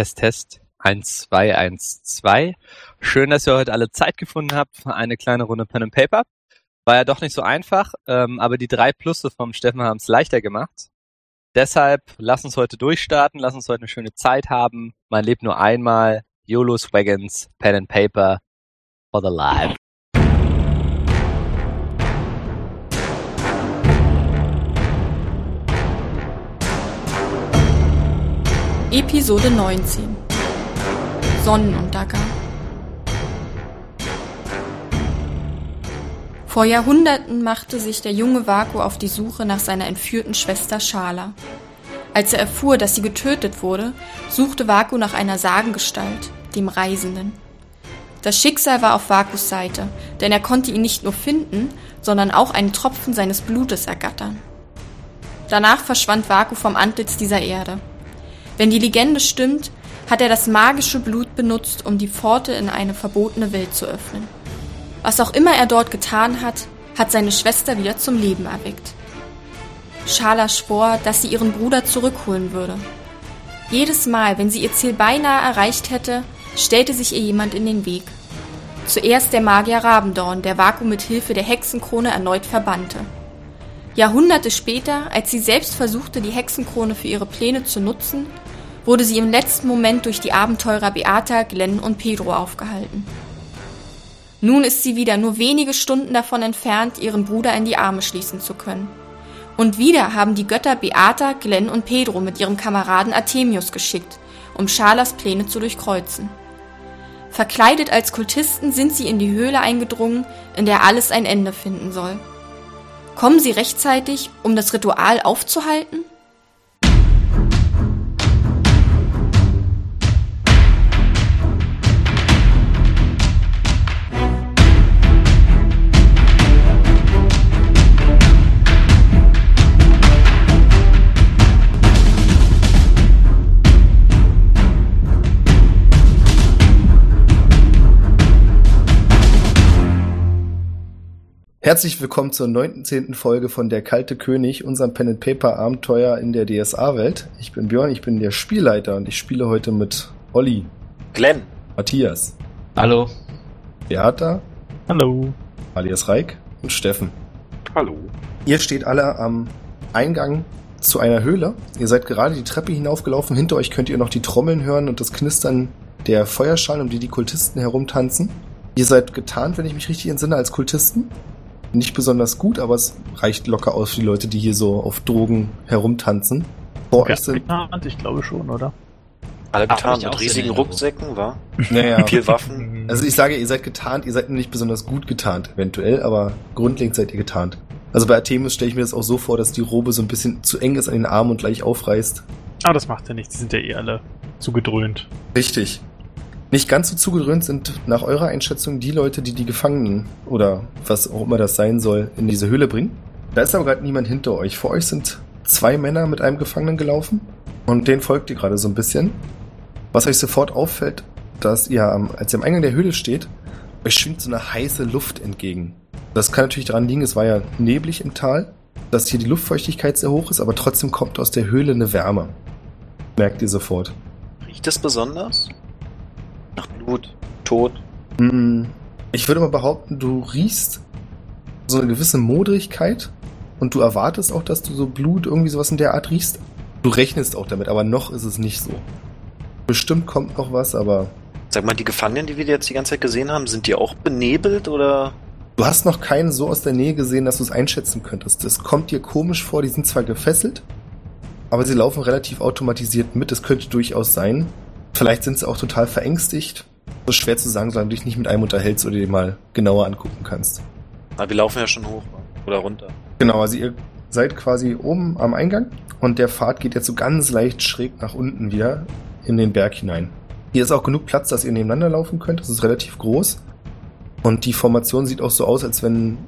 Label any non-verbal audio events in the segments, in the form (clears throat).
Test, Test. 1, 2, 1, 2. Schön, dass ihr heute alle Zeit gefunden habt für eine kleine Runde Pen and Paper. War ja doch nicht so einfach, ähm, aber die drei Plusse vom Steffen haben es leichter gemacht. Deshalb lass uns heute durchstarten, lass uns heute eine schöne Zeit haben. Man lebt nur einmal. YOLO Wagons, Pen and Paper for the life. Episode 19 Sonnenuntergang Vor Jahrhunderten machte sich der junge Vaku auf die Suche nach seiner entführten Schwester Schala. Als er erfuhr, dass sie getötet wurde, suchte Vaku nach einer Sagengestalt, dem Reisenden. Das Schicksal war auf Vakus Seite, denn er konnte ihn nicht nur finden, sondern auch einen Tropfen seines Blutes ergattern. Danach verschwand Vaku vom Antlitz dieser Erde. Wenn die Legende stimmt, hat er das magische Blut benutzt, um die Pforte in eine verbotene Welt zu öffnen. Was auch immer er dort getan hat, hat seine Schwester wieder zum Leben erweckt. Schala schwor, dass sie ihren Bruder zurückholen würde. Jedes Mal, wenn sie ihr Ziel beinahe erreicht hätte, stellte sich ihr jemand in den Weg. Zuerst der Magier Rabendorn, der Vaku mit Hilfe der Hexenkrone erneut verbannte. Jahrhunderte später, als sie selbst versuchte, die Hexenkrone für ihre Pläne zu nutzen, wurde sie im letzten Moment durch die Abenteurer Beata, Glenn und Pedro aufgehalten. Nun ist sie wieder nur wenige Stunden davon entfernt, ihren Bruder in die Arme schließen zu können. Und wieder haben die Götter Beata, Glenn und Pedro mit ihrem Kameraden Artemius geschickt, um Schalas Pläne zu durchkreuzen. Verkleidet als Kultisten sind sie in die Höhle eingedrungen, in der alles ein Ende finden soll. Kommen sie rechtzeitig, um das Ritual aufzuhalten? Herzlich willkommen zur 19. Folge von Der Kalte König, unserem Pen and Paper Abenteuer in der DSA-Welt. Ich bin Björn, ich bin der Spielleiter und ich spiele heute mit Olli. Glenn. Matthias. Hallo. Beata. Hallo. Alias Reik und Steffen. Hallo. Ihr steht alle am Eingang zu einer Höhle. Ihr seid gerade die Treppe hinaufgelaufen. Hinter euch könnt ihr noch die Trommeln hören und das Knistern der Feuerschalen, um die die Kultisten herumtanzen. Ihr seid getarnt, wenn ich mich richtig entsinne, als Kultisten nicht besonders gut, aber es reicht locker aus für die Leute, die hier so auf Drogen herumtanzen. Vor euch sind. Getarnt, ich glaube schon, oder? Alle getarnt mit riesigen Rucksäcken, war? Naja. (laughs) Viel Waffen. Also ich sage, ihr seid getarnt, ihr seid nicht besonders gut getarnt, eventuell, aber grundlegend seid ihr getarnt. Also bei Artemis stelle ich mir das auch so vor, dass die Robe so ein bisschen zu eng ist an den Armen und gleich aufreißt. Aber das macht ja nichts, die sind ja eh alle zugedröhnt. Richtig. Nicht ganz so zugedröhnt sind nach eurer Einschätzung die Leute, die die Gefangenen oder was auch immer das sein soll, in diese Höhle bringen. Da ist aber gerade niemand hinter euch. Vor euch sind zwei Männer mit einem Gefangenen gelaufen und denen folgt ihr gerade so ein bisschen. Was euch sofort auffällt, dass ihr, als ihr am Eingang der Höhle steht, euch schwingt so eine heiße Luft entgegen. Das kann natürlich daran liegen, es war ja neblig im Tal, dass hier die Luftfeuchtigkeit sehr hoch ist, aber trotzdem kommt aus der Höhle eine Wärme. Merkt ihr sofort. Riecht es besonders? Nach Blut, Tod. Mm, Ich würde mal behaupten, du riechst so eine gewisse Modrigkeit und du erwartest auch, dass du so Blut, irgendwie sowas in der Art riechst. Du rechnest auch damit, aber noch ist es nicht so. Bestimmt kommt noch was, aber Sag mal, die Gefangenen, die wir jetzt die ganze Zeit gesehen haben, sind die auch benebelt oder? du hast noch keinen so aus der Nähe gesehen, dass du es einschätzen könntest. Das kommt dir komisch vor, die sind zwar gefesselt, aber sie laufen relativ automatisiert mit. Es könnte durchaus sein. Vielleicht sind sie auch total verängstigt. Das ist schwer zu sagen, solange du dich nicht mit einem unterhältst oder dir mal genauer angucken kannst. Na, wir laufen ja schon hoch oder runter. Genau, also ihr seid quasi oben am Eingang und der Pfad geht jetzt so ganz leicht schräg nach unten wieder in den Berg hinein. Hier ist auch genug Platz, dass ihr nebeneinander laufen könnt. Das ist relativ groß. Und die Formation sieht auch so aus, als wenn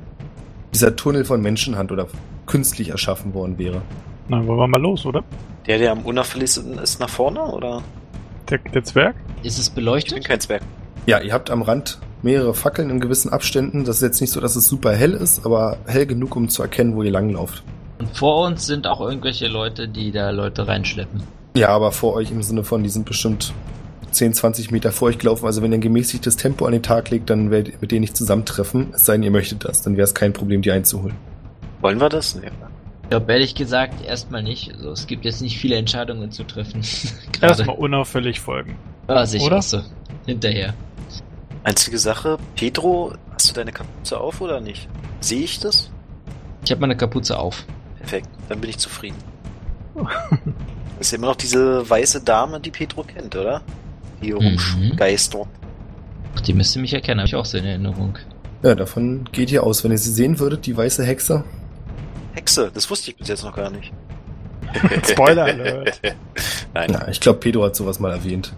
dieser Tunnel von Menschenhand oder künstlich erschaffen worden wäre. Na, wollen wir mal los, oder? Der, der am unauffälligsten ist nach vorne oder? Der, der Zwerg? Ist es Ich bin beleuchtet? kein Zwerg. Ja, ihr habt am Rand mehrere Fackeln in gewissen Abständen. Das ist jetzt nicht so, dass es super hell ist, aber hell genug, um zu erkennen, wo ihr langlauft. Und vor uns sind auch irgendwelche Leute, die da Leute reinschleppen. Ja, aber vor euch im Sinne von, die sind bestimmt 10, 20 Meter vor euch gelaufen. Also wenn ihr ein gemäßigtes Tempo an den Tag legt, dann werdet ihr mit denen nicht zusammentreffen. Es sei denn, ihr möchtet das. Dann wäre es kein Problem, die einzuholen. Wollen wir das? Nee. Ich glaube, ehrlich gesagt, erstmal nicht. Also, es gibt jetzt nicht viele Entscheidungen zu treffen. (laughs) Erstmal unauffällig folgen. Ah, sicher Oder? so. Hinterher. Einzige Sache, Pedro, hast du deine Kapuze auf oder nicht? Sehe ich das? Ich habe meine Kapuze auf. Perfekt, dann bin ich zufrieden. Das (laughs) ist ja immer noch diese weiße Dame, die Pedro kennt, oder? Die hier Mhm. rumgeistert. Ach, die müsste mich erkennen, habe ich auch so in Erinnerung. Ja, davon geht ihr aus. Wenn ihr sie sehen würdet, die weiße Hexe. Hexe, das wusste ich bis jetzt noch gar nicht. (laughs) Spoiler Alert. (laughs) Nein. Ja, ich glaube, Pedro hat sowas mal erwähnt.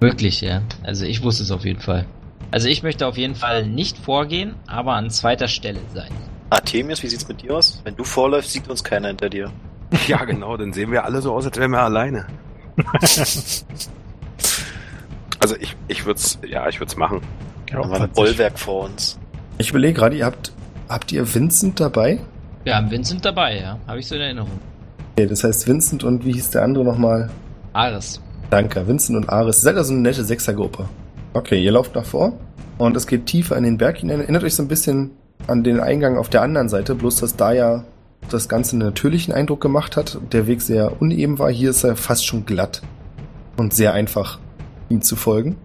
Wirklich, ja. Also ich wusste es auf jeden Fall. Also ich möchte auf jeden Fall nicht vorgehen, aber an zweiter Stelle sein. Artemius, wie sieht's mit dir aus? Wenn du vorläufst, sieht uns keiner hinter dir. (laughs) Ja, genau, dann sehen wir alle so aus, als wären wir alleine. also ich, ich würde es, ja, ich würde es machen. Ja, Da war ein. Bollwerk vor uns. Ich überlege gerade, ihr habt, habt ihr Vincent dabei? Wir haben Vincent dabei, ja. Habe ich so in Erinnerung. Okay, das heißt Vincent und wie hieß der andere nochmal? Ares. Danke, Vincent und Ares. Ihr seid also eine nette Sechsergruppe. Okay, ihr lauft nach vor und es geht tiefer in den Berg hinein. Erinnert euch so ein bisschen an den Eingang auf der anderen Seite, bloß dass da ja das Ganze einen natürlichen Eindruck gemacht hat. Der Weg sehr uneben war. Hier ist er fast schon glatt und sehr einfach, ihm zu folgen.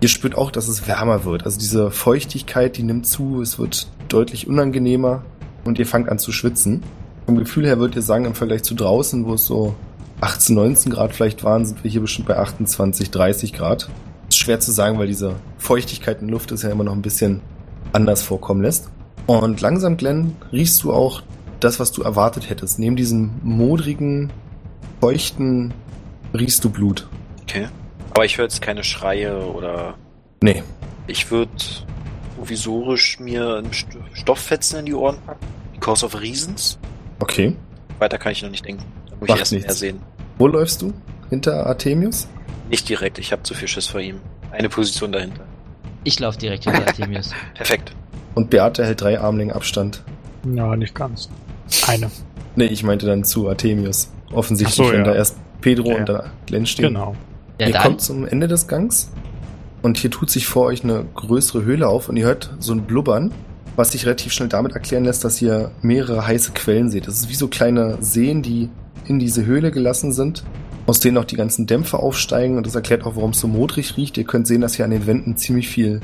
Ihr spürt auch, dass es wärmer wird. Also diese Feuchtigkeit, die nimmt zu. Es wird deutlich unangenehmer und ihr fangt an zu schwitzen. Vom Gefühl her würdet ihr sagen, im Vergleich zu draußen, wo es so 18, 19 Grad vielleicht waren, sind wir hier bestimmt bei 28, 30 Grad. Ist schwer zu sagen, weil diese Feuchtigkeit in der Luft ist ja immer noch ein bisschen anders vorkommen lässt. Und langsam, Glenn, riechst du auch das, was du erwartet hättest. Neben diesem modrigen, feuchten riechst du Blut. Okay. Aber ich höre jetzt keine Schreie oder. Nee, Ich würde provisorisch mir einen St Stofffetzen in die Ohren packen. Because of Reasons. okay. Weiter kann ich noch nicht denken. Da muss Macht ich erst nichts. mehr sehen. Wo läufst du? Hinter Artemius? Nicht direkt, ich habe zu viel Schiss vor ihm. Eine Position dahinter. Ich laufe direkt hinter (laughs) Artemius. Perfekt. Und Beate hält drei Armlängen Abstand. Ja, nicht ganz. Eine. Nee, ich meinte dann zu Artemius. Offensichtlich, Ach so, wenn ja. da erst Pedro Ja. und da Glenn stehen. Genau. Ja, ihr dann. kommt zum Ende des Gangs und hier tut sich vor euch eine größere Höhle auf und ihr hört so ein Blubbern, was sich relativ schnell damit erklären lässt, dass ihr mehrere heiße Quellen seht. Das ist wie so kleine Seen, die in diese Höhle gelassen sind, aus denen auch die ganzen Dämpfe aufsteigen und das erklärt auch, warum es so modrig riecht. Ihr könnt sehen, dass hier an den Wänden ziemlich viel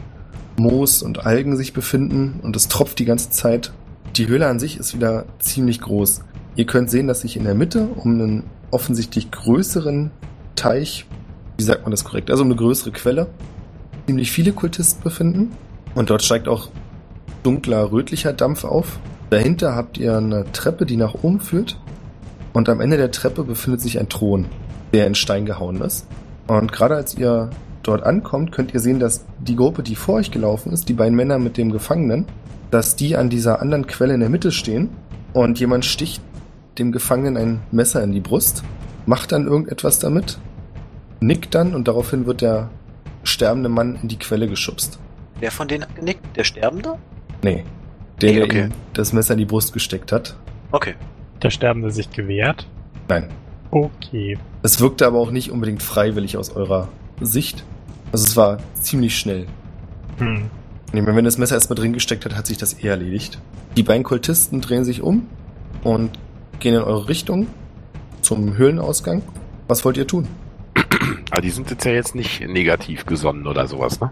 Moos und Algen sich befinden und es tropft die ganze Zeit. Die Höhle an sich ist wieder ziemlich groß. Ihr könnt sehen, dass sich in der Mitte um einen offensichtlich größeren Teich, wie sagt man das korrekt, also um eine größere Quelle, ziemlich viele Kultisten befinden. Und dort steigt auch dunkler, rötlicher Dampf auf. Dahinter habt ihr eine Treppe, die nach oben führt. Und am Ende der Treppe befindet sich ein Thron, der in Stein gehauen ist. Und gerade als ihr dort ankommt, könnt ihr sehen, dass die Gruppe, die vor euch gelaufen ist, die beiden Männer mit dem Gefangenen, dass die an dieser anderen Quelle in der Mitte stehen und jemand sticht dem Gefangenen ein Messer in die Brust, macht dann irgendetwas damit, nickt dann und daraufhin wird der sterbende Mann in die Quelle geschubst. Wer von denen hat genickt? Der Sterbende? Nee, der, Nee, der okay. ihm das Messer in die Brust gesteckt hat. Okay. Der Sterbende sich gewehrt. Nein. Okay. Es wirkte aber auch nicht unbedingt freiwillig aus eurer Sicht. Also es war ziemlich schnell. Hm. Ich meine, wenn das Messer erstmal drin gesteckt hat, hat sich das eh erledigt. Die beiden Kultisten drehen sich um und gehen in eure Richtung zum Höhlenausgang. Was wollt ihr tun? Aber die sind jetzt ja jetzt nicht negativ gesonnen oder sowas, ne?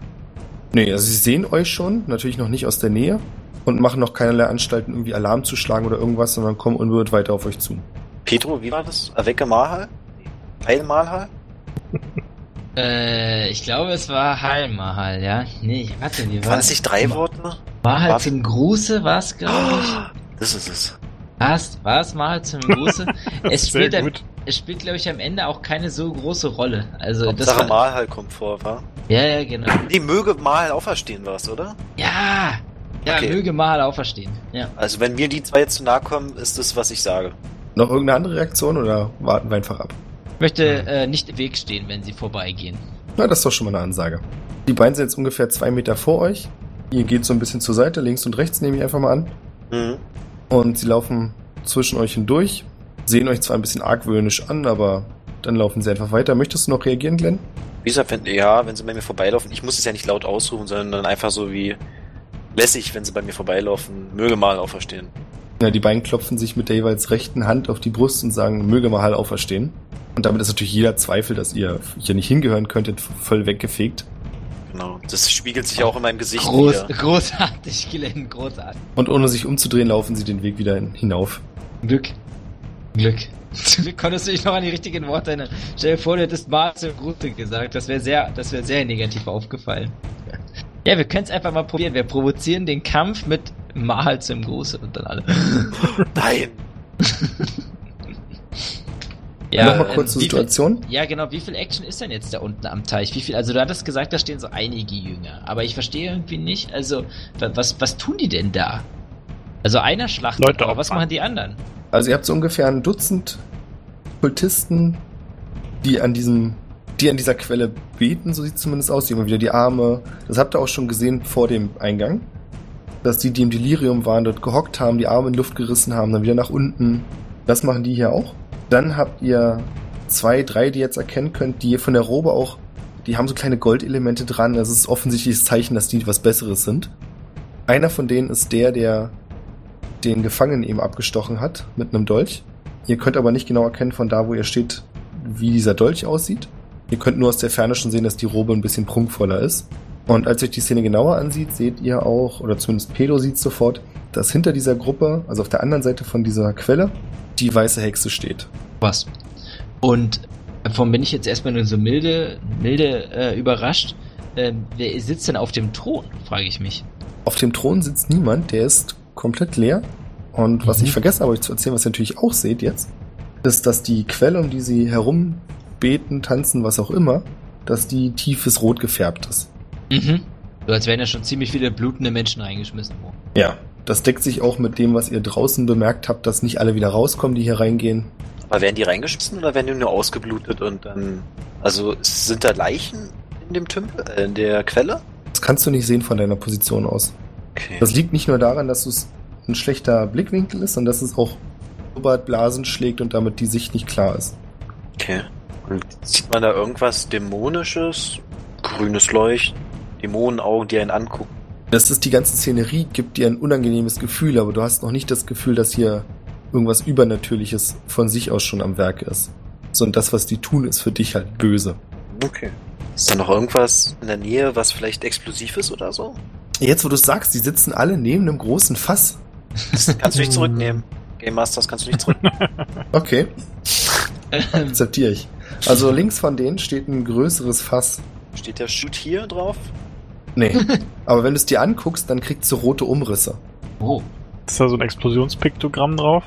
Nee, also sie sehen euch schon, natürlich noch nicht aus der Nähe und machen noch keinerlei Anstalten, irgendwie Alarm zu schlagen oder irgendwas, sondern kommen unberührt weiter auf euch zu. Pedro, wie war das? Avecke Malhal? Heil Malhal? (laughs) Äh, ich glaube, es war Heilmahal, ja? Nee, warte, wie war Waren es nicht drei Worte? War halt War- zum Gruße, war es, glaube ich. (gasps) Das ist es. Was? War es mal halt zum Gruße? (laughs) es Sehr spielt, gut. Es spielt, glaube ich, am Ende auch keine so große Rolle. Also, das Sache war, Malhal kommt vor, wa? Ja, ja, genau. Die möge Malhal auferstehen, war's, oder? Ja! Ja, Okay. möge mal auferstehen. Ja. Also wenn mir die zwei jetzt zu nahe kommen, ist das, was ich sage. Noch irgendeine andere Reaktion oder warten wir einfach ab? Ich möchte äh, nicht im Weg stehen, wenn sie vorbeigehen. Na, das ist doch schon mal eine Ansage. Die beiden sind jetzt ungefähr zwei Meter vor euch. Ihr geht so ein bisschen zur Seite, links und rechts nehme ich einfach mal an. Mhm. Und sie laufen zwischen euch hindurch, sehen euch zwar ein bisschen argwöhnisch an, aber dann laufen sie einfach weiter. Möchtest du noch reagieren, Glenn? Wie gesagt, wenn, ja, wenn sie bei mir vorbeilaufen, ich muss es ja nicht laut ausrufen, sondern dann einfach so wie lässig, wenn sie bei mir vorbeilaufen, möge mal auferstehen. Ja, die beiden klopfen sich mit der jeweils rechten Hand auf die Brust und sagen, möge mal auferstehen. Und damit ist natürlich jeder Zweifel, dass ihr hier nicht hingehören könntet, voll weggefegt. Genau. Das spiegelt sich auch in meinem Gesicht Groß, wieder. großartig, Glenn, großartig. Und ohne sich umzudrehen, laufen sie den Weg wieder hinauf. Glück. Glück. Zum Glück konntest du dich noch an die richtigen Worte erinnern. Stell dir vor, du hättest Mars im Gute gesagt. Das wäre sehr, das wäre sehr negativ aufgefallen. Ja, wir können es einfach mal probieren. Wir provozieren den Kampf mit Mahal zum Gruße und dann alle. (laughs) Nein! Nochmal ähm, kurz zur viel- Situation. Ja, genau. Wie viel Action ist denn jetzt da unten am Teich? Wie viel? Also du hattest gesagt, da stehen so einige Jünger, aber ich verstehe irgendwie nicht. Also wa- was was tun die denn da? Also einer schlachtet, Leute aber was machen die anderen? Also ihr habt so ungefähr ein Dutzend Kultisten, die an diesem, die an dieser Quelle beten, so sieht es zumindest aus, die immer wieder die Arme. Das habt ihr auch schon gesehen vor dem Eingang. Dass die, die im Delirium waren, dort gehockt haben, die Arme in Luft gerissen haben, dann wieder nach unten. Das machen die hier auch. Dann habt ihr zwei, drei, die ihr jetzt erkennen könnt, die von der Robe auch, die haben so kleine Goldelemente dran. Das ist offensichtliches Zeichen, dass die was Besseres sind. Einer von denen ist der, der den Gefangenen eben abgestochen hat mit einem Dolch. Ihr könnt aber nicht genau erkennen von da, wo ihr steht, wie dieser Dolch aussieht. Ihr könnt nur aus der Ferne schon sehen, dass die Robe ein bisschen prunkvoller ist. Und als ihr euch die Szene genauer ansieht, seht ihr auch, oder zumindest Pedro sieht sofort, dass hinter dieser Gruppe, also auf der anderen Seite von dieser Quelle, die weiße Hexe steht. Was? Und davon bin ich jetzt erstmal nur so milde, milde äh, überrascht. Ähm, wer sitzt denn auf dem Thron, frage ich mich. Auf dem Thron sitzt niemand, der ist komplett leer. Und was Mhm. ich vergessen habe euch zu erzählen, was ihr natürlich auch seht jetzt, ist, dass die Quelle, um die sie herumbeten, tanzen, was auch immer, dass die tiefes Rot gefärbt ist. Mhm. So als wären ja schon ziemlich viele blutende Menschen reingeschmissen worden. Ja, das deckt sich auch mit dem, was ihr draußen bemerkt habt, dass nicht alle wieder rauskommen, die hier reingehen. Aber werden die reingeschmissen oder werden die nur ausgeblutet und dann. Also sind da Leichen in dem Tümpel, äh, in der Quelle? Das kannst du nicht sehen von deiner Position aus. Okay. Das liegt nicht nur daran, dass es ein schlechter Blickwinkel ist, sondern dass es auch Robert Blasen schlägt und damit die Sicht nicht klar ist. okay. Und sieht man da irgendwas Dämonisches? Grünes Leuchten, Dämonenaugen, die einen angucken. Das ist die ganze Szenerie, gibt dir ein unangenehmes Gefühl, aber du hast noch nicht das Gefühl, dass hier irgendwas Übernatürliches von sich aus schon am Werk ist. Sondern das, was die tun, ist für dich halt böse. Okay. Ist da noch irgendwas in der Nähe, was vielleicht explosiv ist oder so? Jetzt, wo du es sagst, die sitzen alle neben einem großen Fass. Das kannst du nicht zurücknehmen. (laughs) Game Masters kannst du nicht zurücknehmen. Okay, (laughs) akzeptiere ich. Also links von denen steht ein größeres Fass. Steht der Shoot hier drauf? Nee. (laughs) Aber wenn du es dir anguckst, dann kriegst du rote Umrisse. Oh. Ist da so ein Explosionspiktogramm drauf?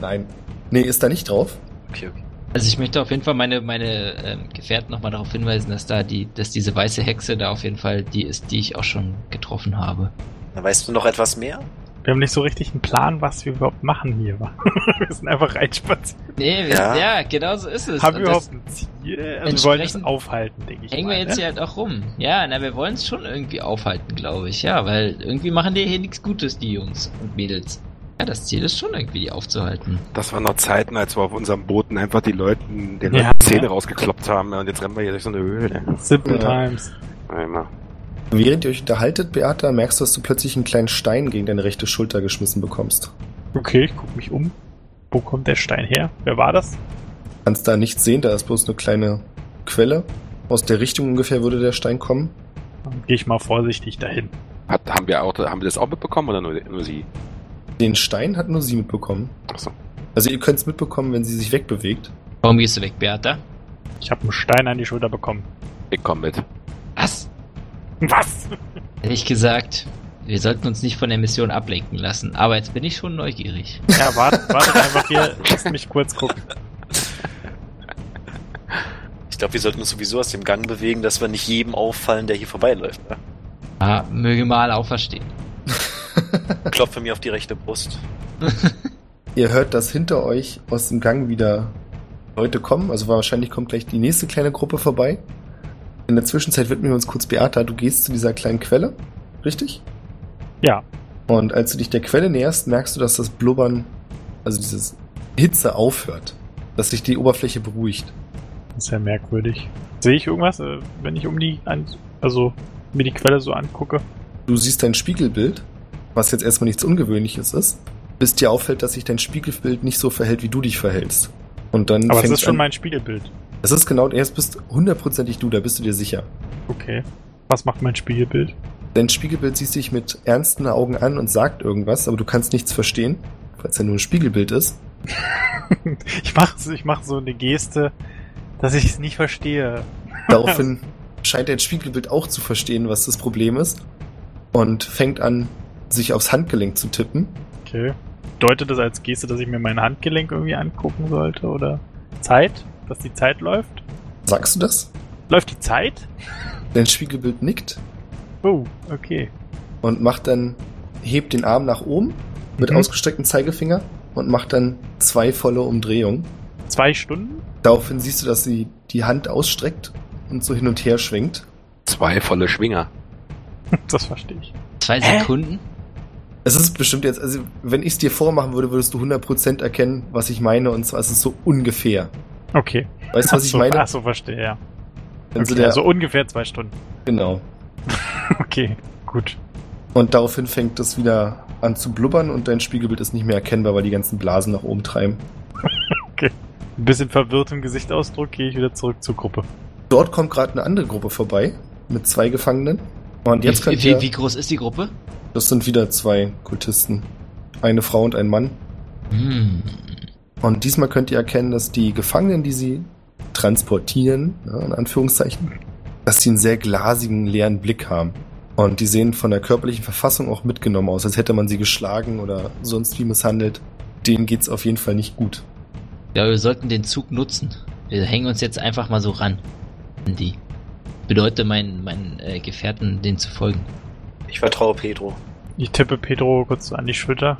Nein. Nee, ist da nicht drauf. Okay, okay. Also ich möchte auf jeden Fall meine, meine ähm, Gefährten nochmal darauf hinweisen, dass da die, dass diese weiße Hexe da auf jeden Fall die ist, die ich auch schon getroffen habe. Dann weißt du noch etwas mehr? Wir haben nicht so richtig einen Plan, was wir überhaupt machen hier. (laughs) wir sind einfach reinspaziert. Nee, wir, Ja. ja. genau so ist es. Haben wir überhaupt ein Ziel? Also wir wollen es aufhalten, denke ich hängen mal. wir jetzt ne? hier halt auch rum. Ja, na, wir wollen es schon irgendwie aufhalten, glaube ich. Ja, weil irgendwie machen die hier nichts Gutes, die Jungs und Mädels. Ja, das Ziel ist schon irgendwie die aufzuhalten. Das waren noch Zeiten, als wir auf unserem Booten einfach die Leuten, den Ja, Leuten Zähne ne? rausgekloppt haben. Und jetzt rennen wir hier durch so eine Höhle. Simple Ja. Times. Einmal. Während ihr euch unterhaltet, Beata, merkst du, dass du plötzlich einen kleinen Stein gegen deine rechte Schulter geschmissen bekommst. Okay, ich guck mich um. Wo kommt der Stein her? Wer war das? Kannst da nichts sehen, da ist bloß eine kleine Quelle. Aus der Richtung ungefähr würde der Stein kommen. Dann gehe ich mal vorsichtig dahin. Hat, haben wir auch, haben wir das auch mitbekommen oder nur, nur sie? Den Stein hat nur sie mitbekommen. Achso. Also ihr könnt es mitbekommen, wenn sie sich wegbewegt. Warum gehst du weg, Beata? Ich habe einen Stein an die Schulter bekommen. Ich komm mit. Was? Was? Ehrlich gesagt, wir sollten uns nicht von der Mission ablenken lassen. Aber jetzt bin ich schon neugierig. Ja, warte, warte einfach hier. Lass mich kurz gucken. Ich glaube, wir sollten uns sowieso aus dem Gang bewegen, dass wir nicht jedem auffallen, der hier vorbeiläuft. Ne? Ah, möge mal auferstehen. Klopfe mir auf die rechte Brust. (laughs) Ihr hört, dass hinter euch aus dem Gang wieder Leute kommen. Also wahrscheinlich kommt gleich die nächste kleine Gruppe vorbei. In der Zwischenzeit widmen wir uns kurz Beata. Du gehst zu dieser kleinen Quelle, richtig? Ja. Und als du dich der Quelle näherst, merkst du, dass das Blubbern, also dieses Hitze aufhört. dass sich die Oberfläche beruhigt. Das ist ja merkwürdig. Sehe ich irgendwas, äh, wenn ich um die, an, also mir die Quelle so angucke? Du siehst dein Spiegelbild, was jetzt erstmal nichts Ungewöhnliches ist, bis dir auffällt, dass sich dein Spiegelbild nicht so verhält, wie du dich verhältst. Und dann Aber fängt ist schon an, mein Spiegelbild. Es ist genau, erst bist hundertprozentig du, da bist du dir sicher. Okay. Was macht mein Spiegelbild? Dein Spiegelbild sieht sich mit ernsten Augen an und sagt irgendwas, aber du kannst nichts verstehen, weil es ja nur ein Spiegelbild ist. (laughs) ich mache ich mach so eine Geste, dass ich es nicht verstehe. (laughs) Daraufhin scheint dein Spiegelbild auch zu verstehen, was das Problem ist. Und fängt an, sich aufs Handgelenk zu tippen. Okay. Deutet das als Geste, dass ich mir mein Handgelenk irgendwie angucken sollte oder Zeit? Dass die Zeit läuft? Sagst du das? Läuft die Zeit? Dein Spiegelbild nickt Oh, okay. und macht dann, hebt den Arm nach oben mit Mhm. ausgestrecktem Zeigefinger und macht dann zwei volle Umdrehungen. Zwei Stunden? Daraufhin siehst du, dass sie die Hand ausstreckt und so hin und her schwingt. Zwei volle Schwinger. (laughs) Das verstehe ich. Zwei Hä? Sekunden? Es ist bestimmt jetzt, also wenn ich es dir vormachen würde, würdest du 100% erkennen, was ich meine und zwar ist es so ungefähr. Okay. Weißt du, was ich meine? Ach so, verstehe, ja. So Okay, der, also ungefähr zwei Stunden. genau. (laughs) Okay, gut. Und daraufhin fängt es wieder an zu blubbern und dein Spiegelbild ist nicht mehr erkennbar, weil die ganzen Blasen nach oben treiben. (laughs) Ein bisschen verwirrt im Gesichtsausdruck gehe ich wieder zurück zur Gruppe. Dort kommt gerade eine andere Gruppe vorbei mit zwei Gefangenen. Und jetzt wie, könnt wie, ihr, wie groß ist die Gruppe? Das sind wieder zwei Kultisten. Eine Frau und ein Mann. Hm. Und diesmal könnt ihr erkennen, dass die Gefangenen, die sie transportieren, ja, in Anführungszeichen, dass sie einen sehr glasigen, leeren Blick haben. Und die sehen von der körperlichen Verfassung auch mitgenommen aus, als hätte man sie geschlagen oder sonst wie misshandelt. Denen geht's auf jeden Fall nicht gut. Ja, wir sollten den Zug nutzen. Wir hängen uns jetzt einfach mal so ran. An die. Bedeutet meinen, meinen äh, Gefährten, denen zu folgen. Ich vertraue Pedro. Ich tippe Pedro kurz an die Schulter.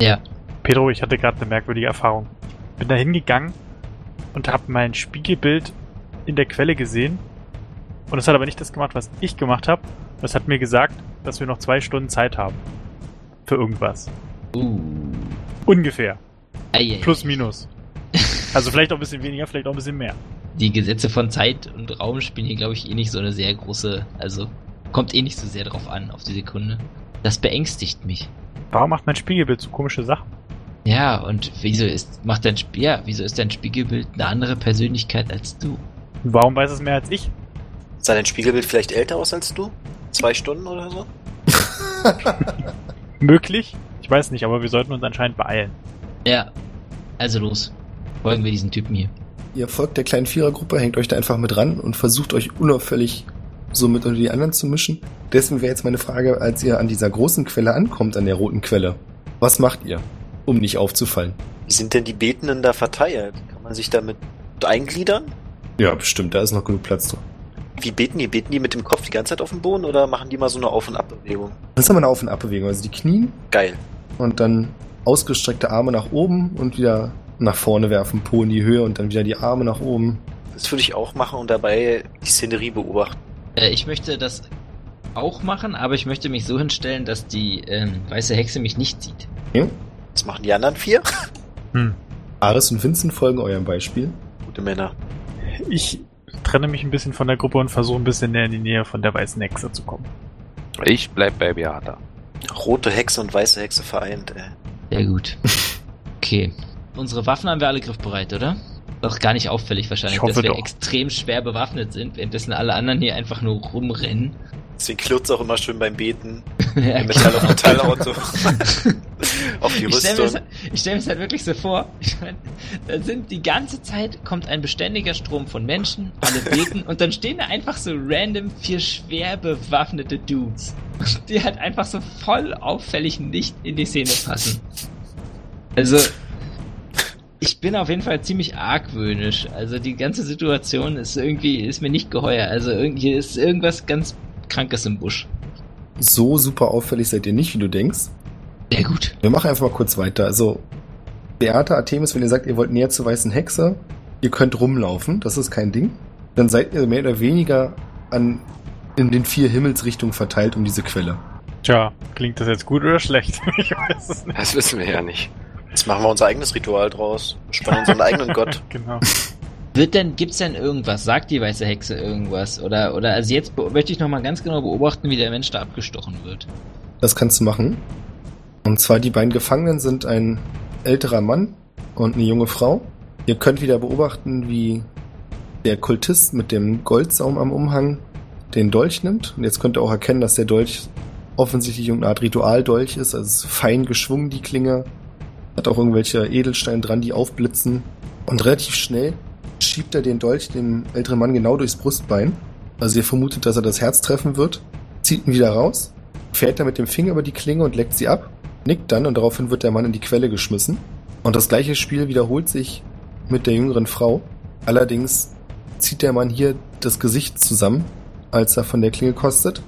Ja. Pedro, ich hatte gerade eine merkwürdige Erfahrung. Bin da hingegangen und habe mein Spiegelbild in der Quelle gesehen. Und es hat aber nicht das gemacht, was ich gemacht habe. Es hat mir gesagt, dass wir noch zwei Stunden Zeit haben. Für irgendwas. Uh. Ungefähr. Eieiei. Plus, minus. (laughs) Also vielleicht auch ein bisschen weniger, vielleicht auch ein bisschen mehr. Die Gesetze von Zeit und Raum spielen hier, glaube ich, eh nicht so eine sehr große. Also, kommt eh nicht so sehr drauf an, auf die Sekunde. Das beängstigt mich. Warum macht mein Spiegelbild so komische Sachen? Ja, und wieso ist, macht dein, Sp- ja, wieso ist dein Spiegelbild eine andere Persönlichkeit als du? Warum weiß es mehr als ich? Sah dein Spiegelbild vielleicht älter aus als du? Zwei Stunden oder so? (laughs) Möglich? Ich weiß nicht, aber wir sollten uns anscheinend beeilen. Ja. Also los. Folgen wir diesen Typen hier. Ihr folgt der kleinen Vierergruppe, hängt euch da einfach mit ran und versucht euch unauffällig so mit unter die anderen zu mischen. Deswegen wäre jetzt meine Frage, als ihr an dieser großen Quelle ankommt, an der roten Quelle, was macht ihr, um nicht aufzufallen? Wie sind denn die Betenden da verteilt? Kann man sich damit eingliedern? Ja, bestimmt, da ist noch genug Platz drin. Wie beten die? Beten die mit dem Kopf die ganze Zeit auf dem Boden oder machen die mal so eine Auf- und Abbewegung? Das ist aber eine Auf- und Abbewegung, also die Knien Geil. und dann ausgestreckte Arme nach oben und wieder nach vorne werfen, Po in die Höhe und dann wieder die Arme nach oben. Das würde ich auch machen und dabei die Szenerie beobachten. Äh, ich möchte das auch machen, aber ich möchte mich so hinstellen, dass die ähm, weiße Hexe mich nicht sieht. Was machen die anderen vier? (laughs) Hm. Ares und Vincent folgen eurem Beispiel. Gute Männer. Ich trenne mich ein bisschen von der Gruppe und versuche ein bisschen näher in die Nähe von der weißen Hexe zu kommen. Ich bleib bei Beata. Rote Hexe und weiße Hexe vereint, ey. Sehr gut. (laughs) Okay. Unsere Waffen haben wir alle griffbereit, oder? Doch gar nicht auffällig wahrscheinlich, dass wir doch. extrem schwer bewaffnet sind, währenddessen alle anderen hier einfach nur rumrennen. Deswegen klirrt's auch immer schön beim Beten. (laughs) Ja, Metall auf Metallauto. (laughs) auf die Ich stelle mir, Rüstung. stell mir das halt wirklich so vor. Ich mein, da sind die ganze Zeit kommt ein beständiger Strom von Menschen, alle beten und dann stehen da einfach so random vier schwer bewaffnete Dudes, die halt einfach so voll auffällig nicht in die Szene passen. Also ich bin auf jeden Fall ziemlich argwöhnisch. Also die ganze Situation ist irgendwie ist mir nicht geheuer. Also irgendwie ist irgendwas ganz krankes im Busch. So super auffällig seid ihr nicht, wie du denkst. Sehr gut. Wir machen einfach mal kurz weiter. Also, Beata Artemis, wenn ihr sagt, ihr wollt näher zur weißen Hexe, ihr könnt rumlaufen, das ist kein Ding. Dann seid ihr mehr oder weniger an, in den vier Himmelsrichtungen verteilt um diese Quelle. Tja, klingt das jetzt gut oder schlecht? (laughs) ich weiß es nicht. Das wissen wir ja nicht. Jetzt machen wir unser eigenes Ritual draus. Spannen unseren eigenen Gott. (laughs) Genau. Wird denn, gibt's denn irgendwas? Sagt die weiße Hexe irgendwas? Oder, oder, also jetzt möchte ich nochmal ganz genau beobachten, wie der Mensch da abgestochen wird. Das kannst du machen. Und zwar die beiden Gefangenen sind ein älterer Mann und eine junge Frau. Ihr könnt wieder beobachten, wie der Kultist mit dem Goldsaum am Umhang den Dolch nimmt. Und jetzt könnt ihr auch erkennen, dass der Dolch offensichtlich irgendeine Art Ritualdolch ist. Also es ist fein geschwungen, die Klinge. Hat auch irgendwelche Edelsteine dran, die aufblitzen. Und relativ schnell schiebt er den Dolch dem älteren Mann genau durchs Brustbein. Also ihr vermutet, dass er das Herz treffen wird. Zieht ihn wieder raus fährt er mit dem Finger über die Klinge und leckt sie ab, nickt dann und daraufhin wird der Mann in die Quelle geschmissen. Und das gleiche Spiel wiederholt sich mit der jüngeren Frau. Allerdings zieht der Mann hier das Gesicht zusammen, als er von der Klinge kostet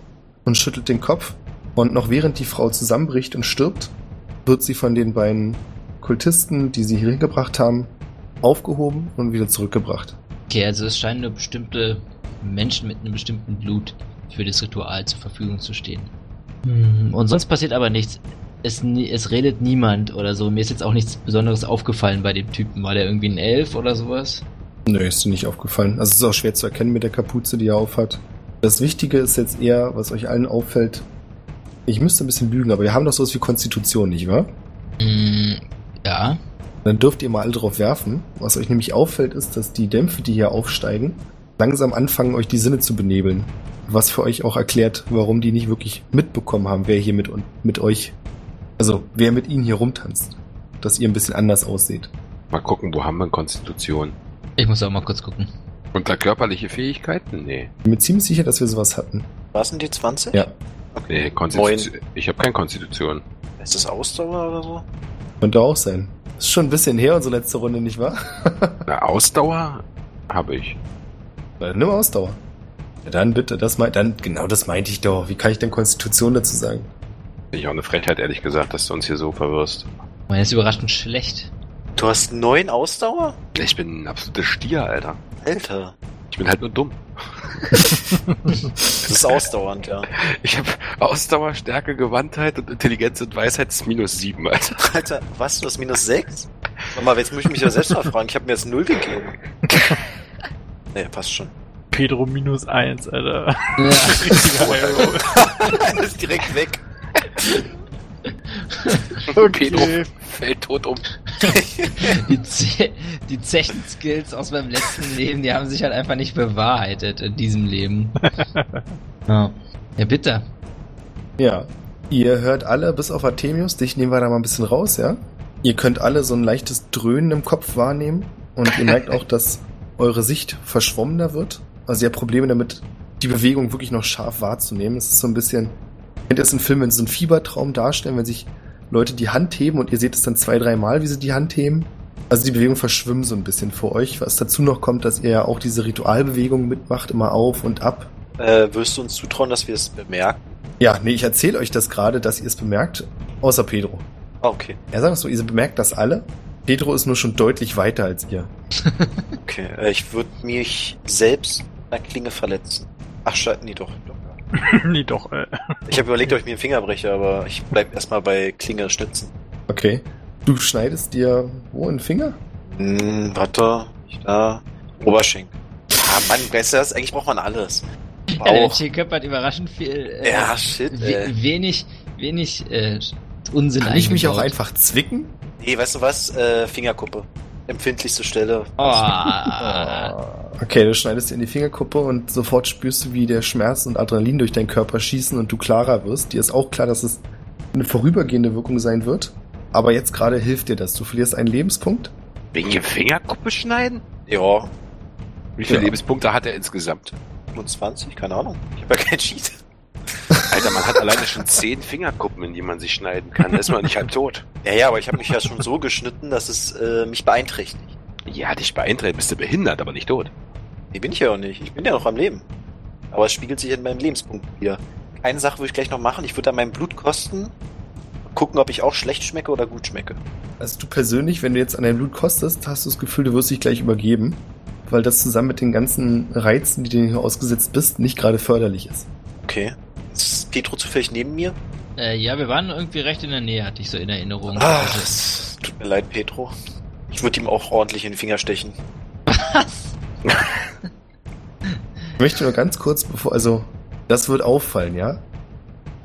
und schüttelt den Kopf. Und noch während die Frau zusammenbricht und stirbt, wird sie von den beiden Kultisten, die sie hier hingebracht haben, aufgehoben und wieder zurückgebracht. Okay, also es scheinen nur bestimmte Menschen mit einem bestimmten Blut für das Ritual zur Verfügung zu stehen. Hm, Und sonst passiert aber nichts. Es, es redet niemand oder so. Mir ist jetzt auch nichts Besonderes aufgefallen bei dem Typen. War der irgendwie ein Elf oder sowas? Nö, ist dir nicht aufgefallen. Also es ist auch schwer zu erkennen mit der Kapuze, die er aufhat. Das Wichtige ist jetzt eher, was euch allen auffällt. Ich müsste ein bisschen lügen, aber wir haben doch sowas wie Konstitution, nicht wahr? Hm, ja. Dann dürft ihr mal alle drauf werfen. Was euch nämlich auffällt, ist, dass die Dämpfe, die hier aufsteigen, langsam anfangen, euch die Sinne zu benebeln. Was für euch auch erklärt, warum die nicht wirklich mitbekommen haben, wer hier mit, und- mit euch, also wer mit ihnen hier rumtanzt. Dass ihr ein bisschen anders ausseht. Mal gucken, wo haben wir Konstitution? Ich muss auch mal kurz gucken. Unter körperliche Fähigkeiten? Nee. Ich bin mir ziemlich sicher, dass wir sowas hatten. Was sind die 20? Ja. Nee, Konstitution. Ich habe keine Konstitution. Ist das Ausdauer oder so? Könnte auch sein. Ist schon ein bisschen her, unsere letzte Runde, nicht wahr? (laughs) Eine Ausdauer habe ich. Na, Nimm Ausdauer. Ja, dann bitte, das meint, dann, genau das meinte ich doch. Wie kann ich denn Konstitution dazu sagen? Finde ich auch eine Frechheit, ehrlich gesagt, dass du uns hier so verwirrst. Meine ist überraschend schlecht. Du hast neun Ausdauer? Ich bin ein absoluter Stier, Alter. Alter. Ich bin halt nur dumm. (laughs) Das ist ausdauernd, ja. Ich habe Ausdauer, Stärke, Gewandtheit und Intelligenz und Weisheit ist minus sieben, Alter. Alter, was? Du hast minus sechs? Warte mal, jetzt muss ich mich ja selbst mal fragen. Ich habe mir jetzt null gegeben. (laughs) Nee, passt schon. Pedro minus eins, Alter. Ja. Richtiger (laughs) ist direkt weg. Pedro fällt tot um. (laughs) Die, Ze die Zechen-Skills aus meinem letzten Leben, die haben sich halt einfach nicht bewahrheitet in diesem Leben. (laughs) Ja, ja bitte. Ja. Ihr hört alle, bis auf Artemius, dich nehmen wir da mal ein bisschen raus, ja? Ihr könnt alle so ein leichtes Dröhnen im Kopf wahrnehmen und ihr merkt auch, dass eure Sicht verschwommener wird. Also ihr habt Probleme damit, die Bewegung wirklich noch scharf wahrzunehmen. Es ist so ein bisschen, kennt ihr das in Filmen, wenn sie so einen Fiebertraum darstellen, wenn sich Leute die Hand heben und ihr seht es dann zwei, dreimal, wie sie die Hand heben. Also die Bewegung verschwimmt so ein bisschen vor euch. Was dazu noch kommt, dass ihr ja auch diese Ritualbewegung mitmacht, immer auf und ab. Äh, wirst du uns zutrauen, dass wir es bemerken? Ja, nee, ich erzähle euch das gerade, dass ihr es bemerkt, außer Pedro. Ah, okay. Er sagt so, ihr bemerkt das alle. Pedro ist nur schon deutlich weiter als ihr. (laughs) Okay. Äh, ich würde mich selbst einer Klinge verletzen. Ach, scheiße, nee, doch. doch. (laughs) nee, doch, äh. Ich habe überlegt, ob ich mir den Finger breche, aber ich bleib erstmal bei Klinge schnitzen. Okay. Du schneidest dir wo in den Finger? Hm, warte. Ich da. Oberschenkel. Ah, Mann, weißt du das? Eigentlich braucht man alles. Ja, der. Chill-Cup hat überraschend viel. Äh, Ja, shit, we ey. wenig, wenig äh, Unsinn Kann ich mich auch einfach zwicken? Nee, weißt du was? Äh, Fingerkuppe. Empfindlichste Stelle. Oh. Okay, du schneidest dir in die Fingerkuppe und sofort spürst du, wie der Schmerz und Adrenalin durch deinen Körper schießen und du klarer wirst. Dir ist auch klar, dass es eine vorübergehende Wirkung sein wird. Aber jetzt gerade hilft dir das. Du verlierst einen Lebenspunkt. Wegen dem Fingerkuppe schneiden? Ja, Wie viele Ja. Lebenspunkte hat er insgesamt? 25? Keine Ahnung. Ich habe ja kein Cheat. (laughs) Alter, man hat alleine schon zehn Fingerkuppen, in die man sich schneiden kann. Da ist man nicht halb tot. Ja, ja, aber ich habe mich ja schon so geschnitten, dass es äh, mich beeinträchtigt. Ja, dich beeinträchtigt, bist du behindert, aber nicht tot. Nee, bin ich ja auch nicht. Ich bin ja noch am Leben. Aber es spiegelt sich in meinem Lebenspunkt wieder. Eine Sache würde ich gleich noch machen. Ich würde an meinem Blut kosten. Gucken, ob ich auch schlecht schmecke oder gut schmecke. Also du persönlich, wenn du jetzt an dein Blut kostest, hast du das Gefühl, du wirst dich gleich übergeben. Weil das zusammen mit den ganzen Reizen, die du hier ausgesetzt bist, nicht gerade förderlich ist. Okay. Ist Petro zufällig neben mir? Äh, ja, wir waren irgendwie recht in der Nähe, hatte ich so in Erinnerung. Ah, Also- es tut mir leid, Petro. Ich würde ihm auch ordentlich in den Finger stechen. Was? Ich möchte nur ganz kurz, bevor, also, das wird auffallen, ja?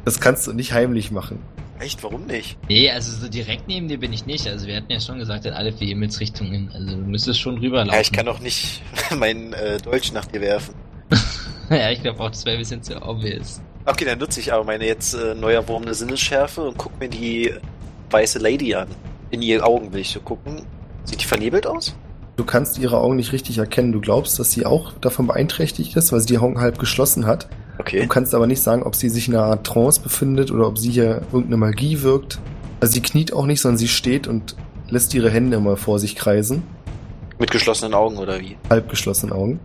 Das kannst du nicht heimlich machen. Echt, warum nicht? Nee, also so direkt neben dir bin ich nicht. Also wir hatten ja schon gesagt, in alle vier Himmelsrichtungen. Also du müsstest schon rüberlaufen. Ja, ich kann doch nicht (laughs) meinen äh, Dolch nach dir werfen. (laughs) ja, ich glaube auch, das wäre ein bisschen zu obvious. Okay, dann nutze ich aber meine jetzt äh, neu erworbene Sinnesschärfe und guck mir die weiße Lady an. In ihre Augen will ich so gucken. Sieht die vernebelt aus? Du kannst ihre Augen nicht richtig erkennen. Du glaubst, dass sie auch davon beeinträchtigt ist, weil sie die Augen halb geschlossen hat. Du Okay. kannst aber nicht sagen, ob sie sich in einer Art Trance befindet oder ob sie hier irgendeine Magie wirkt. Also sie kniet auch nicht, sondern sie steht und lässt ihre Hände immer vor sich kreisen. Mit geschlossenen Augen oder wie? halb geschlossenen Augen.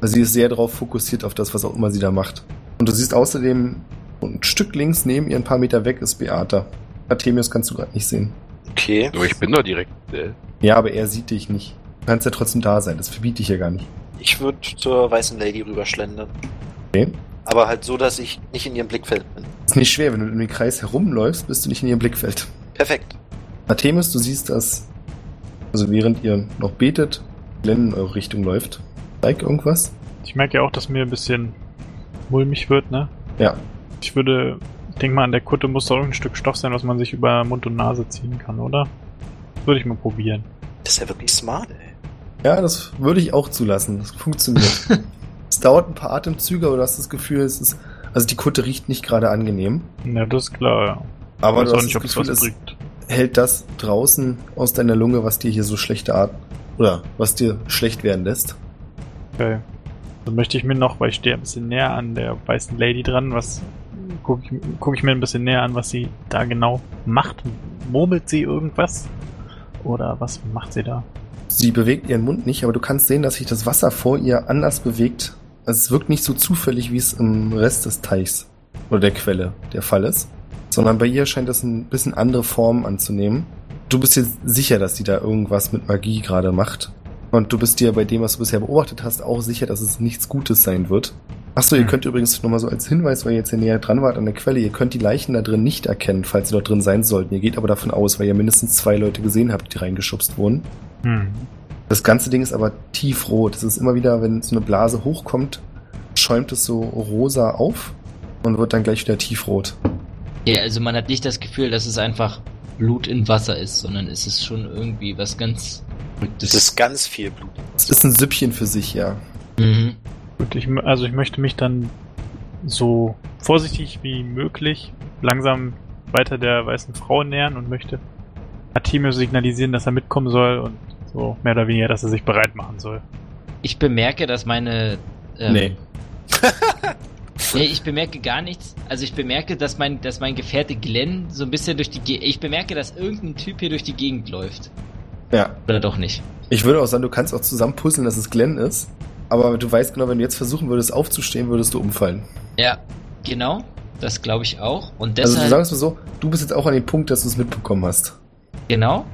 Also sie ist sehr darauf fokussiert auf das, was auch immer sie da macht. Und du siehst außerdem, ein Stück links neben ihr, ein paar Meter weg, ist Beata. Artemius kannst du gerade nicht sehen. Okay. Aber ich bin doch direkt. Äh, Ja, aber er sieht dich nicht. Du kannst ja trotzdem da sein, das verbiete ich ja gar nicht. Ich würde zur weißen Lady rüberschlendern. Okay. Aber halt so, dass ich nicht in ihrem Blickfeld bin. Ist nicht schwer, wenn du in den Kreis herumläufst, bist du nicht in ihrem Blickfeld. Perfekt. Artemis, du siehst das, also während ihr noch betet, Glenn in eure Richtung läuft. Zeig irgendwas? Ich merke ja auch, dass mir ein bisschen mulmig wird, ne? Ja. Ich würde, ich denke mal, an der Kutte muss doch irgendein Stück Stoff sein, was man sich über Mund und Nase ziehen kann, oder? Würde ich mal probieren. Das ist ja wirklich smart, ey. Ja, das würde ich auch zulassen. Das funktioniert. (laughs) es dauert ein paar Atemzüge, aber du hast das Gefühl, es ist, also die Kutte riecht nicht gerade angenehm. Ja, das ist klar, ja. Aber du hast nicht, das Gefühl, es bringt. hält das draußen aus deiner Lunge, was dir hier so schlechte Art oder was dir schlecht werden lässt. Okay. Dann möchte ich mir noch, weil ich stehe ein bisschen näher an der weißen Lady dran, was gucke ich, guck ich mir ein bisschen näher an, was sie da genau macht. Murmelt sie irgendwas? Oder was macht sie da? Sie bewegt ihren Mund nicht, aber du kannst sehen, dass sich das Wasser vor ihr anders bewegt. Also es wirkt nicht so zufällig, wie es im Rest des Teichs oder der Quelle der Fall ist, sondern bei ihr scheint es ein bisschen andere Formen anzunehmen. Du bist dir sicher, dass sie da irgendwas mit Magie gerade macht. Und du bist dir bei dem, was du bisher beobachtet hast, auch sicher, dass es nichts Gutes sein wird. Achso, ihr Hm. könnt übrigens nochmal so als Hinweis, weil ihr jetzt hier näher dran wart an der Quelle, ihr könnt die Leichen da drin nicht erkennen, falls sie dort drin sein sollten. Ihr geht aber davon aus, weil ihr mindestens zwei Leute gesehen habt, die reingeschubst wurden. Hm. Das ganze Ding ist aber tiefrot. Es ist immer wieder, wenn so eine Blase hochkommt, schäumt es so rosa auf und wird dann gleich wieder tiefrot. Ja, also man hat nicht das Gefühl, dass es einfach Blut in Wasser ist, sondern es ist schon irgendwie was ganz Verrücktes. Das ist ganz viel Blut. Es ist ein Süppchen für sich, ja. mhm. Gut, ich, mö- also ich möchte mich dann so vorsichtig wie möglich langsam weiter der weißen Frau nähern und möchte Artemius signalisieren, dass er mitkommen soll und so mehr oder weniger, dass er sich bereit machen soll. Ich bemerke, dass meine. Ähm, Nee. (laughs) Nee, ich bemerke gar nichts. Also ich bemerke, dass mein, dass mein Gefährte Glenn so ein bisschen durch die Ge Ich bemerke, dass irgendein Typ hier durch die Gegend läuft. Ja. Oder doch nicht. Ich würde auch sagen, du kannst auch zusammen puzzeln, dass es Glenn ist. Aber du weißt genau, wenn du jetzt versuchen würdest aufzustehen, würdest du umfallen. Ja, genau. Das glaube ich auch. Und Also deshalb. sagen wir es mal so, du bist jetzt auch an dem Punkt, dass du es mitbekommen hast. Genau.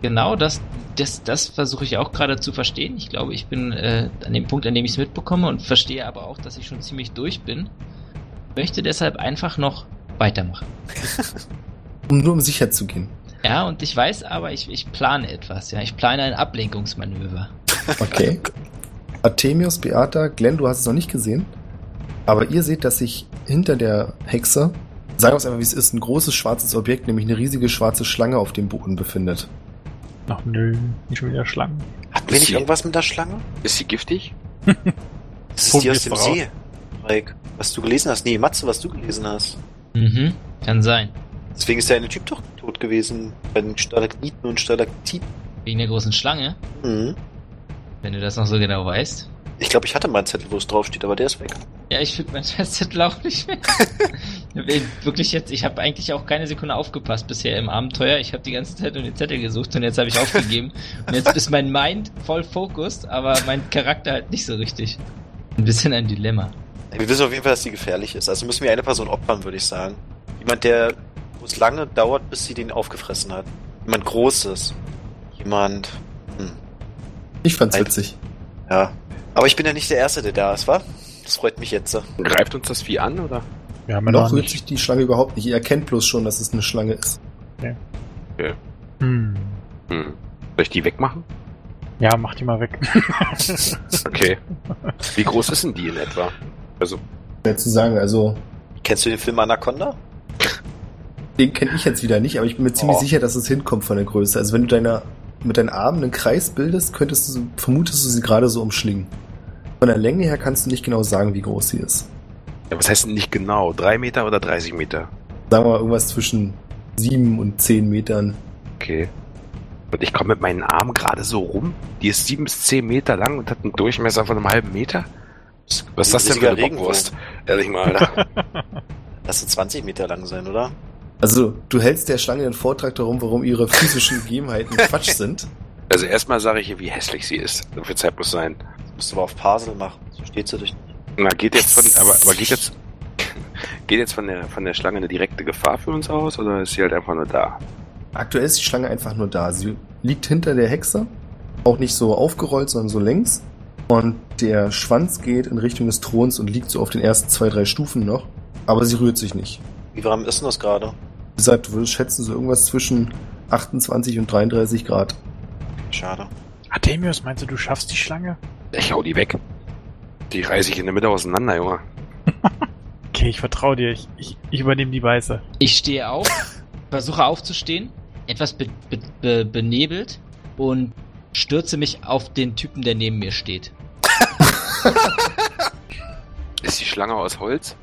Genau, das, das, das versuche ich auch gerade zu verstehen. Ich glaube, ich bin äh, an dem Punkt, an dem ich es mitbekomme und verstehe aber auch, dass ich schon ziemlich durch bin. Möchte deshalb einfach noch weitermachen. (laughs) Um nur um sicher zu gehen. Ja, und ich weiß aber, ich, ich plane etwas. Ja, ich plane ein Ablenkungsmanöver. Okay. Artemius, Beata, Glenn, du hast es noch nicht gesehen. Aber ihr seht, dass sich hinter der Hexe, sagen wir es einfach wie es ist, ein großes schwarzes Objekt, nämlich eine riesige schwarze Schlange auf dem Boden befindet. Ach nö, nicht schon wieder Schlangen. Hatten wir Ist nicht irgendwas mit der Schlange? Ist sie giftig? Das (laughs) ist die aus dem voraus. See. Reik, was du gelesen hast. Nee, Matze, was du gelesen hast. Mhm, kann sein. Deswegen ist der eine Typ doch tot gewesen. Bei den Stalagniten und Stalaktiten. Wegen der großen Schlange, Mhm. wenn du das noch so genau weißt. Ich glaube, ich hatte mal einen Zettel, wo es draufsteht, aber der ist weg. Ja, ich finde mein (laughs) Zettel auch nicht mehr. (laughs) Wirklich jetzt, ich habe eigentlich auch keine Sekunde aufgepasst bisher im Abenteuer. Ich habe die ganze Zeit nur den Zettel gesucht und jetzt habe ich (laughs) aufgegeben. und jetzt ist mein Mind voll fokust, aber mein Charakter halt nicht so richtig. Ein bisschen ein Dilemma. Wir wissen auf jeden Fall, dass die gefährlich ist. Also müssen wir eine Person opfern, würde ich sagen. Jemand, der, es lange dauert, bis sie den aufgefressen hat. Jemand Großes. Jemand, hm, Ich fand's Ein- witzig. ja. Aber ich bin ja nicht der Erste, der da ist, wa? Das freut mich jetzt. Greift uns das Vieh an, oder? Ja Noch noch rührt sich die Schlange überhaupt nicht. Ihr erkennt bloß schon, dass es eine Schlange ist. Hm. Hm. Soll ich die wegmachen? Ja, mach die mal weg. (laughs) Okay. Wie groß ist denn die in etwa? Also, Schwer zu sagen, also Kennst du den Film Anaconda? (laughs) den kenne ich jetzt wieder nicht, aber ich bin mir ziemlich Oh. sicher, dass es hinkommt von der Größe. Also wenn du deiner, mit deinen Armen einen Kreis bildest, könntest du, vermutest du sie gerade so umschlingen. Von der Länge her kannst du nicht genau sagen, wie groß sie ist. ja, was heißt denn nicht genau? Drei Meter oder 30 Meter? Sagen wir mal irgendwas zwischen sieben und zehn Metern. Okay. Und ich komme mit meinen Armen gerade so rum. Die ist sieben bis zehn Meter lang und hat einen Durchmesser von einem halben Meter. Was ist das denn für eine Riesiger Bockwurst? Ehrlich mal, Alter. (laughs) Lass es 20 Meter lang sein, oder? Also du hältst der Schlange den Vortrag darum, warum ihre physischen (laughs) Gegebenheiten Quatsch sind. Also erstmal sage ich ihr, wie hässlich sie ist. So viel Zeit muss sein. Das musst du aber auf Parsel machen. So steht sie dich nicht. Na, geht jetzt von, aber, aber geht jetzt, (laughs) geht jetzt von der, von der Schlange eine direkte Gefahr für uns aus oder ist sie halt einfach nur da? Aktuell ist die Schlange einfach nur da. Sie liegt hinter der Hexe, auch nicht so aufgerollt, sondern so längs. Und der Schwanz geht in Richtung des Throns und liegt so auf den ersten zwei, drei Stufen noch. Aber sie rührt sich nicht. Wie warm ist denn das gerade? Wie gesagt, du würdest schätzen, so irgendwas zwischen 28 und 33 Grad. Schade. Artemius, meinst du, du schaffst die Schlange? Ich hau die weg. Die reiße ich in der Mitte auseinander, Junge. (laughs) Okay, ich vertraue dir. Ich, ich, ich übernehme die Weiße. Ich stehe auf, (laughs) versuche aufzustehen, etwas be be be benebelt und stürze mich auf den Typen, der neben mir steht. (laughs) Ist die Schlange aus Holz?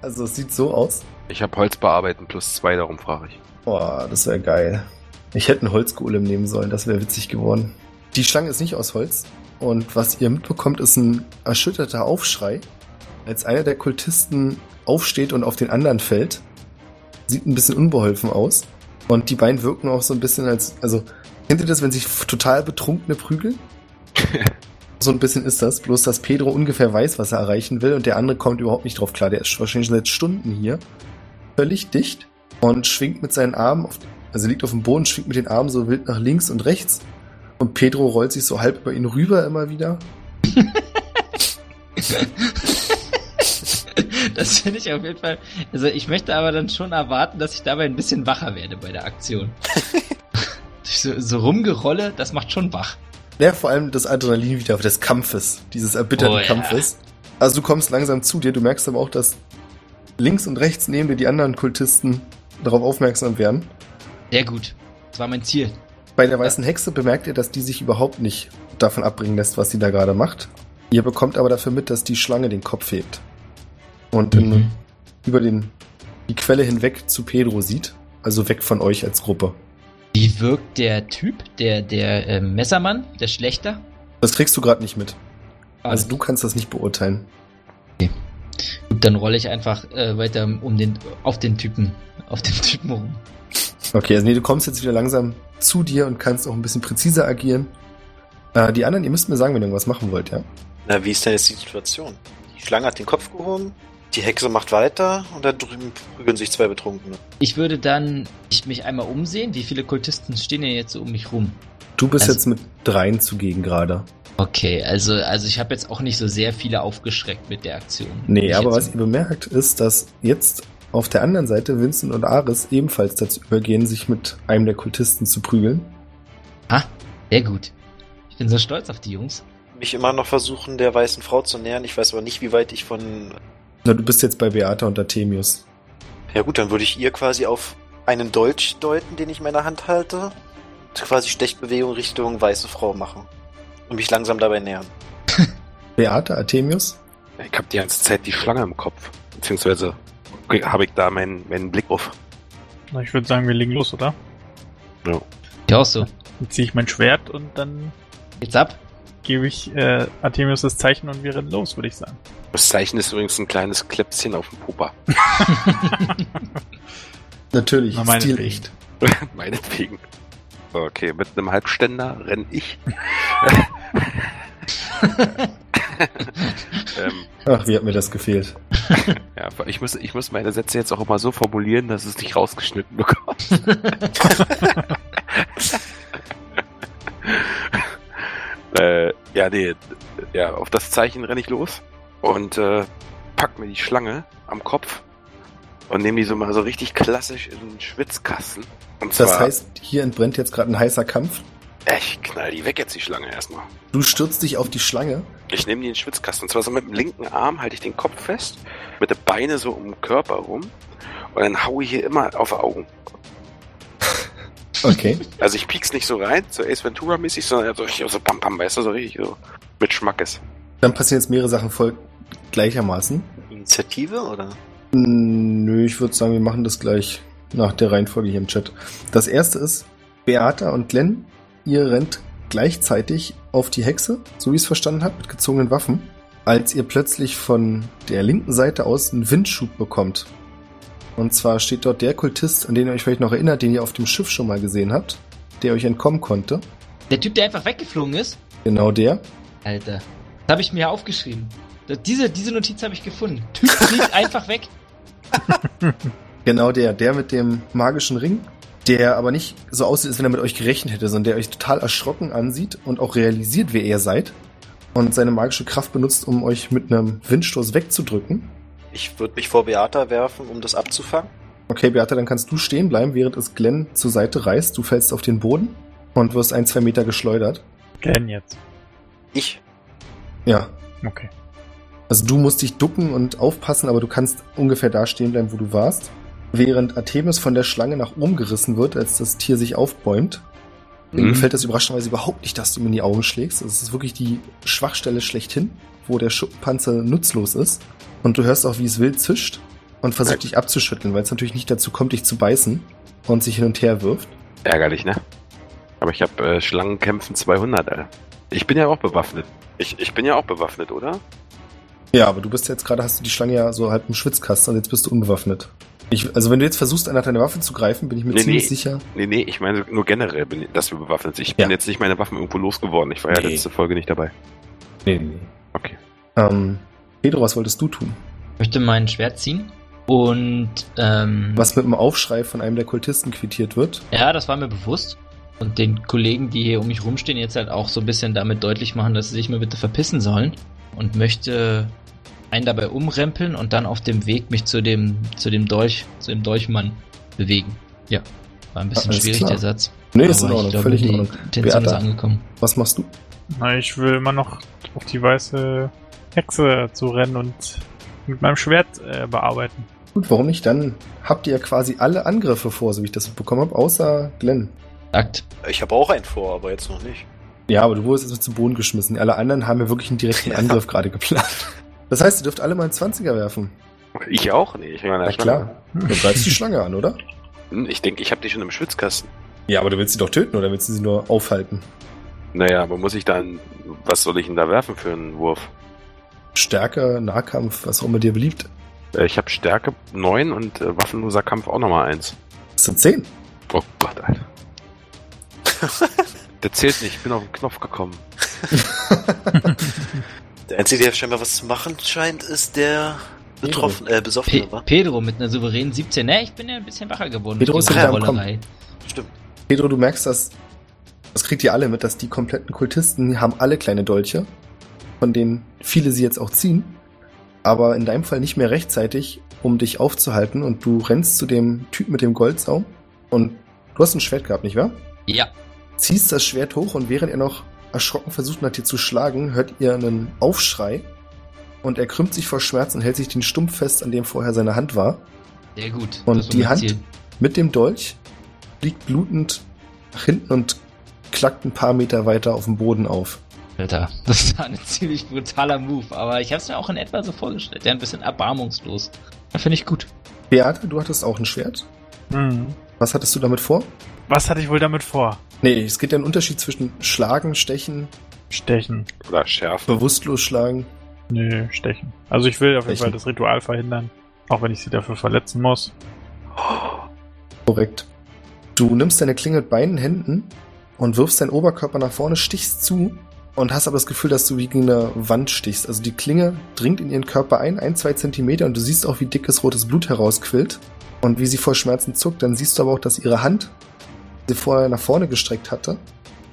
Also es sieht so aus. Ich habe Holz bearbeiten plus zwei, darum frage ich. Boah, das wäre geil. Ich hätte einen Holzgolem nehmen sollen, das wäre witzig geworden. Die Schlange ist nicht aus Holz. Und was ihr mitbekommt, ist ein erschütterter Aufschrei, als einer der Kultisten aufsteht und auf den anderen fällt. Sieht ein bisschen unbeholfen aus. Und die beiden wirken auch so ein bisschen als, also, kennt ihr das, wenn sich total Betrunkene prügeln? (laughs) so ein bisschen ist das, bloß dass Pedro ungefähr weiß, was er erreichen will und der andere kommt überhaupt nicht drauf klar. Der ist wahrscheinlich seit Stunden hier. Völlig dicht und schwingt mit seinen Armen, auf, also liegt auf dem Boden, schwingt mit den Armen so wild nach links und rechts. Und Pedro rollt sich so halb über ihn rüber immer wieder. (laughs) Das finde ich auf jeden Fall. Also ich möchte aber dann schon erwarten, dass ich dabei ein bisschen wacher werde bei der Aktion. (laughs) so, so rumgerolle, das macht schon wach. Ja, vor allem das Adrenalin wieder des Kampfes, dieses erbitterten Oh ja. Kampfes. Also du kommst langsam zu dir, du merkst aber auch, dass links und rechts neben dir die anderen Kultisten darauf aufmerksam werden. Sehr gut. Das war mein Ziel. Bei der weißen Hexe bemerkt ihr, dass die sich überhaupt nicht davon abbringen lässt, was sie da gerade macht. Ihr bekommt aber dafür mit, dass die Schlange den Kopf hebt. Und in, Mhm. über den, die Quelle hinweg zu Pedro sieht. Also weg von euch als Gruppe. Wie wirkt der Typ, der, der äh, Messermann, der Schlechter? Das kriegst du gerade nicht mit. Also du kannst das nicht beurteilen. Gut, dann rolle ich einfach äh, weiter um den, auf den Typen, auf den (laughs) Typen rum. Okay, also nee, du kommst jetzt wieder langsam zu dir und kannst auch ein bisschen präziser agieren. Äh, die anderen, ihr müsst mir sagen, wenn ihr irgendwas machen wollt, ja? Na, wie ist denn jetzt die Situation? Die Schlange hat den Kopf gehoben, die Hexe macht weiter und da drüben prügeln sich zwei Betrunkene. Ich würde dann ich mich einmal umsehen. Wie viele Kultisten stehen denn jetzt so um mich rum? Du bist Also- jetzt mit dreien zugegen gerade. Okay, also, also ich habe jetzt auch nicht so sehr viele aufgeschreckt mit der Aktion. Nee, aber was ihr bemerkt, ist, dass jetzt auf der anderen Seite Vincent und Aris ebenfalls dazu übergehen, sich mit einem der Kultisten zu prügeln. Ah, sehr gut. Ich bin so stolz auf die Jungs. Mich immer noch versuchen, der weißen Frau zu nähern. Ich weiß aber nicht, wie weit ich von. Na, du bist jetzt bei Beata und Artemius. Ja gut, dann würde ich ihr quasi auf einen Dolch deuten, den ich in meiner Hand halte. Quasi Stechbewegung Richtung weiße Frau machen. Und mich langsam dabei nähern. (laughs) Beata, Artemius? Ich habe die ganze Zeit die Schlange im Kopf. Beziehungsweise habe ich da meinen, meinen Blick auf. Na, Ich würde sagen, wir legen los, oder? Ja, auch so. Dann ziehe ich mein Schwert und dann Jetzt ab. gebe ich äh, Artemius das Zeichen und wir rennen los, würde ich sagen. Das Zeichen ist übrigens ein kleines Kläpschen auf dem Pupa. (laughs) Natürlich, Na, meinetwegen. stilecht. (laughs) Meinetwegen. Okay, mit einem Halbständer renn ich. (laughs) (laughs) ähm, Ach, wie hat mir das gefehlt. (laughs) ja, ich muss, ich muss meine Sätze jetzt auch immer so formulieren, dass es nicht rausgeschnitten bekommt. äh, ja, nee, ja, auf das Zeichen renne ich los und äh, pack mir die Schlange am Kopf und nehme die so mal so richtig klassisch in den Schwitzkasten. Und Das heißt, hier entbrennt jetzt gerade ein heißer Kampf. ich knall die weg jetzt, die Schlange erstmal. Du stürzt dich auf die Schlange. Ich nehme die in den Schwitzkasten. Und zwar so mit dem linken Arm halte ich den Kopf fest, mit den Beine so um den Körper rum und dann haue ich hier immer auf die Augen. (laughs) Okay. Also ich piek's nicht so rein, so Ace Ventura mäßig, sondern so richtig so bam bam, weißt du, so richtig so mit Schmackes. Dann passieren jetzt mehrere Sachen voll gleichermaßen. Initiative oder? Nö, ich würde sagen, wir machen das gleich nach der Reihenfolge hier im Chat. Das erste ist, Beata und Glenn, ihr rennt gleichzeitig auf die Hexe, so wie ich es verstanden habe, mit gezogenen Waffen, als ihr plötzlich von der linken Seite aus einen Windschub bekommt. Und zwar steht dort der Kultist, an den ihr euch vielleicht noch erinnert, den ihr auf dem Schiff schon mal gesehen habt, der euch entkommen konnte. Der Typ, der einfach weggeflogen ist? Genau der. Alter. Das habe ich mir aufgeschrieben. Das- Diese, diese Notiz habe ich gefunden. Typ fliegt (laughs) einfach weg. (laughs) Genau der, der mit dem magischen Ring, der aber nicht so aussieht, als wenn er mit euch gerechnet hätte, sondern der euch total erschrocken ansieht und auch realisiert, wer ihr seid und seine magische Kraft benutzt, um euch mit einem Windstoß wegzudrücken. Ich würde mich vor Beata werfen, um das abzufangen. Okay, Beata, dann kannst du stehen bleiben, während es Glenn zur Seite reißt. Du fällst auf den Boden und wirst ein, zwei Meter geschleudert. Glenn jetzt. Ich. Ja. Okay. Also du musst dich ducken und aufpassen, aber du kannst ungefähr da stehen bleiben, wo du warst. Während Artemis von der Schlange nach oben gerissen wird, als das Tier sich aufbäumt. Mhm. gefällt das überraschenderweise überhaupt nicht, dass du ihm in die Augen schlägst. Es ist wirklich die Schwachstelle schlechthin, wo der Schuppenpanzer nutzlos ist. Und du hörst auch, wie es wild zischt und versucht dich abzuschütteln, weil es natürlich nicht dazu kommt, dich zu beißen und sich hin und her wirft. Ärgerlich, ne? Aber ich habe äh, Schlangenkämpfen 200, Alter. Ich bin ja auch bewaffnet. Ich, ich bin ja auch bewaffnet, oder? Ja, aber du bist jetzt gerade, hast du die Schlange ja so halb im Schwitzkasten und jetzt bist du unbewaffnet. Ich, also wenn du jetzt versuchst, nach deiner Waffe zu greifen, bin ich mir Nee, ziemlich nee. sicher. Nee, nee, ich meine nur generell, bin, dass wir bewaffnet sind. Ich bin Ja. jetzt nicht meine Waffen irgendwo losgeworden. Ich war ja Nee. letzte Folge nicht dabei. Nee, nee. Okay. Ähm, Pedro, was wolltest du tun? Ich möchte mein Schwert ziehen. Und, ähm. Was mit einem Aufschrei von einem der Kultisten quittiert wird. Ja, das war mir bewusst. Und den Kollegen, die hier um mich rumstehen, jetzt halt auch so ein bisschen damit deutlich machen, dass sie sich mal bitte verpissen sollen. Und möchte einen dabei umrempeln und dann auf dem Weg mich zu dem, zu dem Dolch, zu dem Dolchmann bewegen. Ja. War ein bisschen Alles schwierig, klar. der Satz. Nee, ist in Aber Ordnung, glaube, völlig in Ordnung. Intention ist Beata, angekommen. was machst du? Na, ich will immer noch auf die weiße Hexe zu rennen und mit meinem Schwert äh, bearbeiten. Gut, warum nicht? Dann habt ihr quasi alle Angriffe vor, so wie ich das bekommen habe, außer Glenn. Akt. Ich habe auch einen vor, aber jetzt noch nicht. Ja, aber du wurdest jetzt zu Boden geschmissen. Alle anderen haben ja wirklich einen direkten (laughs) Angriff gerade geplant. Das heißt, ihr dürft alle mal einen 20er werfen. Ich auch? Nee, ich bin Na klar. Du greifst die Schlange an, oder? Hm, Ich denke, ich habe die schon im Schwitzkasten. Ja, aber du willst sie doch töten, oder willst du sie nur aufhalten? Naja, aber muss ich dann. Was soll ich denn da werfen für einen Wurf? Stärke, Nahkampf, was auch immer dir beliebt. Äh, Ich habe Stärke 9 und äh, waffenloser Kampf auch nochmal 1. Das sind 10. Oh Gott, Alter. (laughs) Der zählt nicht, ich bin auf den Knopf gekommen. (laughs) Der Einzige, der scheinbar was zu machen scheint, ist der betroffen, äh, Pe Besoffene, wa? Pedro mit einer souveränen 17. Ne, ich bin ja ein bisschen wacher geworden. Pedro mit ist Kommen. Rollerei. Stimmt. Pedro, du merkst, dass, das kriegt ihr alle mit, dass die kompletten Kultisten haben alle kleine Dolche, von denen viele sie jetzt auch ziehen, aber in deinem Fall nicht mehr rechtzeitig, um dich aufzuhalten und du rennst zu dem Typ mit dem Goldsaum und du hast ein Schwert gehabt, nicht wahr? Ja. Ziehst das Schwert hoch und während er noch erschrocken versucht nach dir zu schlagen, hört ihr einen Aufschrei und er krümmt sich vor Schmerz und hält sich den Stumpf fest, an dem vorher seine Hand war. Sehr gut. Und Das die Hand? Ziel. Mit dem Dolch liegt blutend nach hinten und klackt ein paar Meter weiter auf dem Boden auf. Alter, das war ein (laughs) ziemlich brutaler Move, aber ich habe es mir auch in etwa so vorgestellt. Der ein bisschen erbarmungslos. Da finde ich gut. Beate, du hattest auch ein Schwert. Hm. Was hattest du damit vor? Was hatte ich wohl damit vor? Nee, es gibt ja einen Unterschied zwischen Schlagen, Stechen, Stechen. Oder Schärfe. bewusstlos schlagen. Nö, stechen. Also ich will auf jeden. Fall das Ritual verhindern. Auch wenn ich sie dafür verletzen muss. Korrekt. Du nimmst deine Klinge mit beiden Händen und wirfst deinen Oberkörper nach vorne, stichst zu und hast aber das Gefühl, dass du wie gegen eine Wand stichst. Also die Klinge dringt in ihren Körper ein, ein, zwei Zentimeter und du siehst auch, wie dickes rotes Blut herausquillt und wie sie vor Schmerzen zuckt. Dann siehst du aber auch, dass ihre Hand, sie vorher nach vorne gestreckt hatte,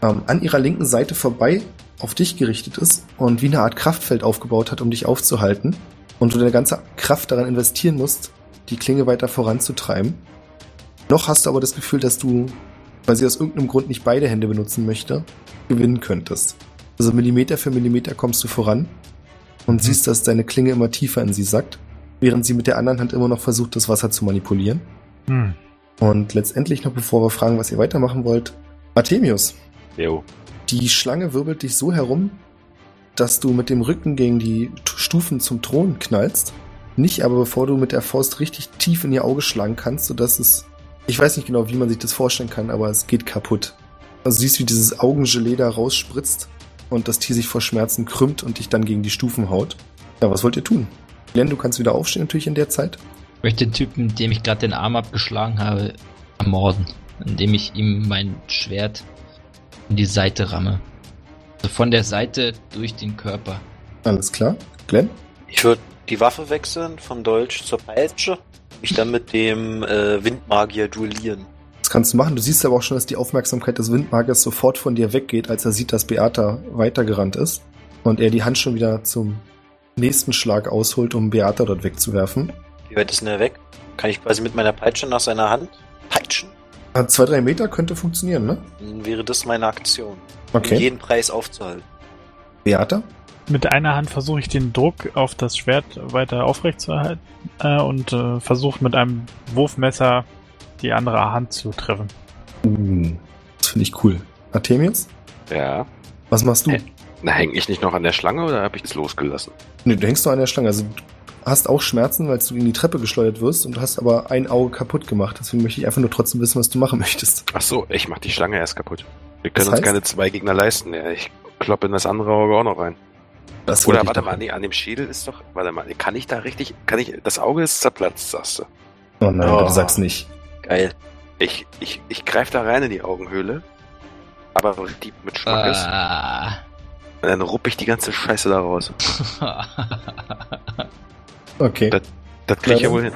ähm, an ihrer linken Seite vorbei auf dich gerichtet ist und wie eine Art Kraftfeld aufgebaut hat, um dich aufzuhalten. Und du deine ganze Kraft daran investieren musst, die Klinge weiter voranzutreiben. Noch hast du aber das Gefühl, dass du, weil sie aus irgendeinem Grund nicht beide Hände benutzen möchte, gewinnen könntest. Also Millimeter für Millimeter kommst du voran und siehst, dass deine Klinge immer tiefer in sie sackt, während sie mit der anderen Hand immer noch versucht, das Wasser zu manipulieren. Hm. Und letztendlich noch, bevor wir fragen, was ihr weitermachen wollt, Artemius, Jo. die Schlange wirbelt dich so herum, dass du mit dem Rücken gegen die Stufen zum Thron knallst. Nicht aber bevor du mit der Faust richtig tief in ihr Auge schlagen kannst, sodass es. Ich weiß nicht genau, wie man sich das vorstellen kann, aber es geht kaputt. Also siehst, wie dieses Augengelee da rausspritzt und das Tier sich vor Schmerzen krümmt und dich dann gegen die Stufen haut. Ja, was wollt ihr tun? Glenn, du kannst wieder aufstehen natürlich in der Zeit. Ich möchte den Typen, dem ich gerade den Arm abgeschlagen habe, ermorden, indem ich ihm mein Schwert in die Seite ramme. Also von der Seite durch den Körper. Alles klar. Glenn? Ich würde die Waffe wechseln vom Dolch zur Peitsche. Mich dann mit dem äh, Windmagier duellieren. Das kannst du machen. Du siehst aber auch schon, dass die Aufmerksamkeit des Windmagiers sofort von dir weggeht, als er sieht, dass Beata weitergerannt ist. Und er die Hand schon wieder zum nächsten Schlag ausholt, um Beata dort wegzuwerfen. Wie weit ist denn er weg? Kann ich quasi mit meiner Peitsche nach seiner Hand peitschen? Ah, Zwei, drei Meter könnte funktionieren, ne? Dann wäre das meine Aktion. Um Okay. jeden Preis aufzuhalten. Beata? Mit einer Hand versuche ich den Druck auf das Schwert weiter aufrechtzuerhalten äh, und äh, versuche mit einem Wurfmesser die andere Hand zu treffen. Uh, das finde ich cool. Artemius? Ja. Was machst du? Hä? Na, häng ich nicht noch an der Schlange oder habe ich es losgelassen? Nee, du hängst noch an der Schlange. Also du hast auch Schmerzen, weil du gegen die Treppe geschleudert wirst und du hast aber ein Auge kaputt gemacht. Deswegen möchte ich einfach nur trotzdem wissen, was du machen möchtest. Ach so, ich mach die Schlange erst kaputt. Wir können Das uns heißt? keine zwei Gegner leisten. Ja, ich kloppe in das andere Auge auch noch rein. Das Oder warte mal, nee, an dem Schädel ist doch. Warte mal, kann ich da richtig. Kann ich. Das Auge ist zerplatzt, sagst du. Oh nein, Oh. bitte sag's nicht. Geil. Ich, ich, ich greife da rein in die Augenhöhle. Aber die mit Schmack ist. Ah. Und dann rupp ich die ganze Scheiße da raus. (laughs) Okay. Das- Das krieg ich Ja, wohl hin.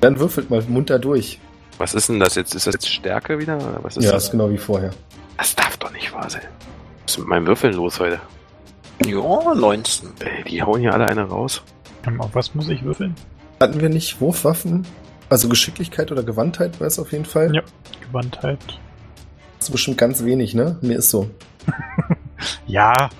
Dann würfelt mal munter durch. Was ist denn das jetzt? Ist das jetzt Stärke wieder? Oder was ist ja, das? ist genau wie vorher. Das darf doch nicht wahr sein. Was ist mit meinem Würfeln los heute? Ja, 19. Ey, die hauen hier alle eine raus. Auf was muss ich würfeln? Hatten wir nicht Wurfwaffen? Also Geschicklichkeit oder Gewandtheit war es auf jeden Fall. Ja. Gewandtheit. Das ist bestimmt ganz wenig, ne? Mir ist so. (laughs) Ja.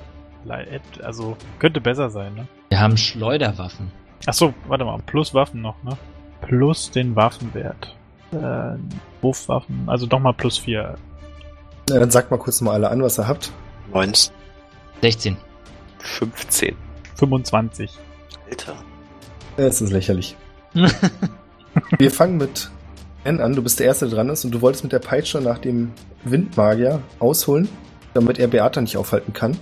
Also, könnte besser sein, ne? Wir haben Schleuderwaffen. Ach so, warte mal. Plus Waffen noch, ne? Plus den Waffenwert. Äh, Wurfwaffen. Also doch mal plus vier. Na, dann sagt mal kurz mal alle an, was ihr habt. 19. 16. 15. 25. Alter. Ja, Es ist lächerlich. (laughs) Wir fangen mit N an. Du bist der Erste, der dran ist und du wolltest mit der Peitsche nach dem Windmagier ausholen, damit er Beata nicht aufhalten kann.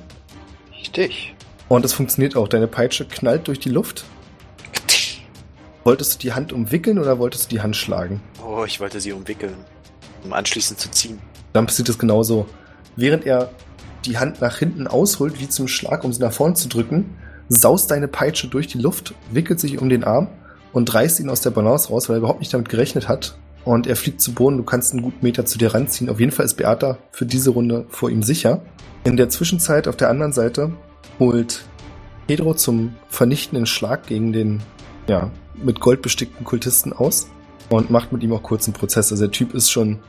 Richtig. Und es funktioniert auch. Deine Peitsche knallt durch die Luft. Wolltest du die Hand umwickeln oder wolltest du die Hand schlagen? Oh, ich wollte sie umwickeln, um anschließend zu ziehen. Dann passiert es genauso. Während er die Hand nach hinten ausholt, wie zum Schlag, um sie nach vorn zu drücken, saust deine Peitsche durch die Luft, wickelt sich um den Arm und reißt ihn aus der Balance raus, weil er überhaupt nicht damit gerechnet hat. Und er fliegt zu Boden, du kannst einen guten Meter zu dir ranziehen. Auf jeden Fall ist Beata für diese Runde vor ihm sicher. In der Zwischenzeit auf der anderen Seite holt Pedro zum vernichtenden Schlag gegen den, ja, mit Gold bestickten Kultisten aus und macht mit ihm auch kurz einen Prozess. Also der Typ ist schon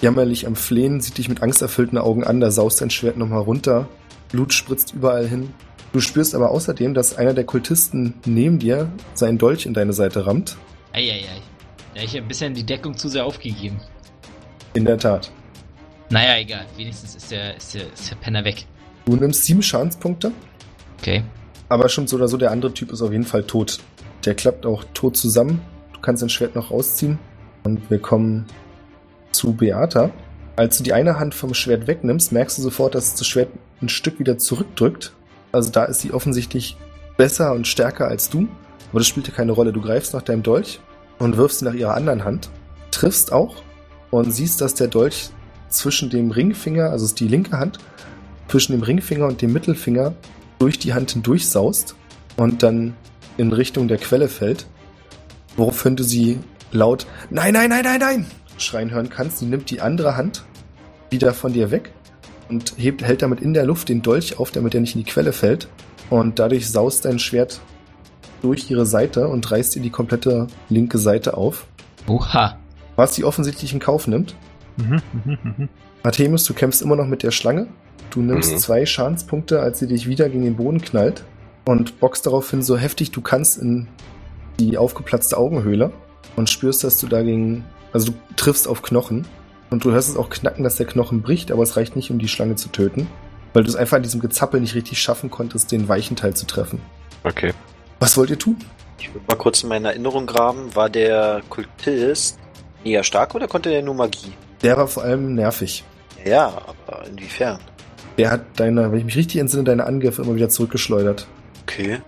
jammerlich am Flehen, sieht dich mit angsterfüllten Augen an, da saust dein Schwert nochmal runter, Blut spritzt überall hin. Du spürst aber außerdem, dass einer der Kultisten neben dir seinen Dolch in deine Seite rammt. Eieiei. Da ich ein bisschen die Deckung zu sehr aufgegeben. In der Tat. Naja, egal. Wenigstens ist der, ist der, ist der Penner weg. Du nimmst sieben Schadenspunkte, Okay. aber schon so oder so, der andere Typ ist auf jeden Fall tot. Der klappt auch tot zusammen. Du kannst dein Schwert noch rausziehen. Und wir kommen zu Beata. Als du die eine Hand vom Schwert wegnimmst, merkst du sofort, dass das Schwert ein Stück wieder zurückdrückt. Also da ist sie offensichtlich besser und stärker als du. Aber das spielt ja keine Rolle. Du greifst nach deinem Dolch und wirfst ihn nach ihrer anderen Hand. Triffst auch und siehst, dass der Dolch zwischen dem Ringfinger, also ist die linke Hand, zwischen dem Ringfinger und dem Mittelfinger durch die Hand hindurch saust und dann in Richtung der Quelle fällt, woraufhin du sie laut Nein, nein, nein, nein, nein schreien hören kannst. Sie nimmt die andere Hand wieder von dir weg und hebt, hält damit in der Luft den Dolch auf, damit er nicht in die Quelle fällt. Und dadurch saust dein Schwert durch ihre Seite und reißt ihr die komplette linke Seite auf. Oha. Was sie offensichtlich in Kauf nimmt. Mhm, mhm, mhm. Artemis, du kämpfst immer noch mit der Schlange. Du nimmst Mhm. zwei Schadenspunkte, als sie dich wieder gegen den Boden knallt und bockst daraufhin so heftig du kannst in die aufgeplatzte Augenhöhle und spürst, dass du dagegen, also du triffst auf Knochen und du hörst es auch knacken, dass der Knochen bricht, aber es reicht nicht, um die Schlange zu töten, weil du es einfach an diesem Gezappel nicht richtig schaffen konntest, den weichen Teil zu treffen. Okay. Was wollt ihr tun? Ich würde mal kurz in meine Erinnerung graben. War der Kultist eher stark oder konnte der nur Magie? Der war vor allem nervig. Ja, ja, aber inwiefern? Der hat deine, wenn ich mich richtig entsinne, deine Angriffe immer wieder zurückgeschleudert. Okay.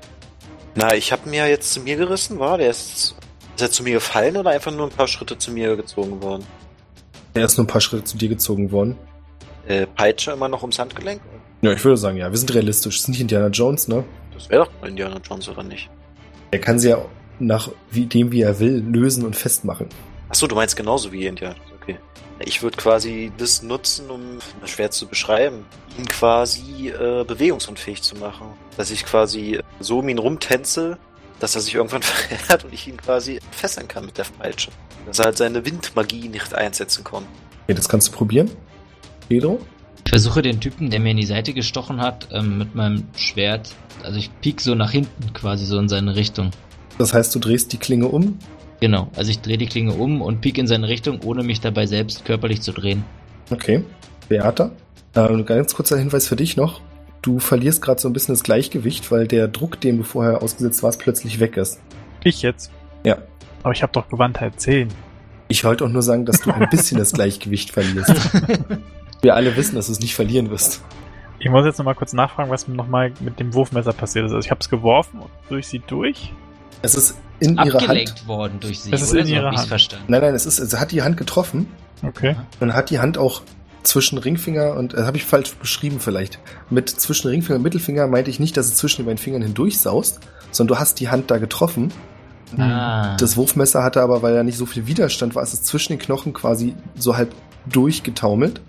Na, ich habe mir jetzt zu mir gerissen, war der ist, ist er zu mir gefallen oder einfach nur ein paar Schritte zu mir gezogen worden? Der ist nur ein paar Schritte zu dir gezogen worden. Äh, Peitsche immer noch ums Handgelenk? Ja, ich würde sagen, ja, wir sind realistisch. Das ist nicht Indiana Jones, ne? Das wäre doch Indiana Jones oder nicht? Er kann sie ja nach wie, dem, wie er will, lösen und festmachen. Achso, du meinst genauso wie Indiana Jones, okay. Ich würde quasi das nutzen, um das schwer zu beschreiben, ihn quasi äh, bewegungsunfähig zu machen. Dass ich quasi so um ihn rumtänze, dass er sich irgendwann (laughs) verheddert und ich ihn quasi fesseln kann mit der Peitsche. Dass er halt seine Windmagie nicht einsetzen kann. Okay, das kannst du probieren. Pedro? Ich versuche den Typen, der mir in die Seite gestochen hat, ähm, mit meinem Schwert. Also ich piek so nach hinten quasi so in seine Richtung. Das heißt, du drehst die Klinge um. Genau. Also ich drehe die Klinge um und piek in seine Richtung, ohne mich dabei selbst körperlich zu drehen. Okay. Beata? Äh, ganz kurzer Hinweis für dich noch. Du verlierst gerade so ein bisschen das Gleichgewicht, weil der Druck, dem du vorher ausgesetzt warst, plötzlich weg ist. Ich jetzt. Ja. Aber ich habe doch Gewandtheit 10. Ich wollte auch nur sagen, dass du ein bisschen das Gleichgewicht verlierst. (laughs) Wir alle wissen, dass du es nicht verlieren wirst. Ich muss jetzt nochmal kurz nachfragen, was nochmal mit dem Wurfmesser passiert ist. Also ich habe es geworfen und durch sie durch. Es ist in ihrer Hand. Abgelenkt worden durch sie. Das ist oder in ich's Hand. verstanden. Nein, nein, es ist, es hat die Hand getroffen Okay. und hat die Hand auch zwischen Ringfinger und, äh, habe ich falsch beschrieben vielleicht. Mit zwischen Ringfinger und Mittelfinger meinte ich nicht, dass es zwischen den beiden Fingern hindurch saust, sondern du hast die Hand da getroffen. Ah. Das Wurfmesser hatte aber, weil da nicht so viel Widerstand war, ist es zwischen den Knochen quasi so halb durchgetaumelt.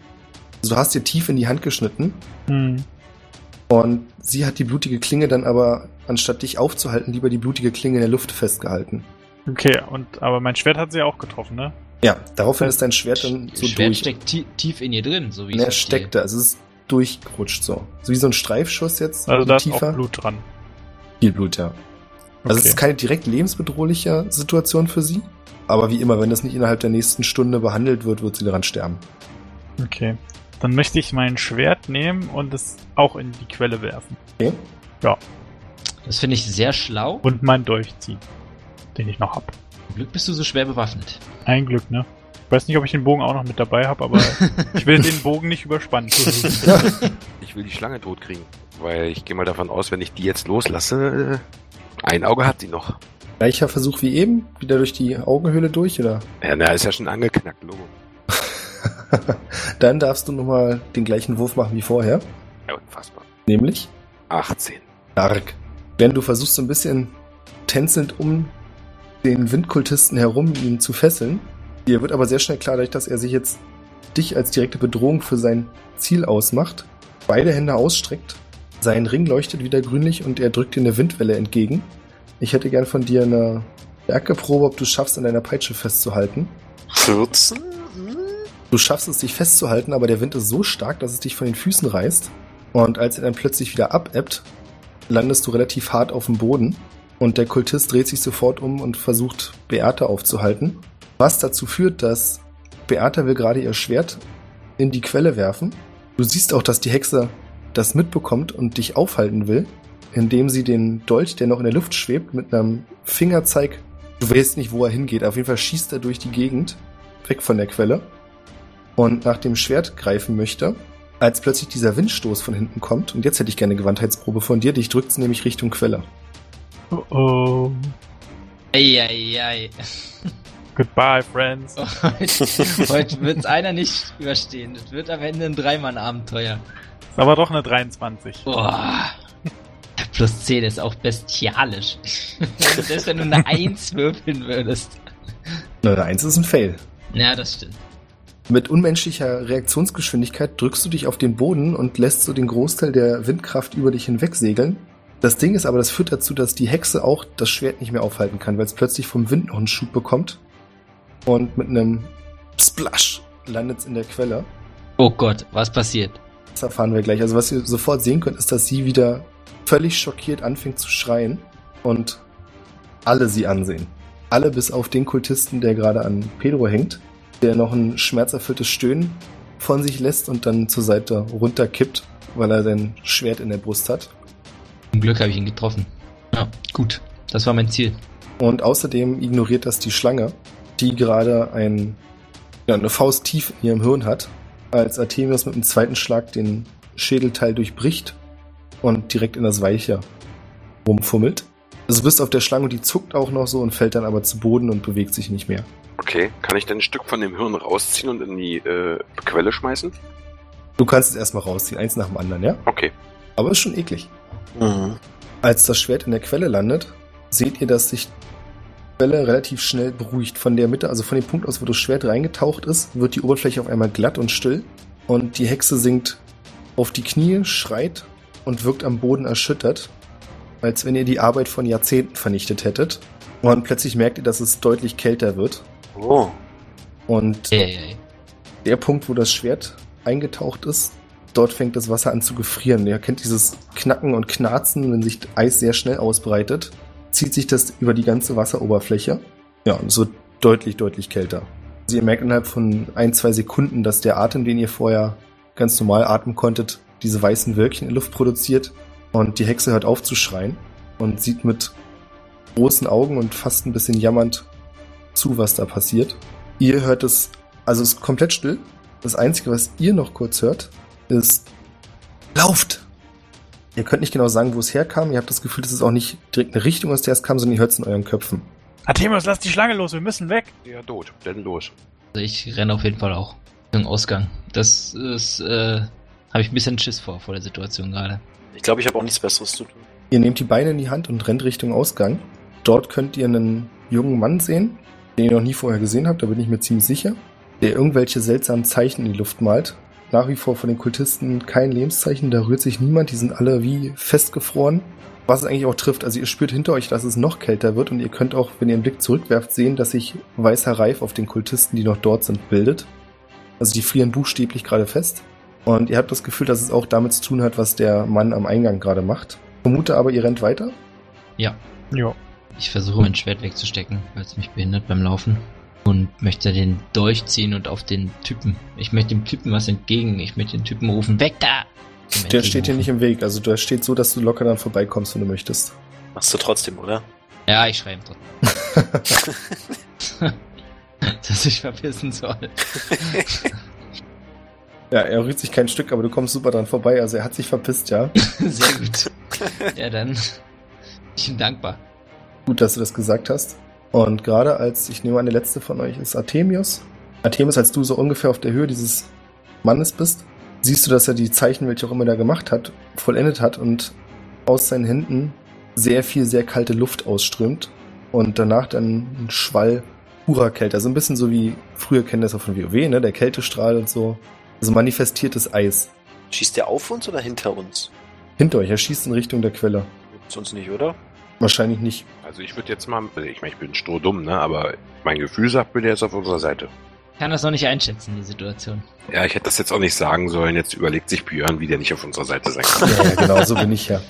Also du hast dir tief in die Hand geschnitten Hm. und sie hat die blutige Klinge dann aber, anstatt dich aufzuhalten, lieber die blutige Klinge in der Luft festgehalten. Okay, und aber mein Schwert hat sie ja auch getroffen, ne? Ja, daraufhin ist dein Schwert dann so Das Schwert durch. steckt tie tief in ihr drin, so wie Und ich er steckte, also es ist durchgerutscht so. So wie so ein Streifschuss jetzt. Also so da ist tiefer. auch Blut dran. Viel Blut, ja. Also es Okay. ist keine direkt lebensbedrohliche Situation für sie. Aber wie immer, wenn das nicht innerhalb der nächsten Stunde behandelt wird, wird sie daran sterben. Okay. Dann möchte ich mein Schwert nehmen und es auch in die Quelle werfen. Okay? Das finde ich sehr schlau. Und meinen Dolch ziehen, den ich noch hab. Zum Glück bist du so schwer bewaffnet. Ein Glück, ne? Ich weiß nicht, ob ich den Bogen auch noch mit dabei habe, aber (laughs) ich will den Bogen nicht überspannen. (laughs) Ich will die Schlange tot kriegen. Weil ich gehe mal davon aus, wenn ich die jetzt loslasse, äh, ein Auge hat sie noch. Gleicher Versuch wie eben, wieder durch die Augenhöhle durch, oder? Ja, na, ist ja schon angeknackt, Logo. (laughs) Dann darfst du nochmal den gleichen Wurf machen wie vorher. Ja, unfassbar. Nämlich 18. Dark. Wenn du versuchst so ein bisschen tänzelnd um den Windkultisten herum ihn zu fesseln, dir wird aber sehr schnell klar, dadurch, dass er sich jetzt dich als direkte Bedrohung für sein Ziel ausmacht, beide Hände ausstreckt, sein Ring leuchtet wieder grünlich und er drückt dir eine Windwelle entgegen. Ich hätte gern von dir eine Werkeprobe, ob du schaffst, an deiner Peitsche festzuhalten. 14? Du schaffst es, dich festzuhalten, aber der Wind ist so stark, dass es dich von den Füßen reißt. Und als er dann plötzlich wieder abebbt, landest du relativ hart auf dem Boden. Und der Kultist dreht sich sofort um und versucht, Beata aufzuhalten. Was dazu führt, dass Beata will gerade ihr Schwert in die Quelle werfen. Du siehst auch, dass die Hexe das mitbekommt und dich aufhalten will, indem sie den Dolch, der noch in der Luft schwebt, mit einem Fingerzeig, du weißt nicht, wo er hingeht, auf jeden Fall schießt er durch die Gegend, weg von der Quelle und nach dem Schwert greifen möchte, als plötzlich dieser Windstoß von hinten kommt. Und jetzt hätte ich gerne eine Gewandheitsprobe von dir. Dich drückt nämlich Richtung Quelle. oh oh. Eieiei. Goodbye, friends. (laughs) Heute, heute wird's einer nicht überstehen. Es wird am Ende ein Dreimann-Abenteuer. Ist aber doch eine 23. Boah. Plus 10 ist auch bestialisch. Selbst wenn du eine 1 würfeln würdest. Na, der Eins ist ein Fail. Ja, das stimmt. Mit unmenschlicher Reaktionsgeschwindigkeit drückst du dich auf den Boden und lässt so den Großteil der Windkraft über dich hinweg segeln. Das Ding ist aber, das führt dazu, dass die Hexe auch das Schwert nicht mehr aufhalten kann, weil es plötzlich vom Wind noch einen Schub bekommt. Und mit einem Splash landet es in der Quelle. Oh Gott, was passiert? Das erfahren wir gleich. Also was ihr sofort sehen könnt, ist, dass sie wieder völlig schockiert anfängt zu schreien und alle sie ansehen. Alle bis auf den Kultisten, der gerade an Pedro hängt, der noch ein schmerzerfülltes Stöhnen von sich lässt und dann zur Seite runterkippt, weil er sein Schwert in der Brust hat. Zum Glück habe ich ihn getroffen. Ja, gut. Das war mein Ziel. Und außerdem ignoriert das die Schlange, die gerade ein, ja, eine Faust tief in ihrem Hirn hat, als Artemius mit dem zweiten Schlag den Schädelteil durchbricht und direkt in das Weiche rumfummelt. Also du bist auf der Schlange und die zuckt auch noch so und fällt dann aber zu Boden und bewegt sich nicht mehr. Okay, kann ich denn ein Stück von dem Hirn rausziehen und in die äh, Quelle schmeißen? Du kannst es erstmal rausziehen, eins nach dem anderen, ja? Okay. Aber ist schon eklig. Mhm. Als das Schwert in der Quelle landet, seht ihr, dass sich die Quelle relativ schnell beruhigt. Von der Mitte, also von dem Punkt aus, wo das Schwert reingetaucht ist, wird die Oberfläche auf einmal glatt und still. Und die Hexe sinkt auf die Knie, schreit und wirkt am Boden erschüttert, als wenn ihr die Arbeit von Jahrzehnten vernichtet hättet. Und plötzlich merkt ihr, dass es deutlich kälter wird. Oh. Und ey. der Punkt, wo das Schwert eingetaucht ist, dort fängt das Wasser an zu gefrieren. Ihr kennt dieses Knacken und Knarzen, wenn sich Eis sehr schnell ausbreitet, zieht sich das über die ganze Wasseroberfläche. Ja, und es wird deutlich, deutlich kälter. Also ihr merkt innerhalb von ein, zwei Sekunden, dass der Atem, den ihr vorher ganz normal atmen konntet, diese weißen Wölkchen in Luft produziert. Und die Hexe hört auf zu schreien und sieht mit großen Augen und fast ein bisschen jammernd zu, was da passiert. Ihr hört es, also es ist komplett still. Das Einzige, was ihr noch kurz hört, ist Lauft! Ihr könnt nicht genau sagen, wo es herkam. Ihr habt das Gefühl, dass es auch nicht direkt eine Richtung, aus der es kam, sondern ihr hört es in euren Köpfen. Artemius, lass die Schlange los, wir müssen weg. Ja, tot. Denn los. Also ich renne auf jeden Fall auch. Richtung Ausgang. Das ist, äh, habe ich ein bisschen Schiss vor, vor der Situation gerade. Ich glaube, ich habe auch nichts Besseres zu tun. Ihr nehmt die Beine in die Hand und rennt Richtung Ausgang. Dort könnt ihr einen jungen Mann sehen, den ihr noch nie vorher gesehen habt, da bin ich mir ziemlich sicher, der irgendwelche seltsamen Zeichen in die Luft malt. Nach wie vor von den Kultisten kein Lebenszeichen, da rührt sich niemand, die sind alle wie festgefroren. Was es eigentlich auch trifft, also ihr spürt hinter euch, dass es noch kälter wird und ihr könnt auch, wenn ihr einen Blick zurückwerft, sehen, dass sich weißer Reif auf den Kultisten, die noch dort sind, bildet. Also die frieren buchstäblich gerade fest. Und ihr habt das Gefühl, dass es auch damit zu tun hat, was der Mann am Eingang gerade macht. Vermute aber, ihr rennt weiter. Ja. Jo. Ich versuche mein Schwert wegzustecken, weil es mich behindert beim Laufen. Und möchte den Dolch ziehen und auf den Typen. Ich möchte dem Typen was entgegen. Ich möchte den Typen rufen, weg da! Der steht hier entgegenrufen. nicht im Weg. Also der steht so, dass du locker dann vorbeikommst, wenn du möchtest. Machst du trotzdem, oder? Ja, ich schreibe trotzdem. (laughs) dass ich verpissen soll. (laughs) Ja, er rührt sich kein Stück, aber du kommst super dran vorbei. Also er hat sich verpisst, ja. (laughs) Sehr gut. Ja, dann. Ich bin dankbar. Gut, dass du das gesagt hast. Und gerade als, ich nehme an, der letzte von euch ist Artemius. Artemius, als du so ungefähr auf der Höhe dieses Mannes bist, siehst du, dass er die Zeichen, welche auch immer er gemacht hat, vollendet hat und aus seinen Händen sehr viel, sehr kalte Luft ausströmt und danach dann ein Schwall purer Kälte. Also ein bisschen so wie früher kennen das auch von WoW, ne? Der Kältestrahl und so. Also manifestiertes Eis. Schießt der auf uns oder hinter uns? Hinter euch, er schießt in Richtung der Quelle. Sonst nicht, oder? Wahrscheinlich nicht. Also ich würde jetzt mal, ich meine, ich bin strohdumm, ne? Aber mein Gefühl sagt mir, der ist auf unserer Seite. Ich kann das noch nicht einschätzen, die Situation. Ja, ich hätte das jetzt auch nicht sagen sollen. Jetzt überlegt sich Björn, wie der nicht auf unserer Seite sein kann. Ja, ja, genau, so bin ich ja.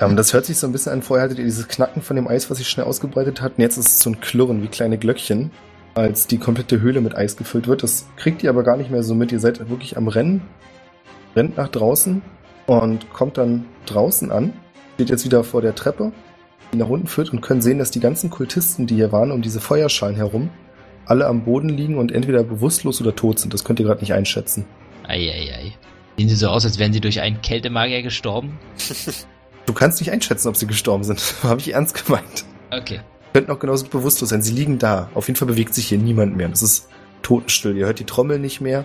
Ähm, das hört sich so ein bisschen an. Vorher hattet ihr dieses Knacken von dem Eis, was sich schnell ausgebreitet hat. Und jetzt ist es so ein Klirren wie kleine Glöckchen, als die komplette Höhle mit Eis gefüllt wird. Das kriegt ihr aber gar nicht mehr so mit. Ihr seid wirklich am Rennen, rennt nach draußen und kommt dann draußen an. Steht jetzt wieder vor der Treppe, nach unten führt und können sehen, dass die ganzen Kultisten, die hier waren, um diese Feuerschalen herum, alle am Boden liegen und entweder bewusstlos oder tot sind. Das könnt ihr gerade nicht einschätzen. Eieiei. Sehen sie so aus, als wären sie durch einen Kältemagier gestorben? (laughs) Du kannst nicht einschätzen, ob sie gestorben sind. (laughs) Habe ich ernst gemeint. Okay. könnten auch genauso bewusstlos sein. Sie liegen da. Auf jeden Fall bewegt sich hier niemand mehr. Es ist totenstill. Ihr hört die Trommel nicht mehr.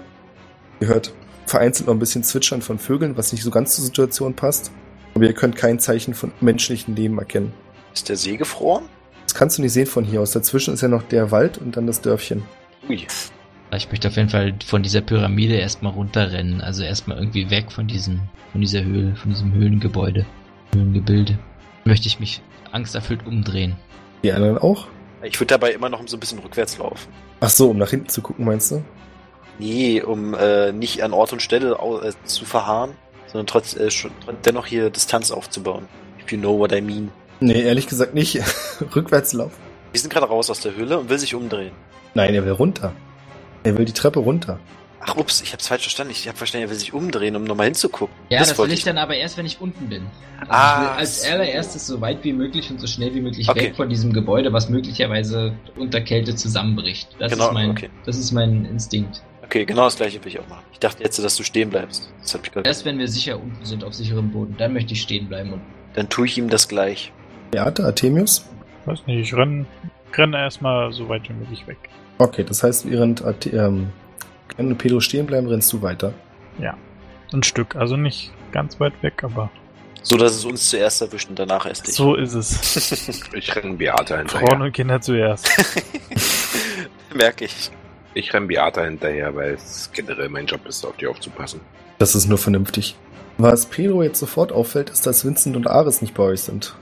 Ihr hört vereinzelt noch ein bisschen Zwitschern von Vögeln, was nicht so ganz zur Situation passt. Aber ihr könnt kein Zeichen von menschlichem Leben erkennen. Ist der See gefroren? Das kannst du nicht sehen von hier aus. Dazwischen ist ja noch der Wald und dann das Dörfchen. Ui. Ich möchte auf jeden Fall von dieser Pyramide erstmal runterrennen. Also erstmal irgendwie weg von diesem, von dieser Höhle, von diesem Höhlengebäude, Höhlengebilde. Möchte ich mich angsterfüllt umdrehen. Die anderen auch? Ich würde dabei immer noch so ein bisschen rückwärts laufen. Ach so, um nach hinten zu gucken, meinst du? Nee, um äh, nicht an Ort und Stelle äh, zu verharren, sondern trotz, äh, schon, dennoch hier Distanz aufzubauen. If you know what I mean. Nee, ehrlich gesagt nicht. (laughs) Rückwärts laufen. Wir sind gerade raus aus der Höhle und will sich umdrehen. Nein, er will runter. Er will die Treppe runter. Ach, ups, ich hab's falsch verstanden. Ich hab verstanden, er will sich umdrehen, um nochmal hinzugucken. Ja, das, will wollte ich dann aber erst, wenn ich unten bin. Also Ah, ich will als so. allererstes so weit wie möglich und so schnell wie möglich Okay. weg von diesem Gebäude, was möglicherweise unter Kälte zusammenbricht. Das Genau, ist mein, okay. das ist mein Instinkt. Okay, genau das gleiche will ich auch machen. Ich dachte jetzt, dass du stehen bleibst. Das hab ich gerade. Erst wenn wir sicher unten sind auf sicherem Boden, dann möchte ich stehen bleiben und Dann tue ich ihm das gleich. Beate, Artemius? Weiß nicht, ich renn, renn erstmal so weit wie möglich weg. Okay, das heißt, während Arte ähm, Glenn und Pedro stehen bleiben, rennst du weiter. Ein Stück, also nicht ganz weit weg, aber So, dass es uns zuerst erwischt und danach erst dich. so ist es. (laughs) Ich renne Beata Frauen hinterher. und Kinder zuerst. (laughs) Merke ich. Ich renne Beata hinterher, weil es generell mein Job ist, auf die aufzupassen. Das ist nur vernünftig. Was Pedro jetzt sofort auffällt, ist, dass Vincent und Ares nicht bei euch sind.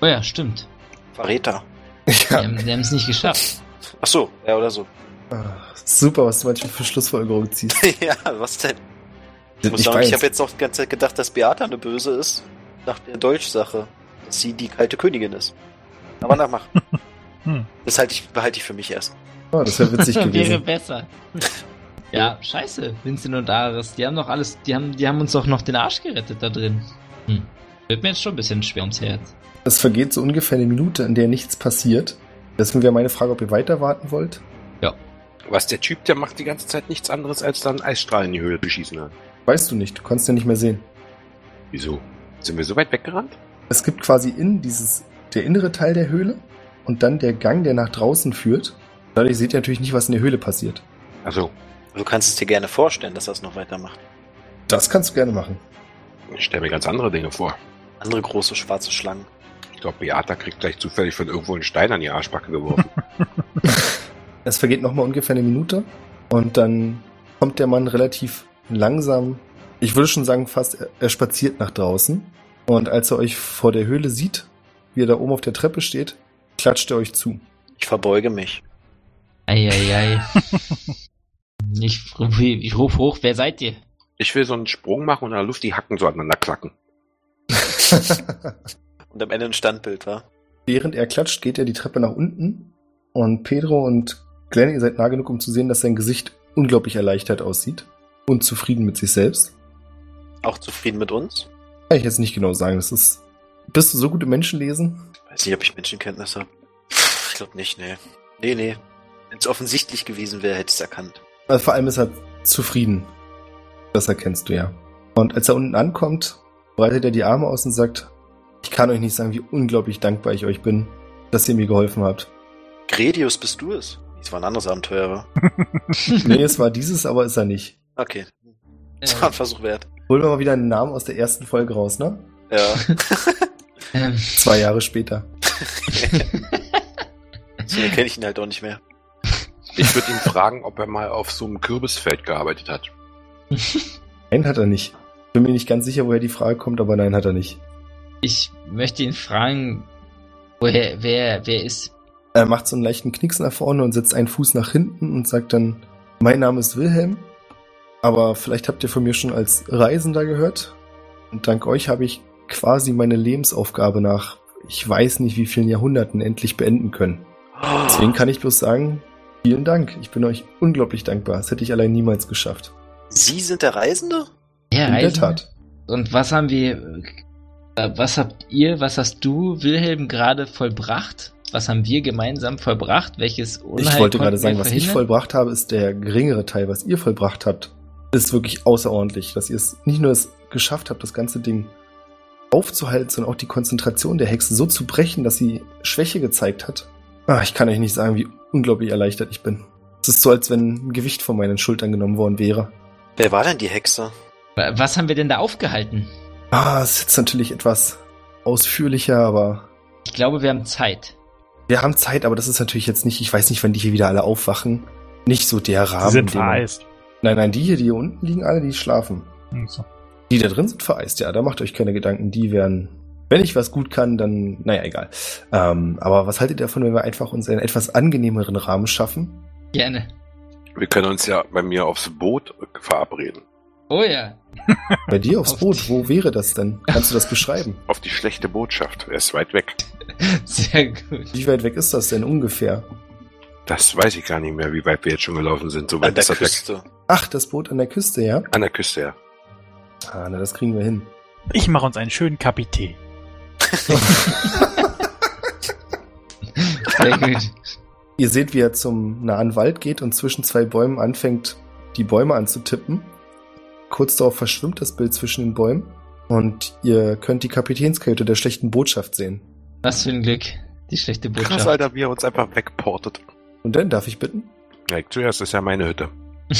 Oh ja, stimmt. Verräter. Die Ja, haben die haben es nicht geschafft. Ach so, ja oder so. ah, super, was du manchmal für Schlussfolgerungen ziehst. (laughs) ja, was denn? Ich Ich muss sagen, ich habe jetzt noch die ganze Zeit gedacht, dass Beata eine Böse ist. Nach der Deutschsache. Dass sie die kalte Königin ist. Aber na, mach. (laughs) Hm. Das halte ich, behalte ich für mich erst. Ah, das (laughs) wäre witzig Wäre gewesen. besser. Ja, scheiße, Vincent und Ares, die haben doch alles, die haben, die haben uns doch noch den Arsch gerettet da drin. Hm. Wird mir jetzt schon ein bisschen schwer ums Herz. Es vergeht so ungefähr eine Minute, in der nichts passiert. Deswegen wäre meine Frage, ob ihr weiter warten wollt. Was der Typ, der macht die ganze Zeit nichts anderes, als dann Eisstrahlen in die Höhle beschießen hat. Weißt du nicht, du kannst ja nicht mehr sehen. Wieso? Sind wir so weit weggerannt? Es gibt quasi in dieses, der innere Teil der Höhle und dann der Gang, der nach draußen führt. Dadurch seht ihr natürlich nicht, was in der Höhle passiert. Also, Du kannst es dir gerne vorstellen, dass es noch weitermacht. Das kannst du gerne machen. ich stelle mir ganz andere Dinge vor. Andere große schwarze Schlangen. Ich glaube, Beata kriegt gleich zufällig von irgendwo einen Stein an die Arschbacke geworfen. (laughs) Es vergeht nochmal ungefähr eine Minute und dann kommt der Mann relativ langsam, ich würde schon sagen fast, er, er spaziert nach draußen und als er euch vor der Höhle sieht, wie er da oben auf der Treppe steht, klatscht er euch zu. Ich verbeuge mich. Eieiei. ich, ich ruf hoch, wer seid ihr? Ich will so einen Sprung machen und in der Luft die Hacken so aneinander klacken. (laughs) Und am Ende ein Standbild, war. Während er klatscht, geht er die Treppe nach unten und Pedro und Glenn, ihr seid nah genug, um zu sehen, dass sein Gesicht unglaublich erleichtert aussieht und zufrieden mit sich selbst. Auch zufrieden mit uns? Kann ich jetzt nicht genau sagen. Das ist. Bist du so gut im Menschenlesen? Weiß nicht, ob ich Menschenkenntnis habe. Ich glaube nicht, nee. Nee, nee. Wenn es offensichtlich gewesen wäre, hätte ich es erkannt. Also vor allem ist er zufrieden. Das erkennst du ja. Und als er unten ankommt, breitet er die Arme aus und sagt, ich kann euch nicht sagen, wie unglaublich dankbar ich euch bin, dass ihr mir geholfen habt. Gredius, bist du es? Das war ein anderes Abenteuer, wa? (laughs) (laughs) Nee, es war dieses, aber ist er nicht. Okay. Das war ein Versuch wert. Holen wir mal wieder einen Namen aus der ersten Folge raus, ne? Ja. (laughs) Ähm, Zwei Jahre später. so kenne ich ihn halt auch nicht mehr. Ich würde ihn fragen, ob er mal auf so einem Kürbisfeld gearbeitet hat. Nein, hat er nicht. Bin mir nicht ganz sicher, woher die Frage kommt, aber nein, hat er nicht. ich möchte ihn fragen, woher, wer, wer ist. Er macht so einen leichten Knicks nach vorne und setzt einen Fuß nach hinten und sagt dann, mein Name ist Wilhelm, aber vielleicht habt ihr von mir schon als Reisender gehört. Und dank euch habe ich quasi meine Lebensaufgabe nach, ich weiß nicht wie vielen Jahrhunderten endlich beenden können. Deswegen kann ich bloß sagen, vielen Dank. Ich bin euch unglaublich dankbar. Das hätte ich allein niemals geschafft. Sie sind der Reisende? Ja, In der? Tat. Und was haben wir, äh, was habt ihr, was hast du, Wilhelm, gerade vollbracht? Was haben wir gemeinsam vollbracht? Welches Unheil Ich wollte gerade sagen, was ich vollbracht habe, ist der geringere Teil. Was ihr vollbracht habt, ist wirklich außerordentlich. Dass ihr es nicht nur es geschafft habt, das ganze Ding aufzuhalten, sondern auch die Konzentration der Hexe so zu brechen, dass sie Schwäche gezeigt hat. Ah, ich kann euch nicht sagen, wie unglaublich erleichtert ich bin. Es ist so, als wenn ein Gewicht von meinen Schultern genommen worden wäre. Wer war denn die Hexe? Was haben wir denn da aufgehalten? Ah, es ist jetzt natürlich etwas ausführlicher, aber Ich glaube, wir haben Zeit. wir haben Zeit, aber das ist natürlich jetzt nicht, ich weiß nicht, wann die hier wieder alle aufwachen. Nicht so der Rahmen. Sie sind vereist. Nein, nein, die hier, die hier unten liegen, alle, die schlafen. So. Die da drin sind vereist, ja, da macht euch keine Gedanken. Die werden, wenn ich was gut kann, dann, naja, egal. Ähm, aber was haltet ihr davon, wenn wir einfach uns einen etwas angenehmeren Rahmen schaffen? Gerne. Wir können uns ja bei mir aufs Boot verabreden. Oh ja. (laughs) Bei dir aufs Auf Boot, wo wäre das denn? Kannst du das beschreiben? (laughs) Auf die schlechte Botschaft. Er ist weit weg. (laughs) Sehr gut. Wie weit weg ist das denn ungefähr? Das weiß ich gar nicht mehr, wie weit wir jetzt schon gelaufen sind. So weit An der ist das weg. Küste. Ach, das Boot an der Küste, ja? An der Küste, ja. Ah, na, das kriegen wir hin. Ich mache uns einen schönen Kapitän. Sehr gut. Ihr seht, wie er zum nahen Wald geht und zwischen zwei Bäumen anfängt, die Bäume anzutippen. Kurz darauf verschwimmt das Bild zwischen den Bäumen und ihr könnt die Kapitänskajüte der schlechten Botschaft sehen. Was für ein Glück. Die schlechte Krass, Botschaft. Alter, wie er uns einfach wegportet. Und dann darf ich bitten? Ja, zuerst ist ja meine Hütte. (laughs)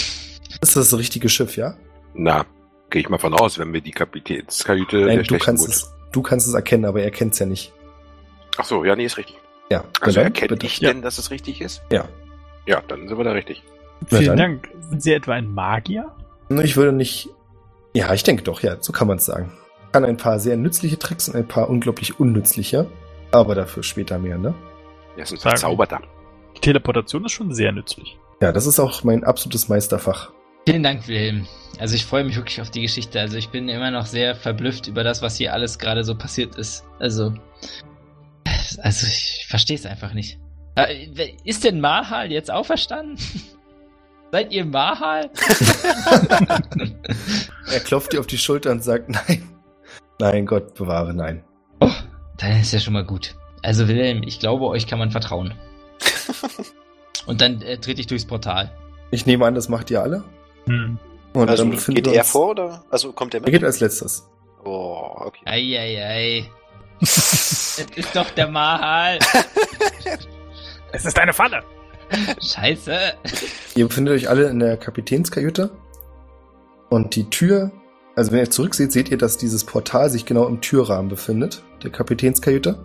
Ist das das richtige Schiff, ja? Na, gehe ich mal von aus, wenn wir die Kapitänskajüte Nein, der du schlechten kannst Botschaft... es, du kannst es erkennen, aber er kennt es ja nicht. Ach so, ja, nee, ist richtig. Ja. Also dann, erkenne bitte. ich Ja. denn, dass es richtig ist? Ja. Ja, dann sind wir da richtig. Vielen. Dank. Sind Sie etwa ein Magier? Ich würde nicht. Ja, ich denke doch, ja, so kann man es sagen. Kann ein paar sehr nützliche Tricks und ein paar unglaublich unnützliche. Aber dafür später mehr, ne? Er ist ein. Verzauberter. Die Teleportation ist schon sehr nützlich. Ja, das ist auch mein absolutes Meisterfach. Vielen Dank, Wilhelm. Also ich freue mich wirklich auf die Geschichte. Also ich bin immer noch sehr verblüfft über das, was hier alles gerade so passiert ist. Also, also ich verstehe es einfach nicht. Äh, Ist denn Mahal jetzt auferstanden? (laughs) Seid ihr Mahal? (laughs) (laughs) Er klopft dir auf die Schulter und sagt, nein. Nein, Gott bewahre, nein. oh, dann ist ja schon mal gut. Also Wilhelm, ich glaube, euch kann man vertrauen. (laughs) Und dann äh, trete ich durchs Portal. Ich nehme an, das macht ihr alle. Hm. Und Also dann geht er uns- vor oder? Also kommt er Er mit? geht als letztes. Oh, okay. Eieiei. Das ist doch der Mahal. Es ist eine Falle! (laughs) Scheiße. Ihr befindet euch alle in der Kapitänskajüte. Und die Tür, also wenn ihr zurückseht, seht ihr, dass dieses Portal sich genau im Türrahmen befindet, der Kapitänskajüte.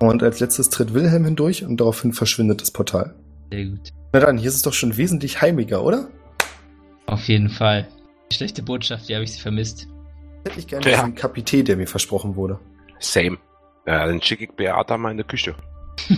Und als letztes tritt Wilhelm hindurch und daraufhin verschwindet das Portal. Sehr gut. Na dann, hier ist es doch schon wesentlich heimiger, oder? Auf jeden Fall. Die schlechte Botschaft, die habe ich vermisst. Hätte ich gerne Ja. diesen Kapitän, der mir versprochen wurde. Same. Ja, dann schicke ich Beata mal in die Küche. (laughs)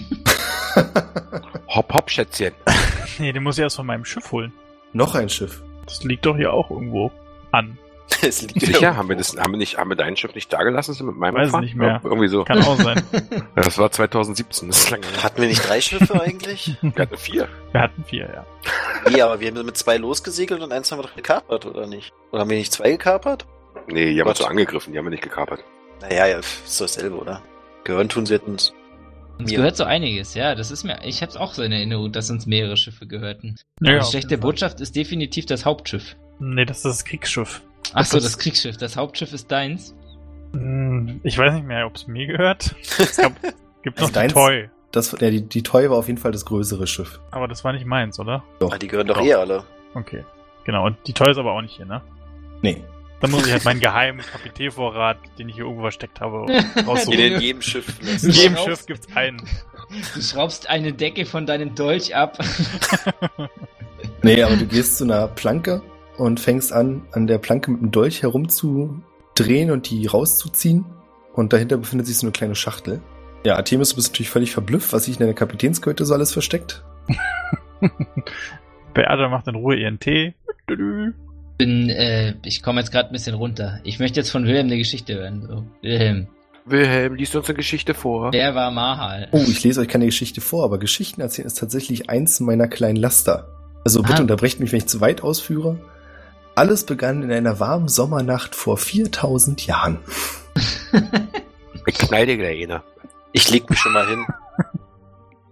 Hopp, hopp, Schätzchen. (laughs) Nee, den muss ich erst von meinem Schiff holen. Noch ein Schiff. Das liegt doch hier auch irgendwo an. (laughs) Es liegt Sicher? Haben wir das, haben wir nicht, haben wir dein Schiff nicht dagelassen sind mit meinem Weiß Abfahrt? nicht mehr. Ja, irgendwie so. Kann auch sein. (laughs) Das war 2017, das ist lange her. Hatten wir nicht drei Schiffe eigentlich? Wir hatten vier. Wir hatten vier, ja. nee, aber wir haben mit zwei losgesegelt und eins haben wir doch gekapert, oder nicht? Oder haben wir nicht zwei gekapert? Nee, die haben wir Was? so angegriffen, die haben wir nicht gekapert. Naja, ja, ist doch dasselbe, oder? Gehören tun sie uns. Uns Mir. gehört so einiges, ja. Das ist mir. Ich habe auch so in Erinnerung, dass uns mehrere Schiffe gehörten. ja die auf schlechte. Botschaft ist definitiv das Hauptschiff. Nee, das ist das Kriegsschiff. Ach so, Das das ist- Kriegsschiff. Das Hauptschiff ist deins. Hm, Ich weiß nicht mehr, ob es mir gehört. Es gab, (laughs) gibt noch Also die deins- Toy. Das, ja, die, die Toy war auf jeden Fall das größere Schiff. Aber das war nicht meins, oder? Ah, die gehören doch Doch. eh alle. Okay. Genau, und die Toy ist aber auch nicht hier, ne? Nee. Dann muss ich halt meinen geheimen Kapitänvorrat, den ich hier irgendwo versteckt habe, In (laughs) raussuchen. in jedem Schiff. In jedem Schiff gibt's einen. Du schraubst eine Decke von deinem Dolch ab. (laughs) Nee, aber du gehst zu einer Planke und fängst an, an der Planke mit dem Dolch herumzudrehen und die rauszuziehen. Und dahinter befindet sich so eine kleine Schachtel. Ja, Artemis, du bist natürlich völlig verblüfft, was sich in deiner Kapitänskajüte so alles versteckt. (laughs) Beata macht in Ruhe ihren Tee. Bin, äh, ich komme jetzt gerade ein bisschen runter. Ich möchte jetzt von Wilhelm eine Geschichte hören. So. Wilhelm, Wilhelm, liest uns eine Geschichte vor. wer war Mahal? Oh, ich lese euch keine Geschichte vor, aber Geschichten erzählen ist tatsächlich eins meiner kleinen Laster. Also bitte Ah. unterbrecht mich, wenn ich zu weit ausführe. Alles begann in einer warmen Sommernacht vor 4000 Jahren. (laughs) Ich knall dir gleich eine. Ich leg mich schon mal hin.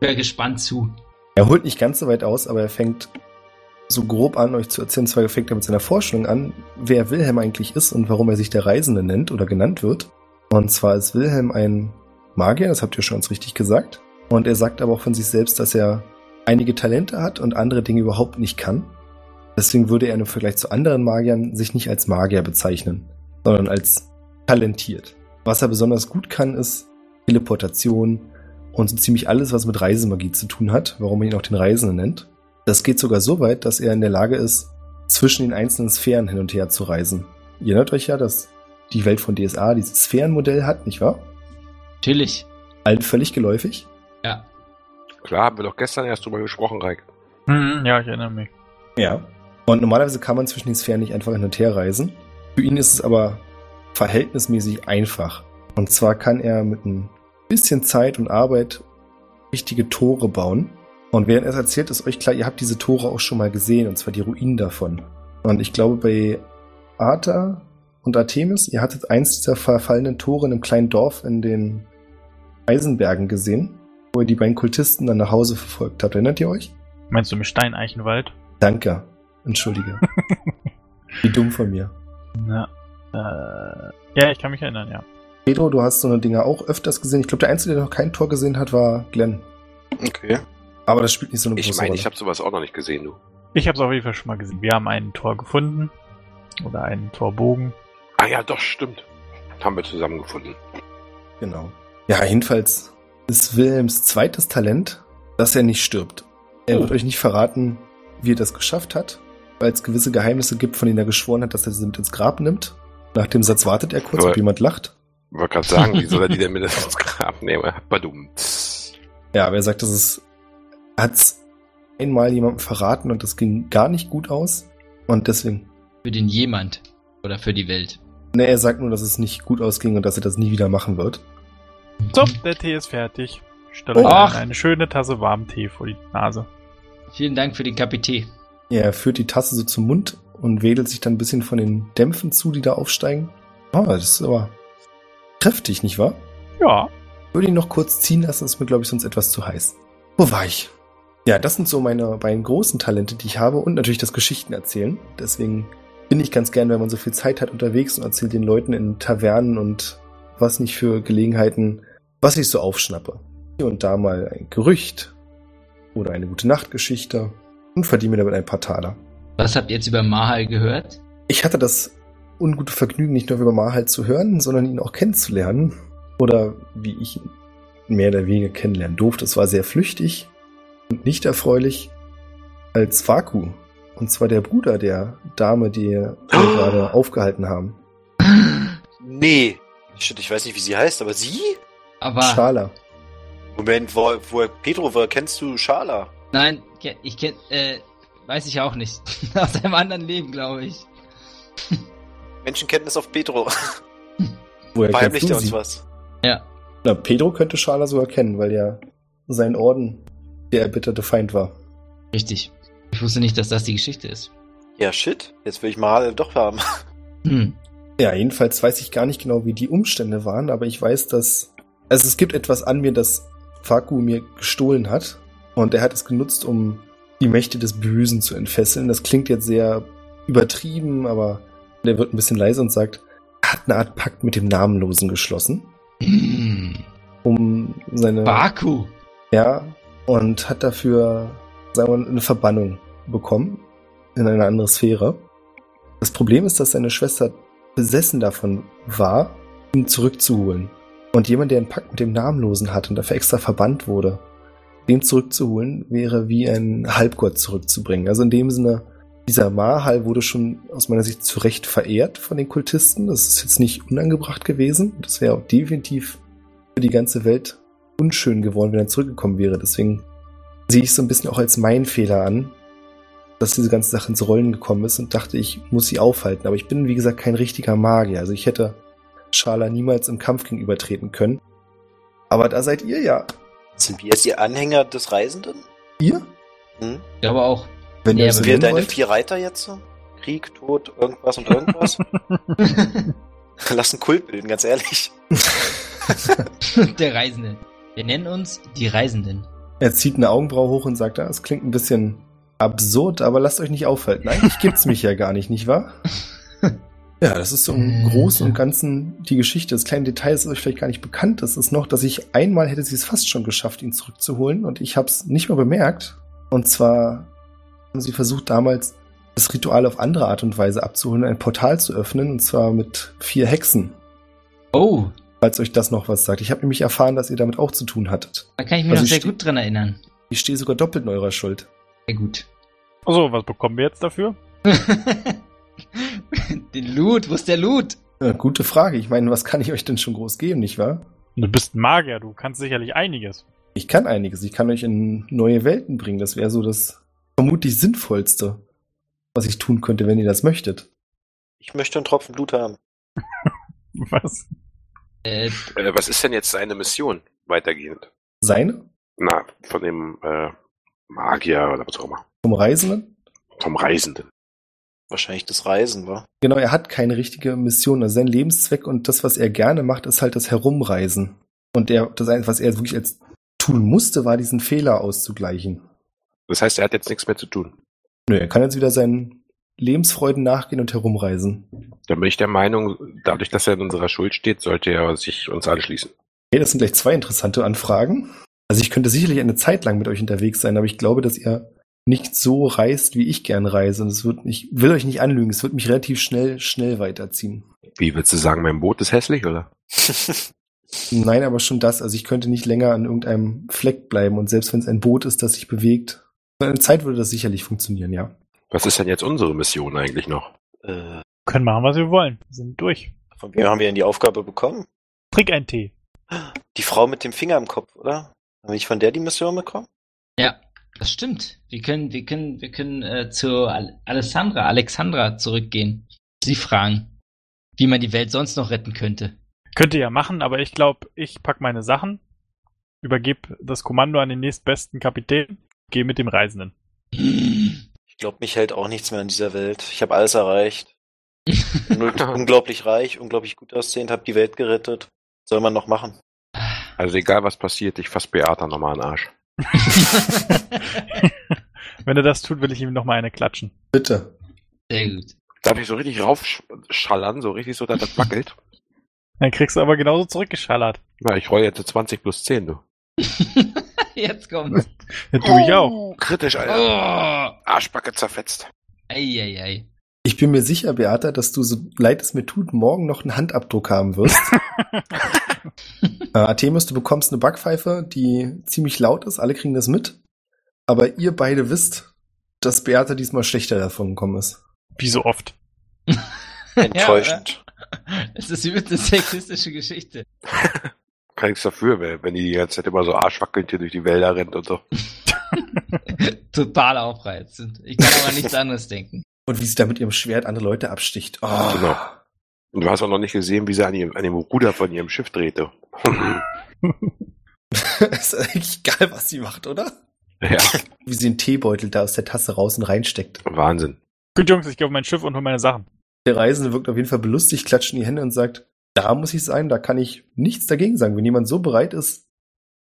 Hör gespannt zu. Er holt nicht ganz so weit aus, aber er fängt so grob an, euch zu erzählen. Zwar fängt er mit seiner Vorstellung an, wer Wilhelm eigentlich ist und warum er sich der Reisende nennt oder genannt wird. Und zwar ist Wilhelm ein Magier, das habt ihr schon ganz richtig gesagt. Und er sagt aber auch von sich selbst, dass er einige Talente hat und andere Dinge überhaupt nicht kann. Deswegen würde er im Vergleich zu anderen Magiern sich nicht als Magier bezeichnen, sondern als talentiert. Was er besonders gut kann, ist Teleportation und so ziemlich alles, was mit Reisemagie zu tun hat, warum man ihn auch den Reisenden nennt. Das geht sogar so weit, dass er in der Lage ist, zwischen den einzelnen Sphären hin und her zu reisen. Ihr erinnert euch ja, dass die Welt von DSA dieses Sphärenmodell hat, nicht wahr? Natürlich. Allen völlig geläufig. Ja. Klar, haben wir doch gestern erst drüber gesprochen, Reik. Hm, ja, ich erinnere mich. Ja. Und normalerweise kann man zwischen den Sphären nicht einfach hin und her reisen. Für ihn ist es aber verhältnismäßig einfach. Und zwar kann er mit ein bisschen Zeit und Arbeit wichtige Tore bauen. Und während er es erzählt, ist euch klar, ihr habt diese Tore auch schon mal gesehen, und zwar die Ruinen davon. Und ich glaube, bei Arta und Artemis, ihr hattet eins dieser verfallenen Tore in einem kleinen Dorf in den Eisenbergen gesehen, wo ihr die beiden Kultisten dann nach Hause verfolgt habt. Erinnert ihr euch? Meinst du im Steineichenwald? Danke. Entschuldige. (laughs) Wie dumm von mir. Ja. Äh, ja, ich kann mich erinnern, ja. Pedro, du hast so eine Dinger auch öfters gesehen. Ich glaube, der Einzige, der noch kein Tor gesehen hat, war Glenn. Okay. Aber das spielt nicht so eine Ich große meine, Rolle. ich habe sowas auch noch nicht gesehen, du. Ich habe es auf jeden Fall schon mal gesehen. Wir haben ein Tor gefunden. Oder einen Torbogen. Ah ja, doch, stimmt. Haben wir zusammengefunden. Genau. Ja, jedenfalls ist Wilhelms zweites Talent, dass er nicht stirbt. Er wird euch nicht verraten, wie er das geschafft hat, weil es gewisse Geheimnisse gibt, von denen er geschworen hat, dass er sie mit ins Grab nimmt. Nach dem Satz wartet er kurz, Aber- ob jemand lacht. Ich wollte gerade sagen, wie soll er die (laughs) denn mit ins Grab nehmen? Badum. Ja, aber er sagt, dass es hat's einmal jemandem verraten und das ging gar nicht gut aus. Und deswegen, Für den jemand. Oder für die Welt. ne, er sagt nur, dass es nicht gut ausging und dass er das nie wieder machen wird. So, der Tee ist fertig. Stell Ach. eine schöne Tasse warmen Tee vor die Nase. Vielen Dank für den Kapitän. Er führt die Tasse so zum Mund und wedelt sich dann ein bisschen von den Dämpfen zu, die da aufsteigen. Ah, das ist aber kräftig, nicht wahr? Ja. Würde ihn noch kurz ziehen lassen, ist mir, glaube ich, sonst etwas zu heiß. Wo war ich? Ja, das sind so meine beiden großen Talente, die ich habe und natürlich das Geschichten erzählen. Deswegen bin ich ganz gern, wenn man so viel Zeit hat unterwegs und erzählt den Leuten in Tavernen und was nicht für Gelegenheiten, was ich so aufschnappe. Hier und da mal ein Gerücht oder eine gute Nachtgeschichte und verdiene mir damit ein paar Taler. Was habt ihr jetzt über Mahal gehört? Ich hatte das ungute Vergnügen, nicht nur über Mahal zu hören, sondern ihn auch kennenzulernen. Oder wie ich ihn mehr oder weniger kennenlernen durfte. Es war sehr flüchtig und nicht erfreulich als Vaku. Und zwar der Bruder der Dame, die wir gerade aufgehalten haben. Nee. Shit, ich weiß nicht, wie sie heißt, aber sie? Aber Schala. Moment, wo, wo Pedro, woher kennst du Schala? nein, ich kenn, äh, weiß ich auch nicht. (laughs) Aus einem anderen Leben, glaube ich. Menschenkenntnis auf Pedro. (laughs) Woher kennst Verheimlicht du er uns sie? was? Ja. Na, Pedro könnte Schala sogar kennen, weil ja sein Orden der erbitterte Feind war. Richtig. Ich wusste nicht, dass das die Geschichte ist. Ja, shit. Jetzt will ich mal doch haben. Hm. Ja, jedenfalls weiß ich gar nicht genau, wie die Umstände waren, aber ich weiß, dass. Also es gibt etwas an mir, das Faku mir gestohlen hat. Und er hat es genutzt, um die Mächte des Bösen zu entfesseln. Das klingt jetzt sehr übertrieben, aber der wird ein bisschen leiser und sagt, er hat eine Art Pakt mit dem Namenlosen geschlossen, Hm. um seine. Baku. Ja, und hat dafür, sagen wir, eine Verbannung bekommen in eine andere Sphäre. Das Problem ist, dass seine Schwester besessen davon war, ihn zurückzuholen. Und jemand, der einen Pakt mit dem Namenlosen hat und dafür extra verbannt wurde, den zurückzuholen, wäre wie ein Halbgott zurückzubringen. Also in dem Sinne, dieser Mahal wurde schon aus meiner Sicht zu Recht verehrt von den Kultisten. Das ist jetzt nicht unangebracht gewesen. Das wäre auch definitiv für die ganze Welt unschön geworden, wenn er zurückgekommen wäre. Deswegen sehe ich es so ein bisschen auch als mein Fehler an, dass diese ganze Sache ins Rollen gekommen ist und dachte, ich muss sie aufhalten. Aber ich bin, wie gesagt, kein richtiger Magier. Also ich hätte Schala niemals im Kampf gegenübertreten können. Aber da seid ihr ja. Sind wir jetzt die Anhänger des Reisenden? Ihr? Hm? Ich glaube auch. Wenn Ja, ihr aber Wir deine wollt? vier Reiter jetzt? Krieg, Tod, irgendwas und irgendwas? (laughs) (laughs) Lass einen Kult bilden, ganz ehrlich. (laughs) Der Reisende. Wir nennen uns die Reisenden. Er zieht eine Augenbraue hoch und sagt, ah, es klingt ein bisschen absurd, aber lasst euch nicht aufhalten. Eigentlich gibt's mich ja gar nicht, nicht wahr? (laughs) Ja, das ist so im Großen und Ganzen die Geschichte. Das kleine Detail ist euch vielleicht gar nicht bekannt. Das ist noch, dass ich einmal hätte sie es fast schon geschafft, ihn zurückzuholen und ich habe es nicht mehr bemerkt. Und zwar haben sie versucht damals das Ritual auf andere Art und Weise abzuholen, ein Portal zu öffnen und zwar mit vier Hexen. Oh, Falls euch das noch was sagt. Ich habe nämlich erfahren, dass ihr damit auch zu tun hattet. da kann ich mich Also noch sehr gut dran erinnern. Ich stehe sogar doppelt in eurer Schuld. Sehr gut. Also, was bekommen wir jetzt dafür? (laughs) Den Loot, wo ist der Loot? Äh, gute Frage. Ich meine, was kann ich euch denn schon groß geben, nicht wahr? Du bist ein Magier, du kannst sicherlich einiges. Ich kann einiges. Ich kann euch in neue Welten bringen. Das wäre so das vermutlich sinnvollste, was ich tun könnte, wenn ihr das möchtet. Ich möchte einen Tropfen Blut haben. (laughs) Was? Äh, Äh, was ist denn jetzt seine Mission weitergehend? Seine? Na, von dem äh, Magier oder was auch immer. Vom Reisenden? Vom Reisenden. Wahrscheinlich das Reisen, war. Genau, er hat keine richtige Mission. Also sein Lebenszweck und das, was er gerne macht, ist halt das Herumreisen. Und er, das, Einzige, was er wirklich als tun musste, war diesen Fehler auszugleichen. Das heißt, er hat jetzt nichts mehr zu tun. Nö, er kann jetzt wieder seinen Lebensfreuden nachgehen und herumreisen. Dann bin ich der Meinung, dadurch, dass er in unserer Schuld steht, sollte er sich uns anschließen. Okay, das sind gleich zwei interessante Anfragen. Also ich könnte sicherlich eine Zeit lang mit euch unterwegs sein, aber ich glaube, dass ihr nicht so reist, wie ich gern reise. Und es wird, ich will euch nicht anlügen, es wird mich relativ schnell, schnell weiterziehen. Wie willst du sagen, mein Boot ist hässlich, oder? (laughs) Nein, aber schon das. Also ich könnte nicht länger an irgendeinem Fleck bleiben und selbst wenn es ein Boot ist, das sich bewegt, eine Zeit würde das sicherlich funktionieren, ja. Was ist denn jetzt unsere Mission eigentlich noch? äh, Können machen, was wir wollen. Wir sind durch. von wem haben wir denn die Aufgabe bekommen? Trink einen Tee. Die Frau mit dem Finger im Kopf, oder? Haben wir nicht von der die Mission bekommen? ja, das stimmt. Wir können, wir können, wir können äh, zu Al Alessandra, Alexandra zurückgehen. Sie fragen, wie man die Welt sonst noch retten könnte. Könnt ihr ja machen, aber ich glaube, ich pack meine Sachen, übergebe das Kommando an den nächstbesten Kapitän, gehe mit dem Reisenden. (clears throat) Ich glaube, mich hält auch nichts mehr in dieser Welt. Ich habe alles erreicht. Bin (laughs) unglaublich reich, unglaublich gut aussehend, habe die Welt gerettet. Soll man noch machen? Also egal, was passiert, ich fass Beata nochmal an den Arsch. (laughs) Wenn er das tut, will ich ihm noch mal eine klatschen. Bitte. Sehr gut. Darf ich so richtig raufschallern, so richtig so, dass das wackelt? Dann kriegst du aber genauso zurückgeschallert. Na, ich roll jetzt eine 20 plus 10, du. (laughs) (laughs) Jetzt kommt's. Ja, tu ich auch. Kritisch, Alter. Oh. Arschbacke zerfetzt. Eieiei. Ich bin mir sicher, Beata, dass du, so leid es mir tut, morgen noch einen Handabdruck haben wirst. (laughs) äh, Artemis, du bekommst eine Backpfeife, die ziemlich laut ist, alle kriegen das mit. Aber ihr beide wisst, dass Beata diesmal schlechter davon gekommen ist. Wie so oft. (laughs) Enttäuschend. Es ist übrigens eine sexistische Geschichte. Kann nichts dafür, wenn wenn die die ganze Zeit immer so arschwackelnd hier durch die Wälder rennt und so. (laughs) Total aufreizend. Ich kann aber nichts anderes denken. Und wie sie da mit ihrem Schwert andere Leute absticht. Oh. Genau. Und du hast auch noch nicht gesehen, wie sie an, ihrem, an dem Ruder von ihrem Schiff drehte. (laughs) ist eigentlich egal, was sie macht, oder? ja, (laughs) Wie sie den Teebeutel da aus der Tasse raus und reinsteckt. Wahnsinn. Gut, Jungs, ich gehe auf mein Schiff und hol meine Sachen. Der Reisende wirkt auf jeden Fall belustigt, klatscht in die Hände und sagt, da muss ich sein, da kann ich nichts dagegen sagen. Wenn jemand so bereit ist,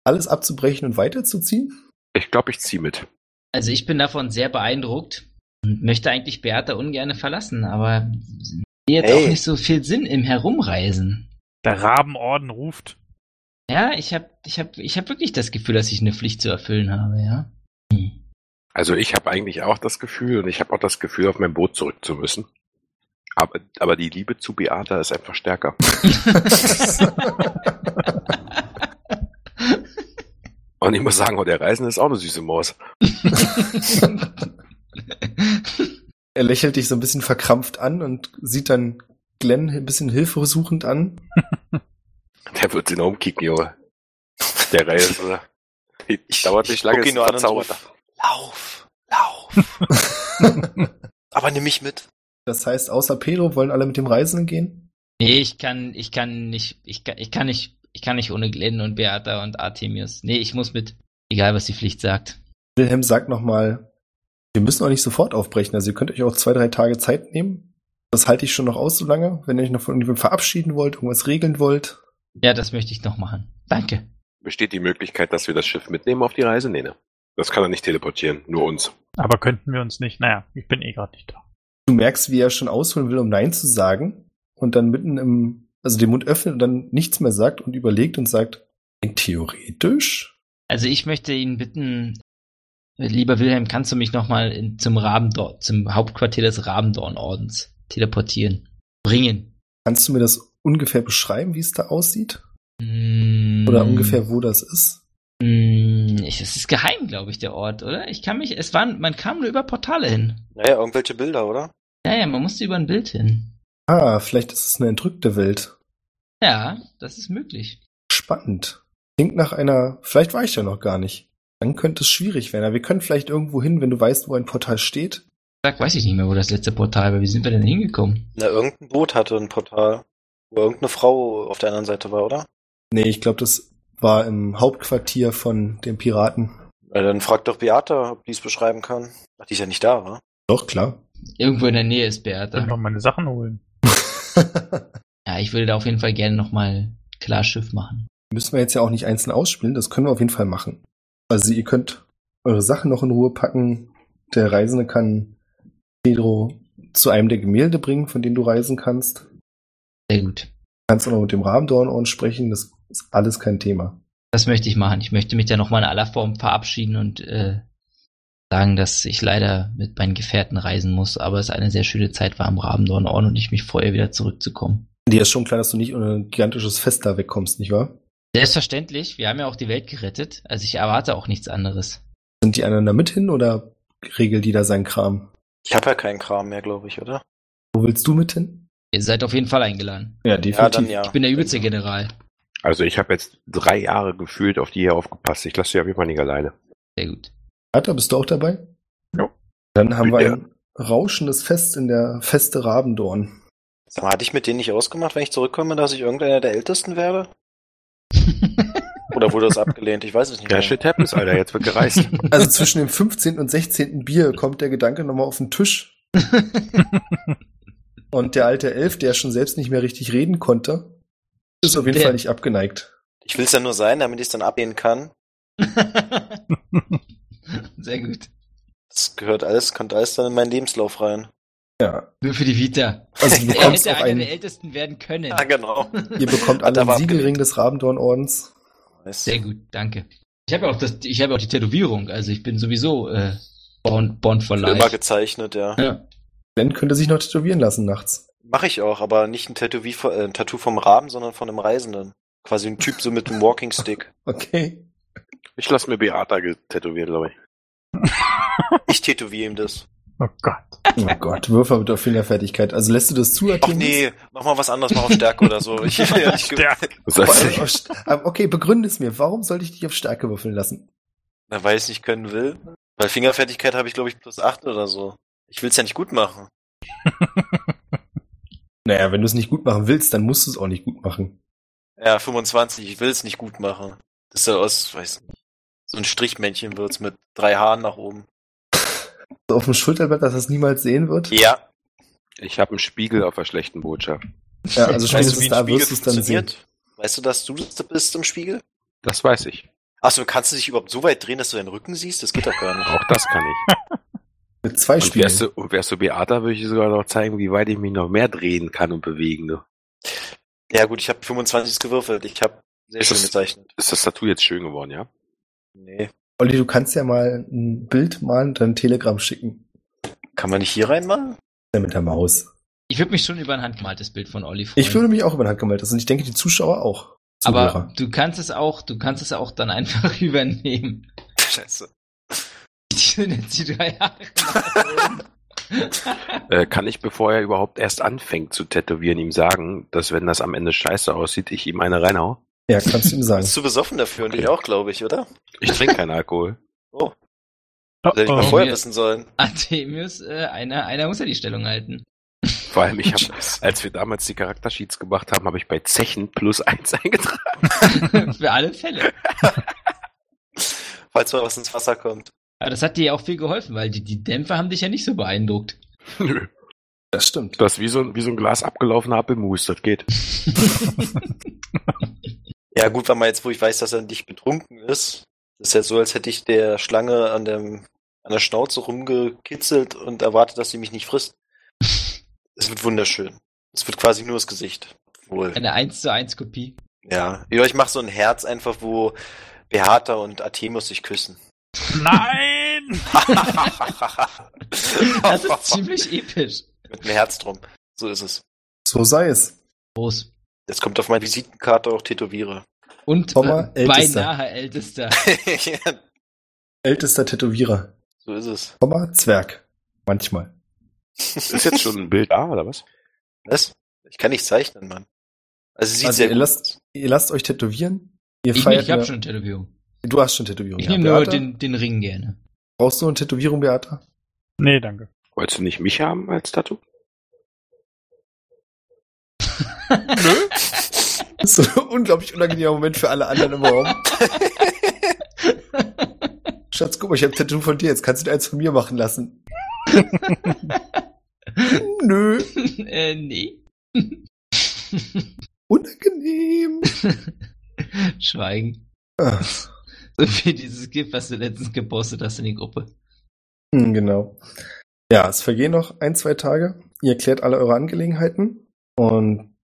alles abzubrechen und weiterzuziehen, Ich glaube, ich zieh mit. Also ich bin davon sehr beeindruckt und möchte eigentlich Beata ungern verlassen, aber sehe jetzt Hey. auch nicht so viel Sinn im Herumreisen. Der Rabenorden ruft. Ja, ich habe ich hab, ich hab wirklich das Gefühl, dass ich eine Pflicht zu erfüllen habe, ja. Hm. Also ich habe eigentlich auch das Gefühl und ich habe auch das Gefühl, auf mein Boot zurück zu müssen. Aber, aber die Liebe zu Beata ist einfach stärker. (laughs) Und ich muss sagen, oh, der Reisende ist auch eine süße Maus. (laughs) er lächelt dich so ein bisschen verkrampft an und sieht dann Glenn ein bisschen hilfesuchend an. (laughs) Der wird ihn umkicken, Junge. Der Reisende. Ich- dauert nicht ich lange, ihn nur an und ruf, Lauf, lauf. Aber nimm mich mit. Das heißt, außer Pedro wollen alle mit dem Reisenden gehen? Nee, ich kann, ich kann nicht, ich kann, ich kann nicht, ich kann nicht ohne Glenn und Beata und Artemius. Nee, ich muss mit. Egal, was die Pflicht sagt. Wilhelm sagt nochmal, wir müssen auch nicht sofort aufbrechen. Also ihr könnt euch auch zwei, drei Tage Zeit nehmen. Das halte ich schon noch aus so lange. Wenn ihr euch noch von irgendjemandem verabschieden wollt, irgendwas regeln wollt. Ja, das möchte ich noch machen. Danke. Besteht die Möglichkeit, dass wir das Schiff mitnehmen auf die Reise? Nee, ne? Das kann er nicht teleportieren, nur uns. Aber könnten wir uns nicht. Naja, ich bin eh gerade nicht da. Du merkst, wie er schon ausholen will, um Nein zu sagen. Und dann mitten im, also den Mund öffnet und dann nichts mehr sagt und überlegt und sagt, theoretisch? Also ich möchte ihn bitten, lieber Wilhelm, kannst du mich nochmal zum Rabendorn, zum Hauptquartier des Rabendorn-Ordens teleportieren? Bringen. Kannst du mir das ungefähr beschreiben, wie es da aussieht? Mm, Oder ungefähr, wo das ist? Mm, nicht. Es ist geheim, glaube ich, der Ort, oder? Ich kann mich, es waren, man kam nur über Portale hin. Naja, irgendwelche Bilder, oder? Ja, ja, man musste über ein Bild hin. Ah, vielleicht ist es eine entrückte Welt. Ja, das ist möglich. Spannend. Klingt nach einer, vielleicht war ich ja noch gar nicht. Dann könnte es schwierig werden. Aber wir können vielleicht irgendwo hin, wenn du weißt, wo ein Portal steht. Sag, weiß ich nicht mehr, wo das letzte Portal war. Wie sind wir denn hingekommen? Na, irgendein Boot hatte ein Portal, wo irgendeine Frau auf der anderen Seite war, oder? Nee, ich glaube, das war im Hauptquartier von den Piraten. Na, dann frag doch Beata, ob die es beschreiben kann. Ach, die ist ja nicht da, wa? Doch, klar. Irgendwo in der Nähe ist Ich Beata. noch meine Sachen holen. (laughs) Ja, ich würde da auf jeden Fall gerne nochmal klar Schiff machen. Müssen wir jetzt ja auch nicht einzeln ausspielen, das können wir auf jeden Fall machen. Also ihr könnt eure Sachen noch in Ruhe packen. Der Reisende kann Pedro zu einem der Gemälde bringen, von denen du reisen kannst. Sehr gut. Kannst auch noch mit dem Rabendorn sprechen, das ist alles kein Thema. Das möchte ich machen. Ich möchte mich da nochmal in aller Form verabschieden und äh, sagen, dass ich leider mit meinen Gefährten reisen muss, aber es eine sehr schöne Zeit war am Rabendorn-Ort und ich mich freue, wieder zurückzukommen. Dir ist schon klar, dass du nicht ohne ein gigantisches Fest da wegkommst, nicht wahr? Selbstverständlich, wir haben ja auch die Welt gerettet, also ich erwarte auch nichts anderes. Sind die anderen da mit hin oder regelt die da seinen Kram? Ich habe ja keinen Kram mehr, glaube ich, oder? Wo willst du mit hin? Ihr seid auf jeden Fall eingeladen. Ja, Ja, dann ja. Ich bin der übelste General. Also ich habe jetzt drei Jahre gefühlt auf die hier aufgepasst. Ich lasse sie auf jeden Fall nicht alleine. Sehr gut. Atta, bist du auch dabei? Jo. Dann haben wir Ja. ein rauschendes Fest in der Feste Rabendorn. Sag mal, hatte ich mit denen nicht ausgemacht, wenn ich zurückkomme, dass ich irgendeiner der Ältesten werde? (laughs) Oder wurde das abgelehnt? Ich weiß es nicht Ja, mehr. shit happens, Alter. Jetzt wird gereist. (laughs) Also zwischen dem 15. und 16. Bier kommt der Gedanke nochmal auf den Tisch. (laughs) Und der alte Elf, der schon selbst nicht mehr richtig reden konnte, ist auf jeden Der- Fall nicht abgeneigt. Ich will es ja nur sein, damit ich es dann ablehnen kann. (laughs) Sehr gut. Das gehört alles, kommt alles dann in meinen Lebenslauf rein. Ja. Nur für die Vita. Also du (laughs) Er bekommst hätte auch einer einen, der Ältesten werden können. Ja, genau. ihr bekommt (laughs) alle einen Siegelring des Rabendorn-Ordens. Sehr gut, danke. Ich habe ja auch das, ich habe auch die Tätowierung, also ich bin sowieso äh, born, born for du, immer life. gezeichnet, ja. Ja. Ben könnte sich noch tätowieren lassen nachts. Mache ich auch, aber nicht ein Tattoo, wie, äh, ein Tattoo vom Raben, sondern von einem Reisenden. Quasi ein Typ so mit einem Walking Stick. Okay. Ich lasse mir Beata tätowieren, glaube ich. (laughs) Ich tätowiere ihm das. Oh Gott. Oh Gott, Würfer mit auf Fingerfertigkeit. Also lässt du das zu, Ach nee, mach mal was anderes, mach auf Stärke oder so. Ich ja nicht (laughs) ge- Stärke. Das Aber, heißt, äh, auf St- äh, okay, begründe es mir. Warum sollte ich dich auf Stärke würfeln lassen? Na, weil ich es nicht können will. Weil Fingerfertigkeit habe ich, glaube ich, plus 8 oder so. Ich will es ja nicht gut machen. (laughs) Naja, wenn du es nicht gut machen willst, dann musst du es auch nicht gut machen. Ja, 25, ich will es nicht gut machen. Das soll aus, weiß nicht. So ein Strichmännchen wird's mit drei Haaren nach oben. So auf dem Schulterblatt, dass es niemals sehen wird. Ja. ich habe einen Spiegel auf der schlechten Botschaft. Ja, also Weißt spätestens du, wie ein da Spiegel wirst du es dann sehen. Weißt du, dass du das bist im Spiegel? Das weiß ich. Achso, kannst du dich überhaupt so weit drehen, dass du deinen Rücken siehst? Das geht doch gar nicht. Auch das kann ich. (laughs) Mit zwei Und wärst du, und wärst du Beata, würde ich dir sogar noch zeigen, wie weit ich mich noch mehr drehen kann und bewegen. Ne? Ja gut, ich habe 25 gewürfelt. Ich habe sehr Ist schön das- gezeichnet. Ist das Tattoo jetzt schön geworden, ja? Nee. Olli, du kannst ja mal ein Bild malen und dann ein Telegramm schicken. Kann man nicht hier reinmachen? Ja, mit der Maus. Ich würde mich schon über ein handgemaltes Bild von Olli freuen. Ich würde mich auch über den Hand gemalt. und ich denke, die Zuschauer auch. aber Zuhörer. du kannst es auch, du kannst es auch dann einfach (laughs) übernehmen. Scheiße. Die sind jetzt die drei Jahre. (laughs) (laughs) Äh, kann ich, bevor er überhaupt erst anfängt zu tätowieren, ihm sagen, dass wenn das am Ende scheiße aussieht, ich ihm eine reinhau? Ja, kannst du ihm sagen. Bist zu besoffen dafür und Okay. ich auch, glaube ich, oder? Ich trinke keinen Alkohol. Oh, Oh, hätte ich mal oh. vorher wissen sollen. Artemius, äh, einer, einer muss ja die Stellung halten. Vor allem, ich habe, (laughs) Scheiße. als wir damals die Charaktersheets gemacht haben, habe ich bei Zechen plus eins eingetragen. (laughs) Für alle Fälle. (laughs) Falls mal was ins Wasser kommt. Aber das hat dir ja auch viel geholfen, weil die, die Dämpfer haben dich ja nicht so beeindruckt. Nö. Das stimmt. Das ist wie so, ein- wie so ein Glas abgelaufener Apfelmus, das geht. Ja gut, weil man jetzt, wo ich weiß, dass er nicht betrunken ist, ist ja so, als hätte ich der Schlange an dem an der Schnauze rumgekitzelt und erwartet, dass sie mich nicht frisst. Es wird wunderschön. Es wird quasi nur das Gesicht. Wohl. Eine 1 zu 1 Kopie. Ja. ja ich mache so ein Herz einfach, wo Beata und Artemus sich küssen. Nein! Das ist ziemlich episch. Mit einem Herz drum. So ist es. So sei es. Groß. Jetzt kommt auf meine Visitenkarte auch Tätowiere. Und Komma, äh, Ältester. beinahe ältester. (laughs) ältester Tätowierer. So ist es. Komma, Zwerg. Manchmal. Ist jetzt schon ein Bild da, oder was? Was? Ich kann nicht zeichnen, Mann. Also sieht Also sehr ihr gut lasst, aus. ihr lasst euch tätowieren. Ihr Ich, feiert nicht, ich habe schon eine Tätowierung. Du hast schon Tätowierung. Ich ja. nehme nur den, den Ring gerne. Brauchst du eine Tätowierung, Beata? Nee, danke. Wolltest du nicht mich haben als Tattoo? Das ist so ein unglaublich unangenehmer Moment für alle anderen im Raum. Schatz, guck mal, ich habe ein Tattoo von dir. Jetzt kannst du dir eins von mir machen lassen. Nö, äh, nee. unangenehm. Schweigen. Ah, So wie dieses GIF, was du letztens gepostet hast in die Gruppe. hm, genau. Ja, es vergehen noch ein, zwei Tage. Ihr klärt alle eure Angelegenheiten. Und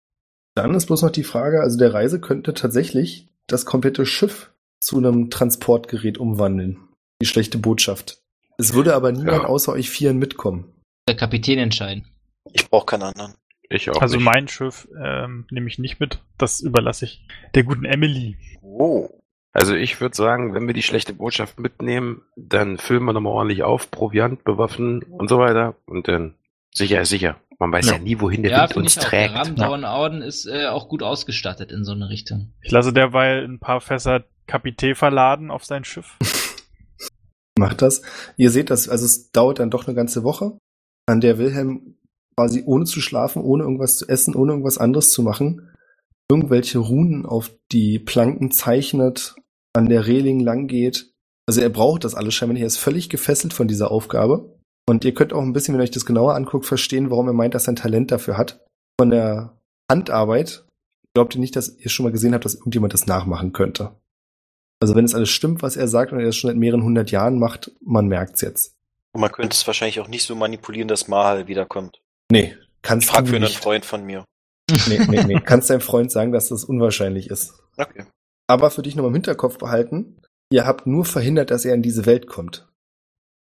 dann ist bloß noch die Frage, also der Reise könnte tatsächlich das komplette Schiff zu einem Transportgerät umwandeln. Die schlechte Botschaft. Es würde aber niemand Ja. außer euch Vieren mitkommen. Der Kapitän entscheiden. Ich brauche keinen anderen. Ich auch Also nicht. mein Schiff ähm, nehme ich nicht mit. Das überlasse ich der guten Emily. Oh. Also ich würde sagen, wenn wir die schlechte Botschaft mitnehmen, dann füllen wir nochmal ordentlich auf, Proviant, bewaffnen und so weiter. Und dann sicher ist sicher. Man weiß ja, Ja. nie, wohin der ja, Wind uns ich auch. Der trägt. Ramdown Orden ist äh, auch gut ausgestattet in so eine Richtung. Ich lasse derweil ein paar Fässer Kapitän verladen auf sein Schiff. (laughs) Macht das. Ihr seht das, also es dauert dann doch eine ganze Woche, an der Wilhelm quasi ohne zu schlafen, ohne irgendwas zu essen, ohne irgendwas anderes zu machen, irgendwelche Runen auf die Planken zeichnet, an der Reling lang geht. Also er braucht das alles scheinbar nicht. Er ist völlig gefesselt von dieser Aufgabe. Und ihr könnt auch ein bisschen, wenn ihr euch das genauer anguckt, verstehen, warum er meint, dass er ein Talent dafür hat. Von der Handarbeit glaubt ihr nicht, dass ihr schon mal gesehen habt, dass irgendjemand das nachmachen könnte. Also wenn es alles stimmt, was er sagt und er das schon seit mehreren hundert Jahren macht, man merkt's jetzt. Und man könnte es wahrscheinlich auch nicht so manipulieren, dass Mahal wiederkommt. Nee, kannst Frag du für einen. Freund von mir. Nee, nee, nee. (laughs) Kannst deinem Freund sagen, dass das unwahrscheinlich ist. Okay. Aber für dich nochmal im Hinterkopf behalten, ihr habt nur verhindert, dass er in diese Welt kommt.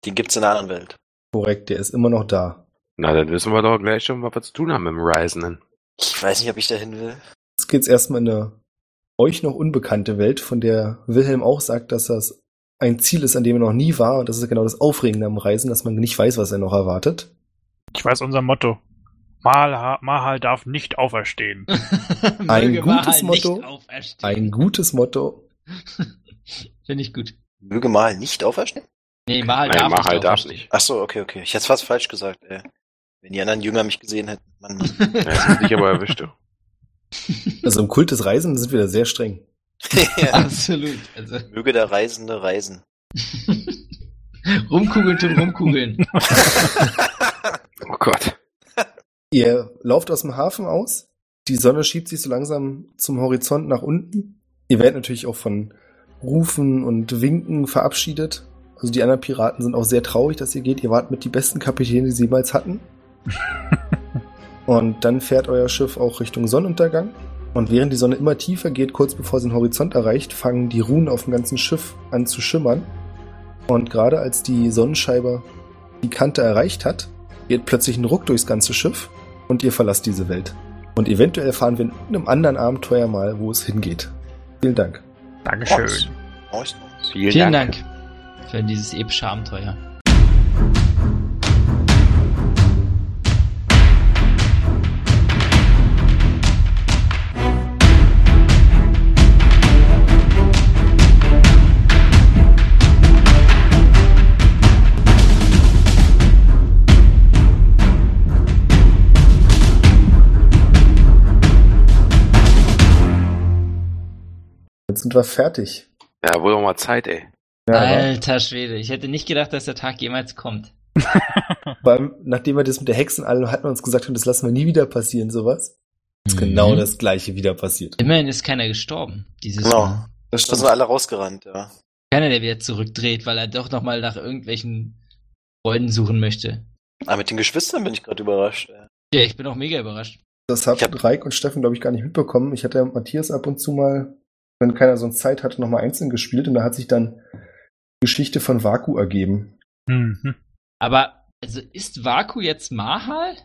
Den gibt's in der anderen Welt. Korrekt, der ist immer noch da. Na, dann wissen wir doch gleich schon, was wir zu tun haben mit dem Risenden. Ich weiß nicht, ob ich dahin will. Jetzt geht's erstmal in eine euch noch unbekannte Welt, von der Wilhelm auch sagt, dass das ein Ziel ist, an dem er noch nie war. Und das ist genau das Aufregende am Reisen, dass man nicht weiß, was er noch erwartet. Ich weiß unser Motto. Mahal, Mahal darf nicht auferstehen. (laughs) Ein gutes Motto. Nicht auferstehen. Ein gutes Motto. (laughs) Finde ich gut. Möge Mahal nicht auferstehen? Nee, Mahal Nein, darf Mahal nicht darf nicht. Ach so, okay, okay. Ich hätte fast falsch gesagt, ey. Wenn die anderen Jünger mich gesehen hätten. Mann. (laughs) Ja, dich aber erwischt. du. (laughs) Also im Kult des Reisenden sind wir da sehr streng. (laughs) ja. Absolut. Also, Möge der Reisende reisen. rumkugeln tun rumkugeln. Oh Gott. Ihr lauft aus dem Hafen aus. Die Sonne schiebt sich so langsam zum Horizont nach unten. Ihr werdet natürlich auch von Rufen und Winken verabschiedet. Also die anderen Piraten sind auch sehr traurig, dass ihr geht. Ihr wart mit die besten Kapitäne, die sie jemals hatten. (laughs) und dann fährt euer Schiff auch Richtung Sonnenuntergang. Und während die Sonne immer tiefer geht, kurz bevor sie den Horizont erreicht, fangen die Runen auf dem ganzen Schiff an zu schimmern. Und gerade als die Sonnenscheibe die Kante erreicht hat, geht plötzlich ein Ruck durchs ganze Schiff und ihr verlasst diese Welt. Und eventuell erfahren wir in einem anderen Abenteuer mal, wo es hingeht. Vielen Dank. Dankeschön. Vielen, Vielen Dank. Dank für dieses epische Abenteuer. Jetzt sind wir fertig. Ja, wohl noch mal Zeit, ey. Ja, Alter Schwede, ich hätte nicht gedacht, dass der Tag jemals kommt. (laughs) vor allem, nachdem wir das mit der Hexen alle hatten uns gesagt, das lassen wir nie wieder passieren, sowas. Ist genau Mhm. das gleiche wieder passiert. Immerhin ist keiner gestorben. Dieses Genau. Mal. Das Da sind wir alle rausgerannt, ja. Keiner, der wieder zurückdreht, weil er doch nochmal nach irgendwelchen Freunden suchen möchte. Aber mit den Geschwistern bin ich gerade überrascht. Ja, ich bin auch mega überrascht. Das hat Ich hab- Reik und Steffen, glaube ich, gar nicht mitbekommen. Ich hatte Matthias ab und zu mal, wenn keiner sonst Zeit hatte, nochmal einzeln gespielt und da hat sich dann Geschichte von Vaku ergeben. Mhm. Aber, also ist Vaku jetzt Mahal?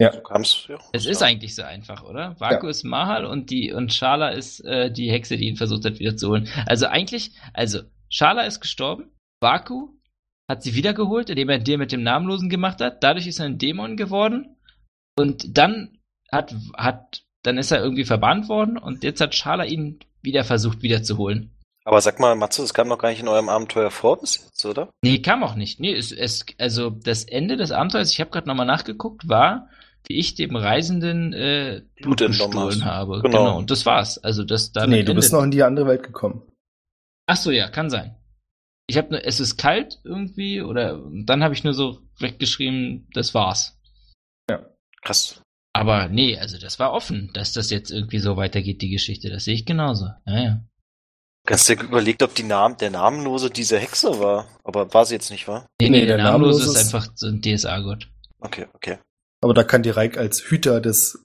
So kam's, ja. Es ist eigentlich so einfach, oder? Vaku ist Mahal und die und Shala ist äh, die Hexe, die ihn versucht hat wiederzuholen. Also eigentlich, also Shala ist gestorben, Baku hat sie wiedergeholt, indem er den mit dem Namenlosen gemacht hat. Dadurch ist er ein Dämon geworden. Und dann hat, hat, dann ist er irgendwie verbannt worden und jetzt hat Schala ihn wieder versucht wiederzuholen. Aber sag mal, Matze, das kam noch gar nicht in eurem Abenteuer vor bis jetzt, oder? Nee, kam auch nicht. Nee, es, es, also das Ende des Abenteuers, ich habe gerade nochmal nachgeguckt, war, wie ich dem Reisenden äh, Blut Blut gestohlen habe. Genau. Genau. Und das war's. Also das damit nee, du bist endet- noch in die andere Welt gekommen. Ach so, ja, kann sein. Ich habe nur, es ist kalt irgendwie oder dann habe ich nur so weggeschrieben, das war's. Krass. Aber nee, also das war offen, dass das jetzt irgendwie so weitergeht, die Geschichte. Das sehe ich genauso. Ja, ja. Ganz dir überlegt, ob die Namen, der Namenlose diese Hexe war. Aber war sie jetzt nicht, wahr? Nee, Nee, nee, der, der Namenlose Namenlose ist ist- einfach so ein DSA-Gott. Okay, okay. Aber da kann die Reik als Hüter des,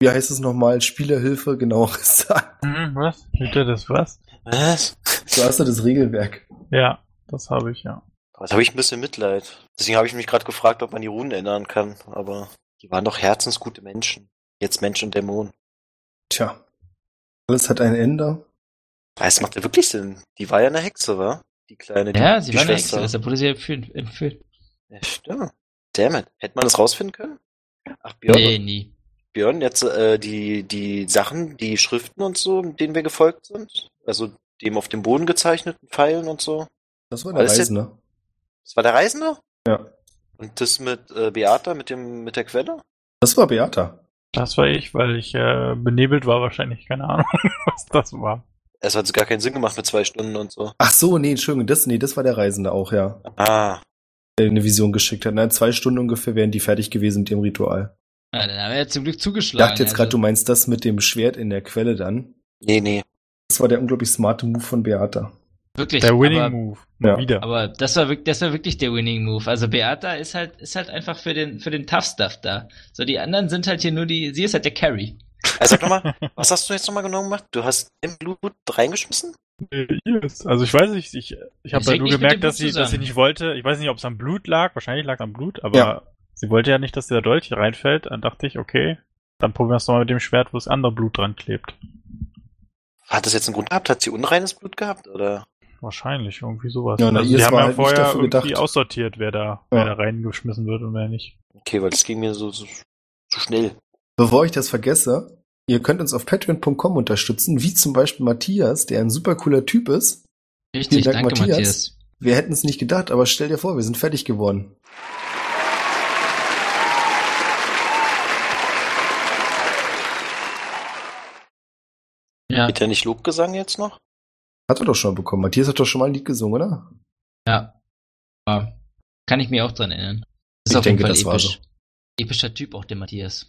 wie heißt es nochmal, Spielerhilfe genaueres (laughs) sagen. Hm, was? Hüter das was? Was? Du hast ja das Regelwerk. Ja, das habe ich, ja. Da habe ich ein bisschen Mitleid. Deswegen habe ich mich gerade gefragt, ob man die Runen ändern kann. Aber die waren doch herzensgute Menschen. Jetzt Mensch und Dämon. Tja. Alles hat ein Ende. Das macht ja wirklich Sinn. Die war ja eine Hexe, war? Die kleine, die, Ja, sie die war eine Schwester. Hexe, deshalb wurde sie entführt. entführt. Ja, stimmt. Damn it. Hätte man das rausfinden können? Ach, Björn, Nee, nie. Björn, jetzt äh, die, die Sachen, die Schriften und so, denen wir gefolgt sind. Also dem auf dem Boden gezeichneten Pfeilen und so. Das war der Alles Reisende. Das war der Reisende? Ja. Und das mit äh, Beata, mit dem, mit der Quelle? Das war Beata. Das war ich, weil ich äh, benebelt war wahrscheinlich. Keine Ahnung, (laughs) was das war. Es hat gar keinen Sinn gemacht mit zwei Stunden und so. Ach so, nee, Entschuldigung, das, nee, das war der Reisende auch, ja. Ah, Der eine Vision geschickt hat. Nein, zwei Stunden ungefähr wären die fertig gewesen mit dem Ritual. Ja, dann haben wir ja zum Glück Ich zugeschlagen. dachte jetzt gerade, du also, meinst das mit dem Schwert in der Quelle dann. nee, nee. Das war der unglaublich smarte Move von Beata. wirklich, Der Winning aber, Move. Ja. Wieder. aber das war wirklich, das war wirklich der Winning Move. Also Beata ist halt, ist halt einfach für den, für den Tough Stuff da. So die anderen sind halt hier nur die, sie ist halt der Carry. Also sag nochmal, was hast du jetzt nochmal genau gemacht? Du hast im Blut reingeschmissen? Äh, yes. Also ich weiß nicht, ich, ich habe halt nur gemerkt, dass sie, dass sie nicht wollte, ich weiß nicht, ob es am Blut lag, wahrscheinlich lag es am Blut, aber Ja. sie wollte ja nicht, dass der Dolch hier reinfällt. Dann dachte ich, okay, dann probieren wir es mal mit dem Schwert, wo das andere Blut dran klebt. Hat das jetzt einen Grund gehabt? Hat sie unreines Blut gehabt? Oder? Wahrscheinlich, irgendwie sowas. Ja, na, also die haben ja halt vorher irgendwie gedacht. aussortiert, wer da, Ja. wer da reingeschmissen wird und wer nicht. Okay, weil das ging mir so, so, so schnell. Bevor ich das vergesse, ihr könnt uns auf patreon.com unterstützen, wie zum Beispiel Matthias, der ein super cooler Typ ist. Richtig, Vielen Dank, danke Matthias. Matthias. Wir hätten es nicht gedacht, aber stell dir vor, wir sind fertig geworden. Ja, Geht ja nicht Lobgesang jetzt noch? Hat er doch schon bekommen. Matthias hat doch schon mal ein Lied gesungen, oder? ja. Kann ich mir auch dran erinnern. Ist Ich auf jeden denke, Fall das war episch. Epischer Typ auch, der Matthias.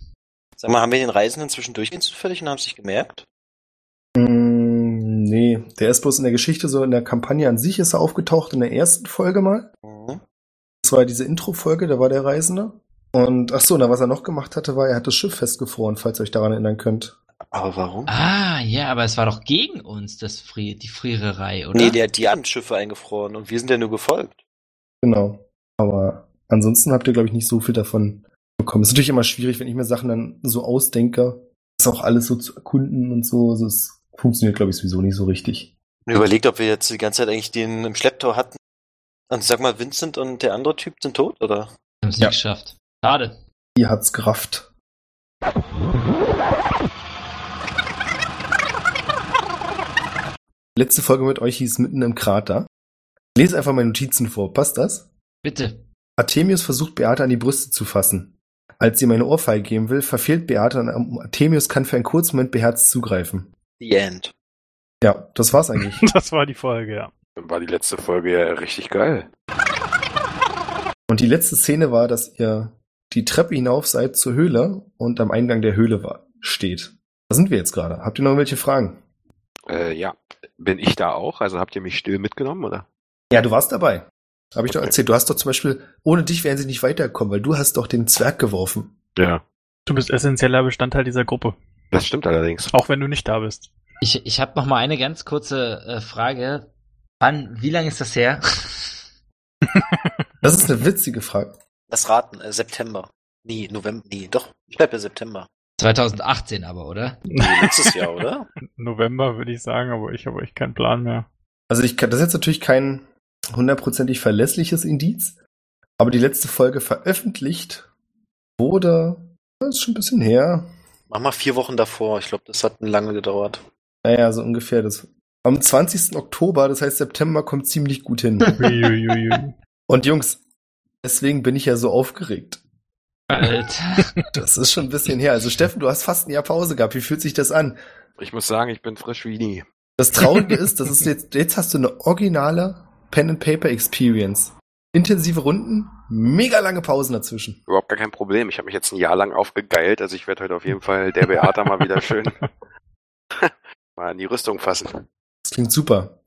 Sag mal, haben wir den Reisenden zwischendurch zufällig und haben es nicht gemerkt? Mm, nee, der ist bloß in der Geschichte, so in der Kampagne an sich ist er aufgetaucht in der ersten Folge mal. Mhm. Das war diese Intro-Folge, da war der Reisende. Und ach so, na, was er noch gemacht hatte, war, er hat das Schiff festgefroren, falls ihr euch daran erinnern könnt. Aber warum? Ah, ja, aber es war doch gegen uns, das Fri die Friererei, oder? Nee, der hat die anderen Schiffe eingefroren und wir sind ja nur gefolgt. Genau. Aber ansonsten habt ihr, glaube ich, nicht so viel davon bekommen. Es ist natürlich immer schwierig, wenn ich mir Sachen dann so ausdenke, das auch alles so zu erkunden und so. Also es funktioniert, glaube ich, sowieso nicht so richtig. Überlegt, ob wir jetzt die ganze Zeit eigentlich den im Schlepptau hatten. Und sag mal, Vincent und der andere Typ sind tot, oder? Wir haben es Ja. nicht geschafft. Schade. Ihr hat's gerafft. Letzte Folge mit euch hieß Mitten im Krater. Ich lese einfach meine Notizen vor. Passt das? Bitte. Artemius versucht Beate an die Brüste zu fassen. Als sie ihm eine Ohrfeige geben will, verfehlt Beate und Artemius kann für einen kurzen Moment beherzt zugreifen. The End. Ja, das war's eigentlich. (laughs) Das war die Folge, ja. Dann war die letzte Folge ja richtig geil. Und die letzte Szene war, dass ihr die Treppe hinauf seid zur Höhle und am Eingang der Höhle war, steht. Da sind wir jetzt gerade. Habt ihr noch irgendwelche Fragen? Äh, ja. Bin ich da auch? Also habt ihr mich still mitgenommen, oder? Ja, du warst dabei. Habe ich doch Okay. erzählt. Du hast doch zum Beispiel, ohne dich wären sie nicht weitergekommen, weil du hast doch den Zwerg geworfen. Ja. Du bist essentieller Bestandteil dieser Gruppe. Das stimmt allerdings. Auch wenn du nicht da bist. Ich, ich habe noch mal eine ganz kurze äh, Frage. Wann, wie lange ist das her? Das ist eine witzige Frage. Das Raten, äh, September. Nee, November, nee, doch. Ich bleib bei September. 2018 aber, oder? Nee, letztes Jahr, oder? (laughs) November würde ich sagen, aber ich habe echt keinen Plan mehr. Also ich kann, das ist jetzt natürlich kein hundertprozentig verlässliches Indiz. Aber die letzte Folge veröffentlicht wurde, das ist schon ein bisschen her. Mach mal vier Wochen davor. Ich glaube, das hat lange gedauert. Naja, so ungefähr das. Am 20. Oktober, das heißt September kommt ziemlich gut hin. (laughs) Und Jungs, deswegen bin ich ja so aufgeregt. Alter. (laughs) Das ist schon ein bisschen her. Also Steffen, du hast fast ein Jahr Pause gehabt. Wie fühlt sich das an? Ich muss sagen, ich bin frisch wie nie. Das Traurige ist, das ist jetzt, jetzt hast du eine originale Pen and Paper Experience. Intensive Runden, mega lange Pausen dazwischen. Überhaupt gar kein Problem. Ich habe mich jetzt ein Jahr lang aufgegeilt, also ich werde heute auf jeden Fall der Beata mal wieder schön (laughs) (laughs) mal in die Rüstung fassen. Das klingt super.